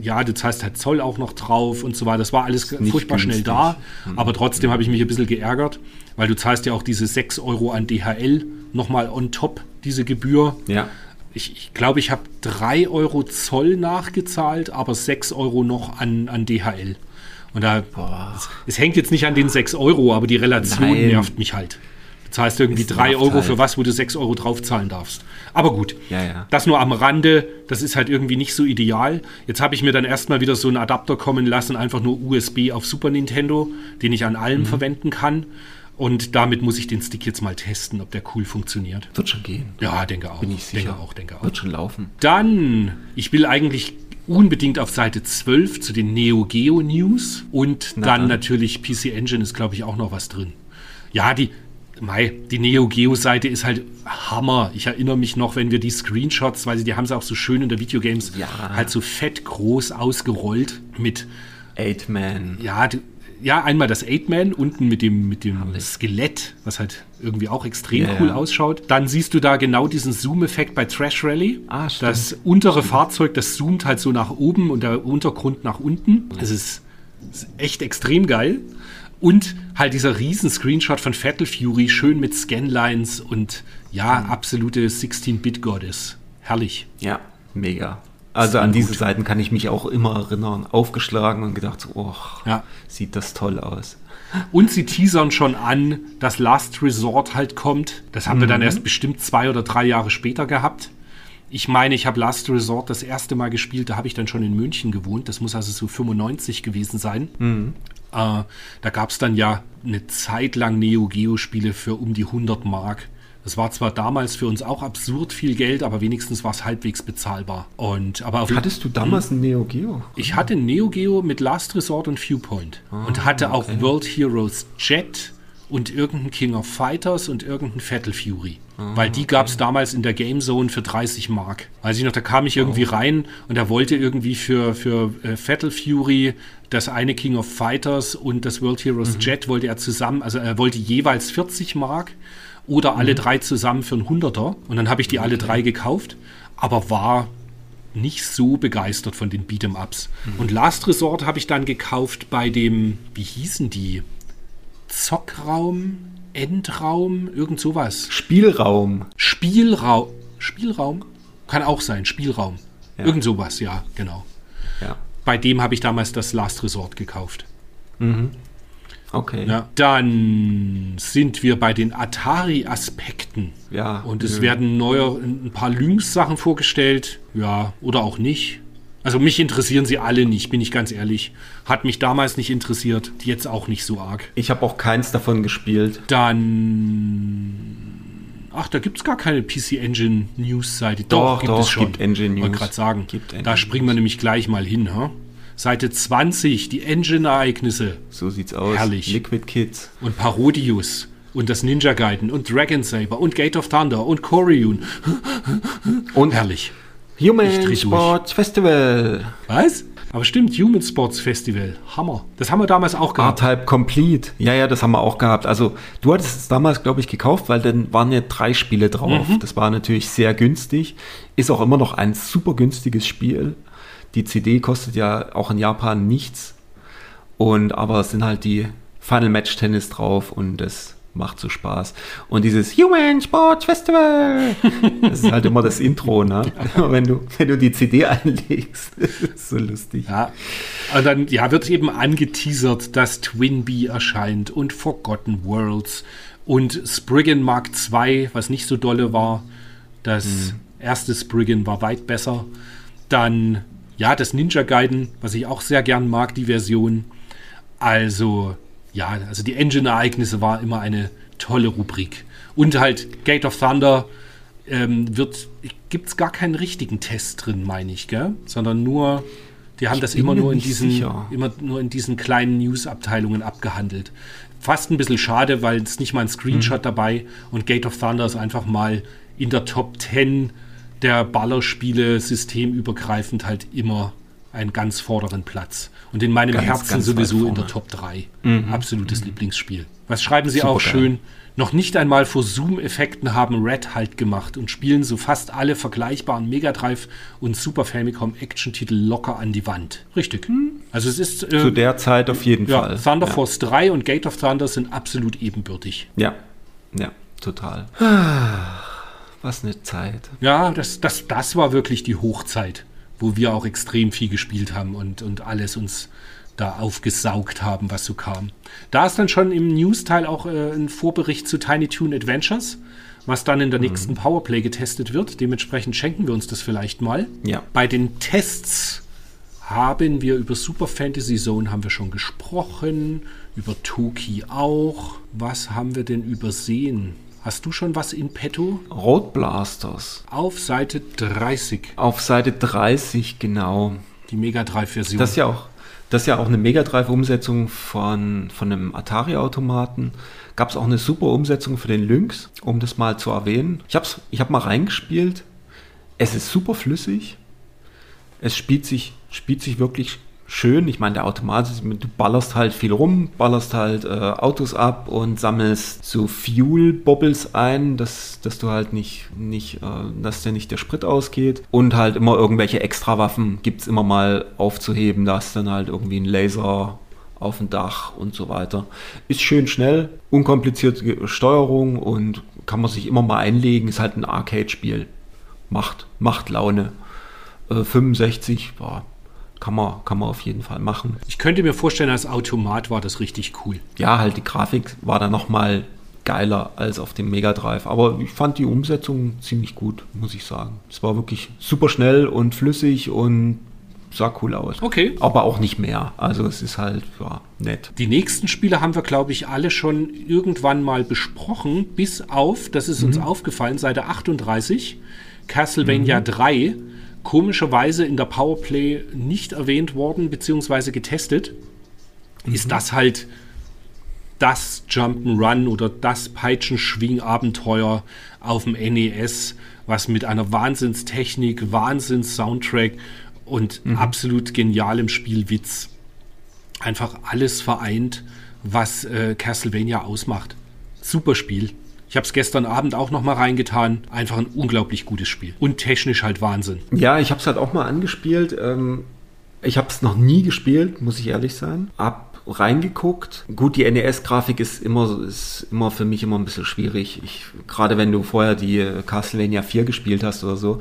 ja, du zahlst halt Zoll auch noch drauf und so weiter. Das war alles furchtbar schnell günstig. da. Aber trotzdem habe ich mich ein bisschen geärgert, weil du zahlst ja auch diese 6 Euro an DHL nochmal on top, diese Gebühr. Ja. Ich, ich glaube, ich habe 3 Euro Zoll nachgezahlt, aber 6 Euro noch an, an DHL. Und da, es, es hängt jetzt nicht an den 6 Euro, aber die Relation Nein. nervt mich halt. Du zahlst irgendwie Es 3 nervt Euro halt. für was, wo du 6 Euro draufzahlen darfst. Aber gut, Ja, ja. das nur am Rande, das ist halt irgendwie nicht so ideal. Jetzt habe ich mir dann erstmal wieder so einen Adapter kommen lassen, einfach nur USB auf Super Nintendo, den ich an Mhm. allem verwenden kann. Und damit muss ich den Stick jetzt mal testen, ob der cool funktioniert. Wird schon gehen. Ja, denke auch. Bin ich sicher. Denke auch, denke auch. Wird schon laufen. Dann, ich will eigentlich unbedingt auf Seite 12 zu den Neo Geo News und Na dann dann. natürlich PC Engine ist, glaube ich, auch noch was drin. Ja, die, Mei, die Neo Geo Seite ist halt Hammer. Ich erinnere mich noch, wenn wir die Screenshots, weil sie, die haben sie auch so schön in der Videogames Ja. halt so fett groß ausgerollt mit Eight Man. ja, du, ja, einmal das Eight-Man unten mit dem, mit dem Skelett, was halt irgendwie auch extrem Ja, cool ja. ausschaut. Dann siehst du da genau diesen Zoom-Effekt bei Trash Rally. Ah, stimmt. das untere Fahrzeug, das zoomt halt so nach oben und der Untergrund nach unten. Das ist, ist echt extrem geil. Und halt dieser riesen Screenshot von Fatal Fury, schön mit Scanlines und ja, Mhm. absolute 16-Bit-Goddess. Herrlich. Ja, mega. Also an diese Seiten kann ich mich auch immer erinnern. Aufgeschlagen und gedacht, so, oh, Ja. sieht das toll aus. Und sie teasern schon an, dass Last Resort halt kommt. Das haben wir Mhm. dann erst bestimmt zwei oder drei Jahre später gehabt. Ich meine, ich habe Last Resort das erste Mal gespielt, da habe ich dann schon in München gewohnt. Das muss also so 95 gewesen sein. Mhm. Äh, da gab es dann ja eine Zeit lang Neo Geo-Spiele für um die 100 Mark. Das war zwar damals für uns auch absurd viel Geld, aber wenigstens war es halbwegs bezahlbar. Und, aber auf, Hattest du damals ein Neo Geo? ich hatte Neo Geo mit Last Resort und Viewpoint und hatte auch World Heroes Jet und irgendeinen King of Fighters und irgendeinen Fatal Fury. Weil die gab es damals in der Game Zone für 30 Mark. Weiß ich noch, da kam ich irgendwie rein und er wollte irgendwie für, für äh, Fatal Fury das eine King of Fighters und das World Heroes Jet wollte er zusammen, also er wollte jeweils 40 Mark oder alle drei zusammen für einen Hunderter. Und dann habe ich die alle drei gekauft, aber war nicht so begeistert von den Beat'em-Ups. Und Last Resort habe ich dann gekauft bei dem, wie hießen die? Zockraum, Endraum, irgend sowas. Spielraum. Spielraum. Spielraum? Kann auch sein, Spielraum. Ja. Irgend sowas, ja, genau. Ja. Bei dem habe ich damals das Last Resort gekauft. Okay. Ja. Dann sind wir bei den Atari-Aspekten. Ja, Und es nö. werden neue, ein paar Lynx-Sachen vorgestellt. Ja, oder auch nicht. Also mich interessieren sie alle nicht, bin ich ganz ehrlich. Hat mich damals nicht interessiert, jetzt auch nicht so arg. Ich habe auch keins davon gespielt. Dann. Ach, da gibt es gar keine PC Engine News-Seite. Doch, doch, gibt Engine Wollte News. gerade sagen. Gibt Engine da springen wir News. nämlich gleich mal hin. Ha? Seite 20, die Engine-Ereignisse. So sieht's aus. Herrlich. Liquid Kids. und Parodius und das Ninja Gaiden und Dragon Saber und Gate of Thunder und Koryun. Und Herrlich. Human. Sports Festival. Was? Aber stimmt, Human Sports Festival. Hammer. Das haben wir damals auch gehabt. R-Type Complete. Ja, ja, das haben wir auch gehabt. Also, du hattest es damals, glaube ich, gekauft, weil dann waren ja drei Spiele drauf. Das war natürlich sehr günstig. Ist auch immer noch ein super günstiges Spiel. Die CD kostet ja auch in Japan nichts. Und aber es sind halt die Final Match Tennis drauf und das macht so Spaß. Und dieses Human Sports Festival, das ist halt immer das Intro, ne? wenn, du, wenn du die CD einlegst. Das ist so lustig. Ja. Und dann ja, wird eben angeteasert, dass Twin Bee erscheint und Forgotten Worlds und Spriggan Mark II, was nicht so dolle war. Das erste Spriggan war weit besser. Dann, ja, das Ninja Gaiden, was ich auch sehr gern mag, die Version. Also, ja, also die Engine-Ereignisse war immer eine tolle Rubrik. Und halt Gate of Thunder ähm, wird, gibt es gar keinen richtigen Test drin, meine ich, gell? Sondern nur, die haben das bin immer nur in diesen, sicher. immer nur in diesen kleinen News-Abteilungen abgehandelt. Fast ein bisschen schade, weil es nicht mal ein Screenshot dabei und Gate of Thunder ist einfach mal in der Top 10 der Ballerspiele systemübergreifend halt immer einen ganz vorderen Platz. Und in meinem Ganz, Herzen ganz sowieso in der. Top 3. Absolutes Lieblingsspiel. Was schreiben Sie auch Supergeil. schön? Noch nicht einmal vor Zoom-Effekten haben Red Halt gemacht und spielen so fast alle vergleichbaren Mega Drive und Super Famicom Action-Titel locker an die Wand. Richtig. Also es ist äh, Zu der Zeit auf jeden ja, Fall. Thunder Force 3 und Gate of Thunder sind absolut ebenbürtig. Ja, ja, total. Was eine Zeit. Ja, das, das, das war wirklich die Hochzeit, wo wir auch extrem viel gespielt haben und, und alles uns da aufgesaugt haben, was so kam. Da ist dann schon im News-Teil auch äh, ein Vorbericht zu Tiny Toon Adventures, was dann in der nächsten Powerplay getestet wird. Dementsprechend schenken wir uns das vielleicht mal. Ja. Bei den Tests haben wir über Super Fantasy Zone haben wir schon gesprochen, über Toki auch. Was haben wir denn übersehen? Hast du schon was in petto? Road Blasters. Auf Seite 30, Auf Seite 30, genau. die Mega Drive-Version. Das ist ja auch, das ist ja auch eine Mega Drive-Umsetzung von, von einem Atari-Automaten. Gab es auch eine super Umsetzung für den Lynx, um das mal zu erwähnen. Ich habe ich hab mal reingespielt. Es ist super flüssig. Es spielt sich, spielt sich wirklich schön. Ich meine, der Automat, du ballerst halt viel rum, ballerst halt äh, Autos ab und sammelst so Fuel-Bobbles ein, dass, dass du halt nicht, nicht äh, dass dir nicht der Sprit ausgeht. Und halt immer irgendwelche Extrawaffen gibt es immer mal aufzuheben. Da hast dann halt irgendwie ein Laser auf dem Dach und so weiter. Ist schön schnell, unkomplizierte Steuerung und kann man sich immer mal einlegen. Ist halt ein Arcade-Spiel. Macht, macht Laune. Äh, 65, boah, kann man, kann man auf jeden Fall machen. Ich könnte mir vorstellen, als Automat war das richtig cool. Ja, halt die Grafik war dann nochmal geiler als auf dem Mega Drive. Aber ich fand die Umsetzung ziemlich gut, muss ich sagen. Es war wirklich super schnell und flüssig und sah cool aus. Okay. Aber auch nicht mehr. Also es ist halt ja, nett. Die nächsten Spiele haben wir, glaube ich, alle schon irgendwann mal besprochen, bis auf, das ist mhm. uns aufgefallen, Seite 38, Castlevania mhm. 3 komischerweise in der Powerplay nicht erwähnt worden bzw. getestet, mhm. ist das halt das Jump'n'Run oder das Peitschenschwing-Abenteuer auf dem NES, was mit einer Wahnsinnstechnik, Wahnsinns-Soundtrack und mhm. absolut genialem Spielwitz einfach alles vereint, was äh, Castlevania ausmacht. Super Spiel. Ich habe es gestern Abend auch noch mal reingetan. Einfach ein unglaublich gutes Spiel. Und technisch halt Wahnsinn. Ja, ich habe es halt auch mal angespielt. Ähm, ich habe es noch nie gespielt, muss ich ehrlich sein. Ab reingeguckt. Gut, die NES-Grafik ist immer, ist immer für mich immer ein bisschen schwierig. Ich, gerade wenn du vorher die Castlevania 4 gespielt hast oder so.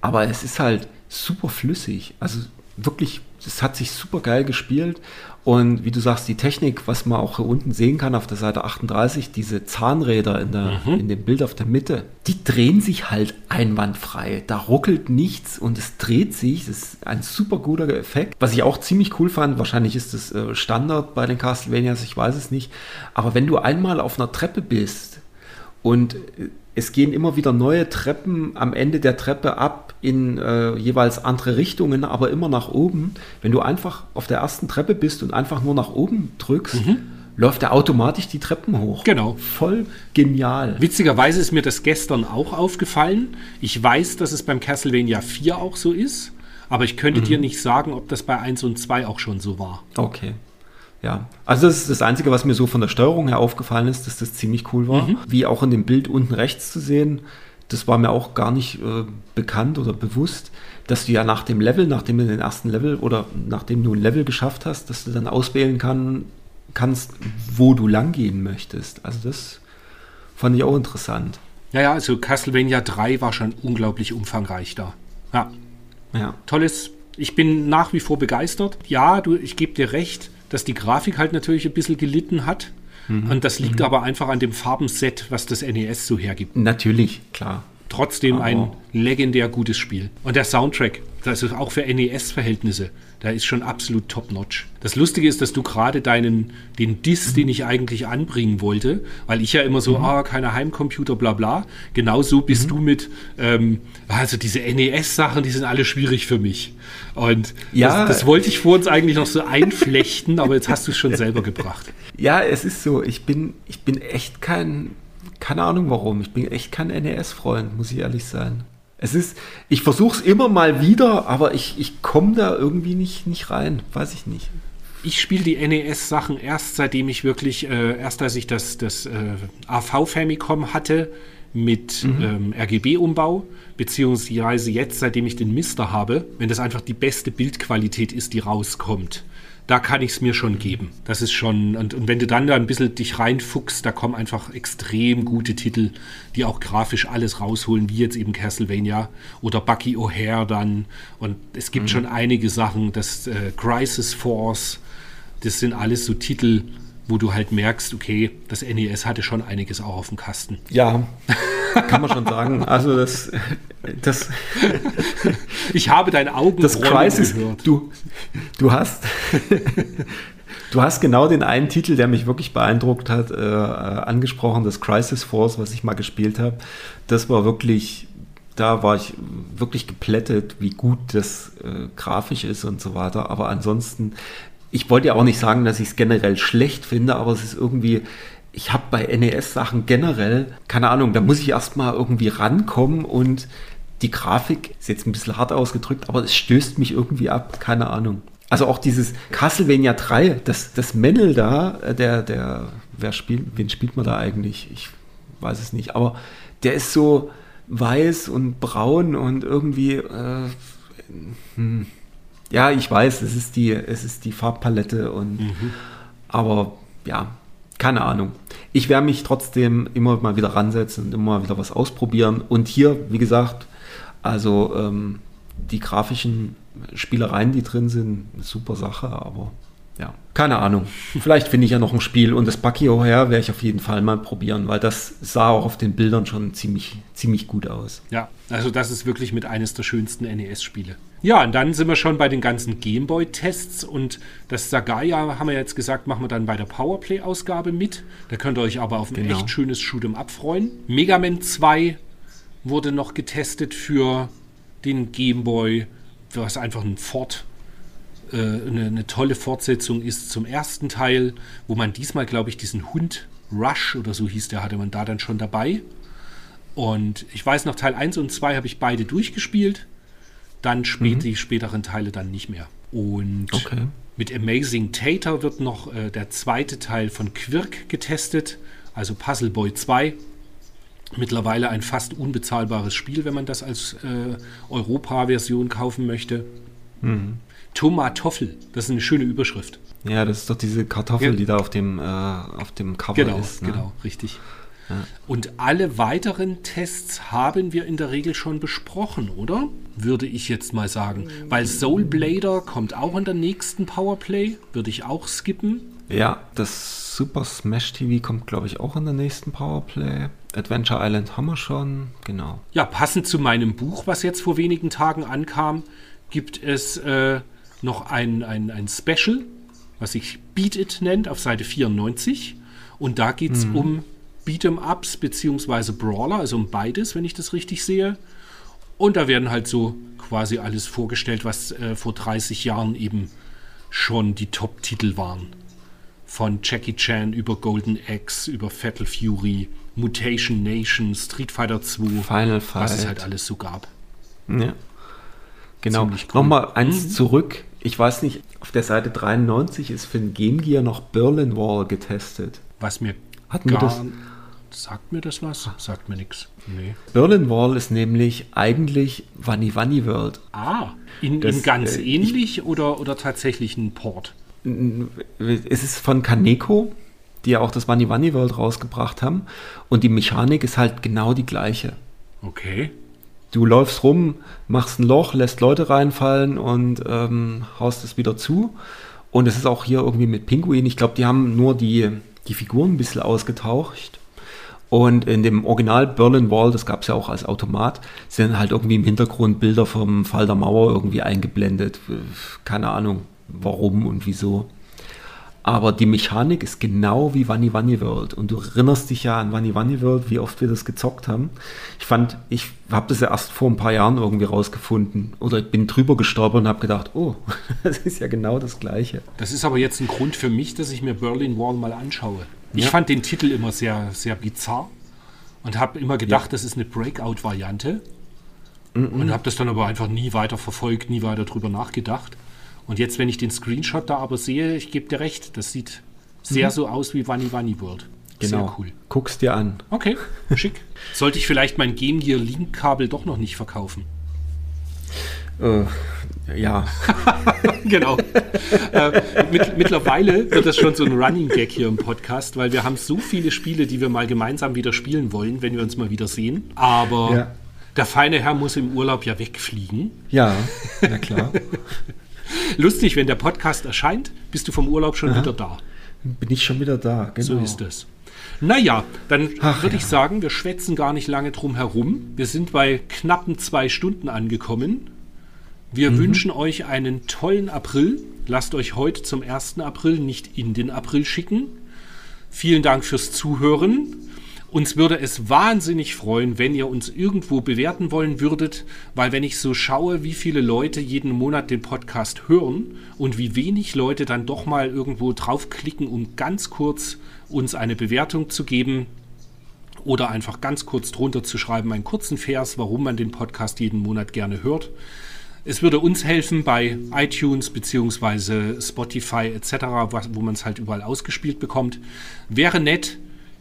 Aber es ist halt super flüssig. Also wirklich, es hat sich super geil gespielt und wie du sagst, die Technik, was man auch hier unten sehen kann auf der Seite 38, diese Zahnräder in, der, mhm. in dem Bild auf der Mitte, die drehen sich halt einwandfrei. Da ruckelt nichts und es dreht sich. Das ist ein super guter Effekt. Was ich auch ziemlich cool fand, wahrscheinlich ist das äh, Standard bei den Castlevanias, ich weiß es nicht. Aber wenn du einmal auf einer Treppe bist und äh, es gehen immer wieder neue Treppen am Ende der Treppe ab in äh, jeweils andere Richtungen, aber immer nach oben. Wenn du einfach auf der ersten Treppe bist und einfach nur nach oben drückst, mhm. läuft er automatisch die Treppen hoch. Genau. Voll genial. Witzigerweise ist mir das gestern auch aufgefallen. Ich weiß, dass es beim Castlevania 4 auch so ist, aber ich könnte mhm. dir nicht sagen, ob das bei 1 und 2 auch schon so war. Okay. Ja, also das ist das Einzige, was mir so von der Steuerung her aufgefallen ist, dass das ziemlich cool war. Mhm. Wie auch in dem Bild unten rechts zu sehen, das war mir auch gar nicht äh, bekannt oder bewusst, dass du ja nach dem Level, nachdem du den ersten Level oder nachdem du ein Level geschafft hast, dass du dann auswählen kann, kannst, wo du lang gehen möchtest. Also das fand ich auch interessant. Ja, ja, also Castlevania 3 war schon unglaublich umfangreich da. Ja. Ja. Tolles. Ich bin nach wie vor begeistert. Ja, du, ich gebe dir recht dass die Grafik halt natürlich ein bisschen gelitten hat. Mhm. Und das liegt mhm. aber einfach an dem Farbenset, was das NES so hergibt. Natürlich, klar. Trotzdem aber ein legendär gutes Spiel. Und der Soundtrack, das ist auch für NES-Verhältnisse da ist schon absolut top-notch. Das Lustige ist, dass du gerade deinen, den Diss, den ich eigentlich anbringen wollte, weil ich ja immer so, mhm. ah, keine Heimcomputer, bla bla, genauso bist mhm. du mit, ähm, also diese NES-Sachen, die sind alle schwierig für mich. Und ja, das, das, wollte ich vor uns eigentlich noch so einflechten, aber jetzt hast du es schon selber gebracht. Ja, es ist so, ich bin, ich bin echt kein, keine Ahnung warum, ich bin echt kein NES-Freund, muss ich ehrlich sein. Es ist, ich versuche es immer mal wieder, aber ich, ich komme da irgendwie nicht, nicht rein. Weiß ich nicht. Ich spiele die NES-Sachen erst, seitdem ich wirklich, äh, erst als ich das, das äh, AV-Famicom hatte mit mhm. ähm, RGB-Umbau, beziehungsweise jetzt, seitdem ich den Mister habe, wenn das einfach die beste Bildqualität ist, die rauskommt da kann ich es mir schon geben. Das ist schon, und, und, wenn du dann da ein bisschen dich reinfuchst, da kommen einfach extrem gute Titel, die auch grafisch alles rausholen, wie jetzt eben Castlevania oder Bucky O'Hare dann. Und es gibt mhm. schon einige Sachen, das äh, Crisis Force, das sind alles so Titel, wo du halt merkst, okay, das NES hatte schon einiges auch auf dem Kasten. Ja, kann man schon sagen. Also das, das ich habe dein Augen das Crisis, gehört. Du, du hast, du hast genau den einen Titel, der mich wirklich beeindruckt hat, äh, angesprochen, das Crisis Force, was ich mal gespielt habe. Das war wirklich da war ich wirklich geplättet, wie gut das äh, grafisch ist und so weiter. Aber ansonsten ich wollte ja auch nicht sagen, dass ich es generell schlecht finde, aber es ist irgendwie, ich habe bei NES-Sachen generell, keine Ahnung, da muss ich erstmal irgendwie rankommen und die Grafik ist jetzt ein bisschen hart ausgedrückt, aber es stößt mich irgendwie ab, keine Ahnung. Also auch dieses Castlevania 3, das, das Männel da, äh, der, der, wer spielt, wen spielt man da eigentlich? Ich weiß es nicht, aber der ist so weiß und braun und irgendwie, äh, hm, ja, ich weiß, es ist die, es ist die Farbpalette und, mhm. aber ja, keine Ahnung. Ich werde mich trotzdem immer mal wieder ransetzen und immer mal wieder was ausprobieren. Und hier, wie gesagt, also ähm, die grafischen Spielereien, die drin sind, eine super Sache, aber ja, keine Ahnung. Vielleicht finde ich ja noch ein Spiel und das Bucky her werde ich auf jeden Fall mal probieren, weil das sah auch auf den Bildern schon ziemlich, ziemlich gut aus. Ja, also das ist wirklich mit eines der schönsten NES-Spiele. Ja, und dann sind wir schon bei den ganzen Gameboy-Tests und das Sagaya, haben wir jetzt gesagt, machen wir dann bei der Powerplay-Ausgabe mit. Da könnt ihr euch aber auf ein genau. echt schönes Shoot'em Up freuen. Mega Man 2 wurde noch getestet für den Gameboy, was einfach ein Fort äh, eine, eine, tolle Fortsetzung ist zum ersten Teil, wo man diesmal, glaube ich, diesen Hund Rush oder so hieß der, hatte man da dann schon dabei. Und ich weiß noch, Teil 1 und 2 habe ich beide durchgespielt. Dann spät, mhm. die späteren Teile dann nicht mehr. Und okay. mit Amazing Tater wird noch äh, der zweite Teil von Quirk getestet, also Puzzle Boy 2. Mittlerweile ein fast unbezahlbares Spiel, wenn man das als äh, Europa-Version kaufen möchte. Mhm. Tomatoffel, das ist eine schöne Überschrift. Ja, das ist doch diese Kartoffel, ja. die da auf dem, äh, auf dem Cover genau, ist. Ne? Genau, richtig. Ja. Und alle weiteren Tests haben wir in der Regel schon besprochen, oder? Würde ich jetzt mal sagen. Weil Soul Blader kommt auch in der nächsten Powerplay, würde ich auch skippen. Ja, das Super Smash TV kommt, glaube ich, auch in der nächsten Powerplay. Adventure Island haben wir schon, genau. Ja, passend zu meinem Buch, was jetzt vor wenigen Tagen ankam, gibt es äh, noch ein, ein, ein Special, was sich Beat It nennt, auf Seite 94. Und da geht es mhm. um Beat'em-Ups bzw. Brawler, also um beides, wenn ich das richtig sehe. Und da werden halt so quasi alles vorgestellt, was äh, vor 30 Jahren eben schon die Top-Titel waren. Von Jackie Chan über Golden Axe, über Fatal Fury, Mutation Nation, Street Fighter 2, Final Fight. was es halt alles so gab. Ja. Genau. Cool. Nochmal eins mhm. zurück. Ich weiß nicht, auf der Seite 93 ist für den Game Gear noch Berlin Wall getestet. Was mir Hat gar, das, Sagt mir das was? Sagt mir nichts. Nee. Berlin Wall ist nämlich eigentlich Vanny Vanny World. Ah, in, das, in ganz äh, ähnlich ich, oder, oder tatsächlich ein Port? Es ist von Kaneko, die ja auch das Vanny Vanny World rausgebracht haben. Und die Mechanik ist halt genau die gleiche. Okay. Du läufst rum, machst ein Loch, lässt Leute reinfallen und ähm, haust es wieder zu. Und es ist auch hier irgendwie mit Pinguin. Ich glaube, die haben nur die, die Figuren ein bisschen ausgetauscht. Und in dem Original Berlin Wall, das gab es ja auch als Automat, sind halt irgendwie im Hintergrund Bilder vom Fall der Mauer irgendwie eingeblendet. Keine Ahnung, warum und wieso. Aber die Mechanik ist genau wie Vanny Vanny World. Und du erinnerst dich ja an Vanny Vanny World, wie oft wir das gezockt haben. Ich fand, ich habe das ja erst vor ein paar Jahren irgendwie rausgefunden. Oder ich bin drüber gestolpert und habe gedacht, oh, das ist ja genau das Gleiche. Das ist aber jetzt ein Grund für mich, dass ich mir Berlin Wall mal anschaue. Ich ja. fand den Titel immer sehr, sehr bizarr und habe immer gedacht, ja. das ist eine Breakout-Variante. -mm. Und habe das dann aber einfach nie weiter verfolgt, nie weiter drüber nachgedacht. Und jetzt, wenn ich den Screenshot da aber sehe, ich gebe dir recht, das sieht sehr mhm. so aus wie Wanny Wanny World. Genau. Sehr cool. Guck's dir an. Okay, schick. Sollte ich vielleicht mein Game Gear Link-Kabel doch noch nicht verkaufen? Äh, ja. genau. äh, mit, mittlerweile wird das schon so ein Running Gag hier im Podcast, weil wir haben so viele Spiele, die wir mal gemeinsam wieder spielen wollen, wenn wir uns mal wieder sehen. Aber ja. der feine Herr muss im Urlaub ja wegfliegen. Ja, na klar. Lustig, wenn der Podcast erscheint, bist du vom Urlaub schon Aha. wieder da. Bin ich schon wieder da, genau. So ist es. Naja, dann würde ja. ich sagen, wir schwätzen gar nicht lange drum herum. Wir sind bei knappen zwei Stunden angekommen. Wir mhm. wünschen euch einen tollen April. Lasst euch heute zum 1. April nicht in den April schicken. Vielen Dank fürs Zuhören. Uns würde es wahnsinnig freuen, wenn ihr uns irgendwo bewerten wollen würdet, weil wenn ich so schaue, wie viele Leute jeden Monat den Podcast hören und wie wenig Leute dann doch mal irgendwo draufklicken, um ganz kurz uns eine Bewertung zu geben oder einfach ganz kurz drunter zu schreiben, einen kurzen Vers, warum man den Podcast jeden Monat gerne hört, Es würde uns helfen bei iTunes bzw. Spotify etc., wo man es halt überall ausgespielt bekommt. Wäre nett.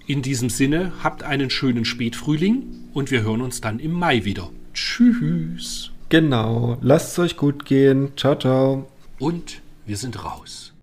In diesem Sinne, habt einen schönen Spätfrühling und wir hören uns dann im Mai wieder. Tschüss. Genau. Lasst es euch gut gehen. Ciao, ciao. Und wir sind raus.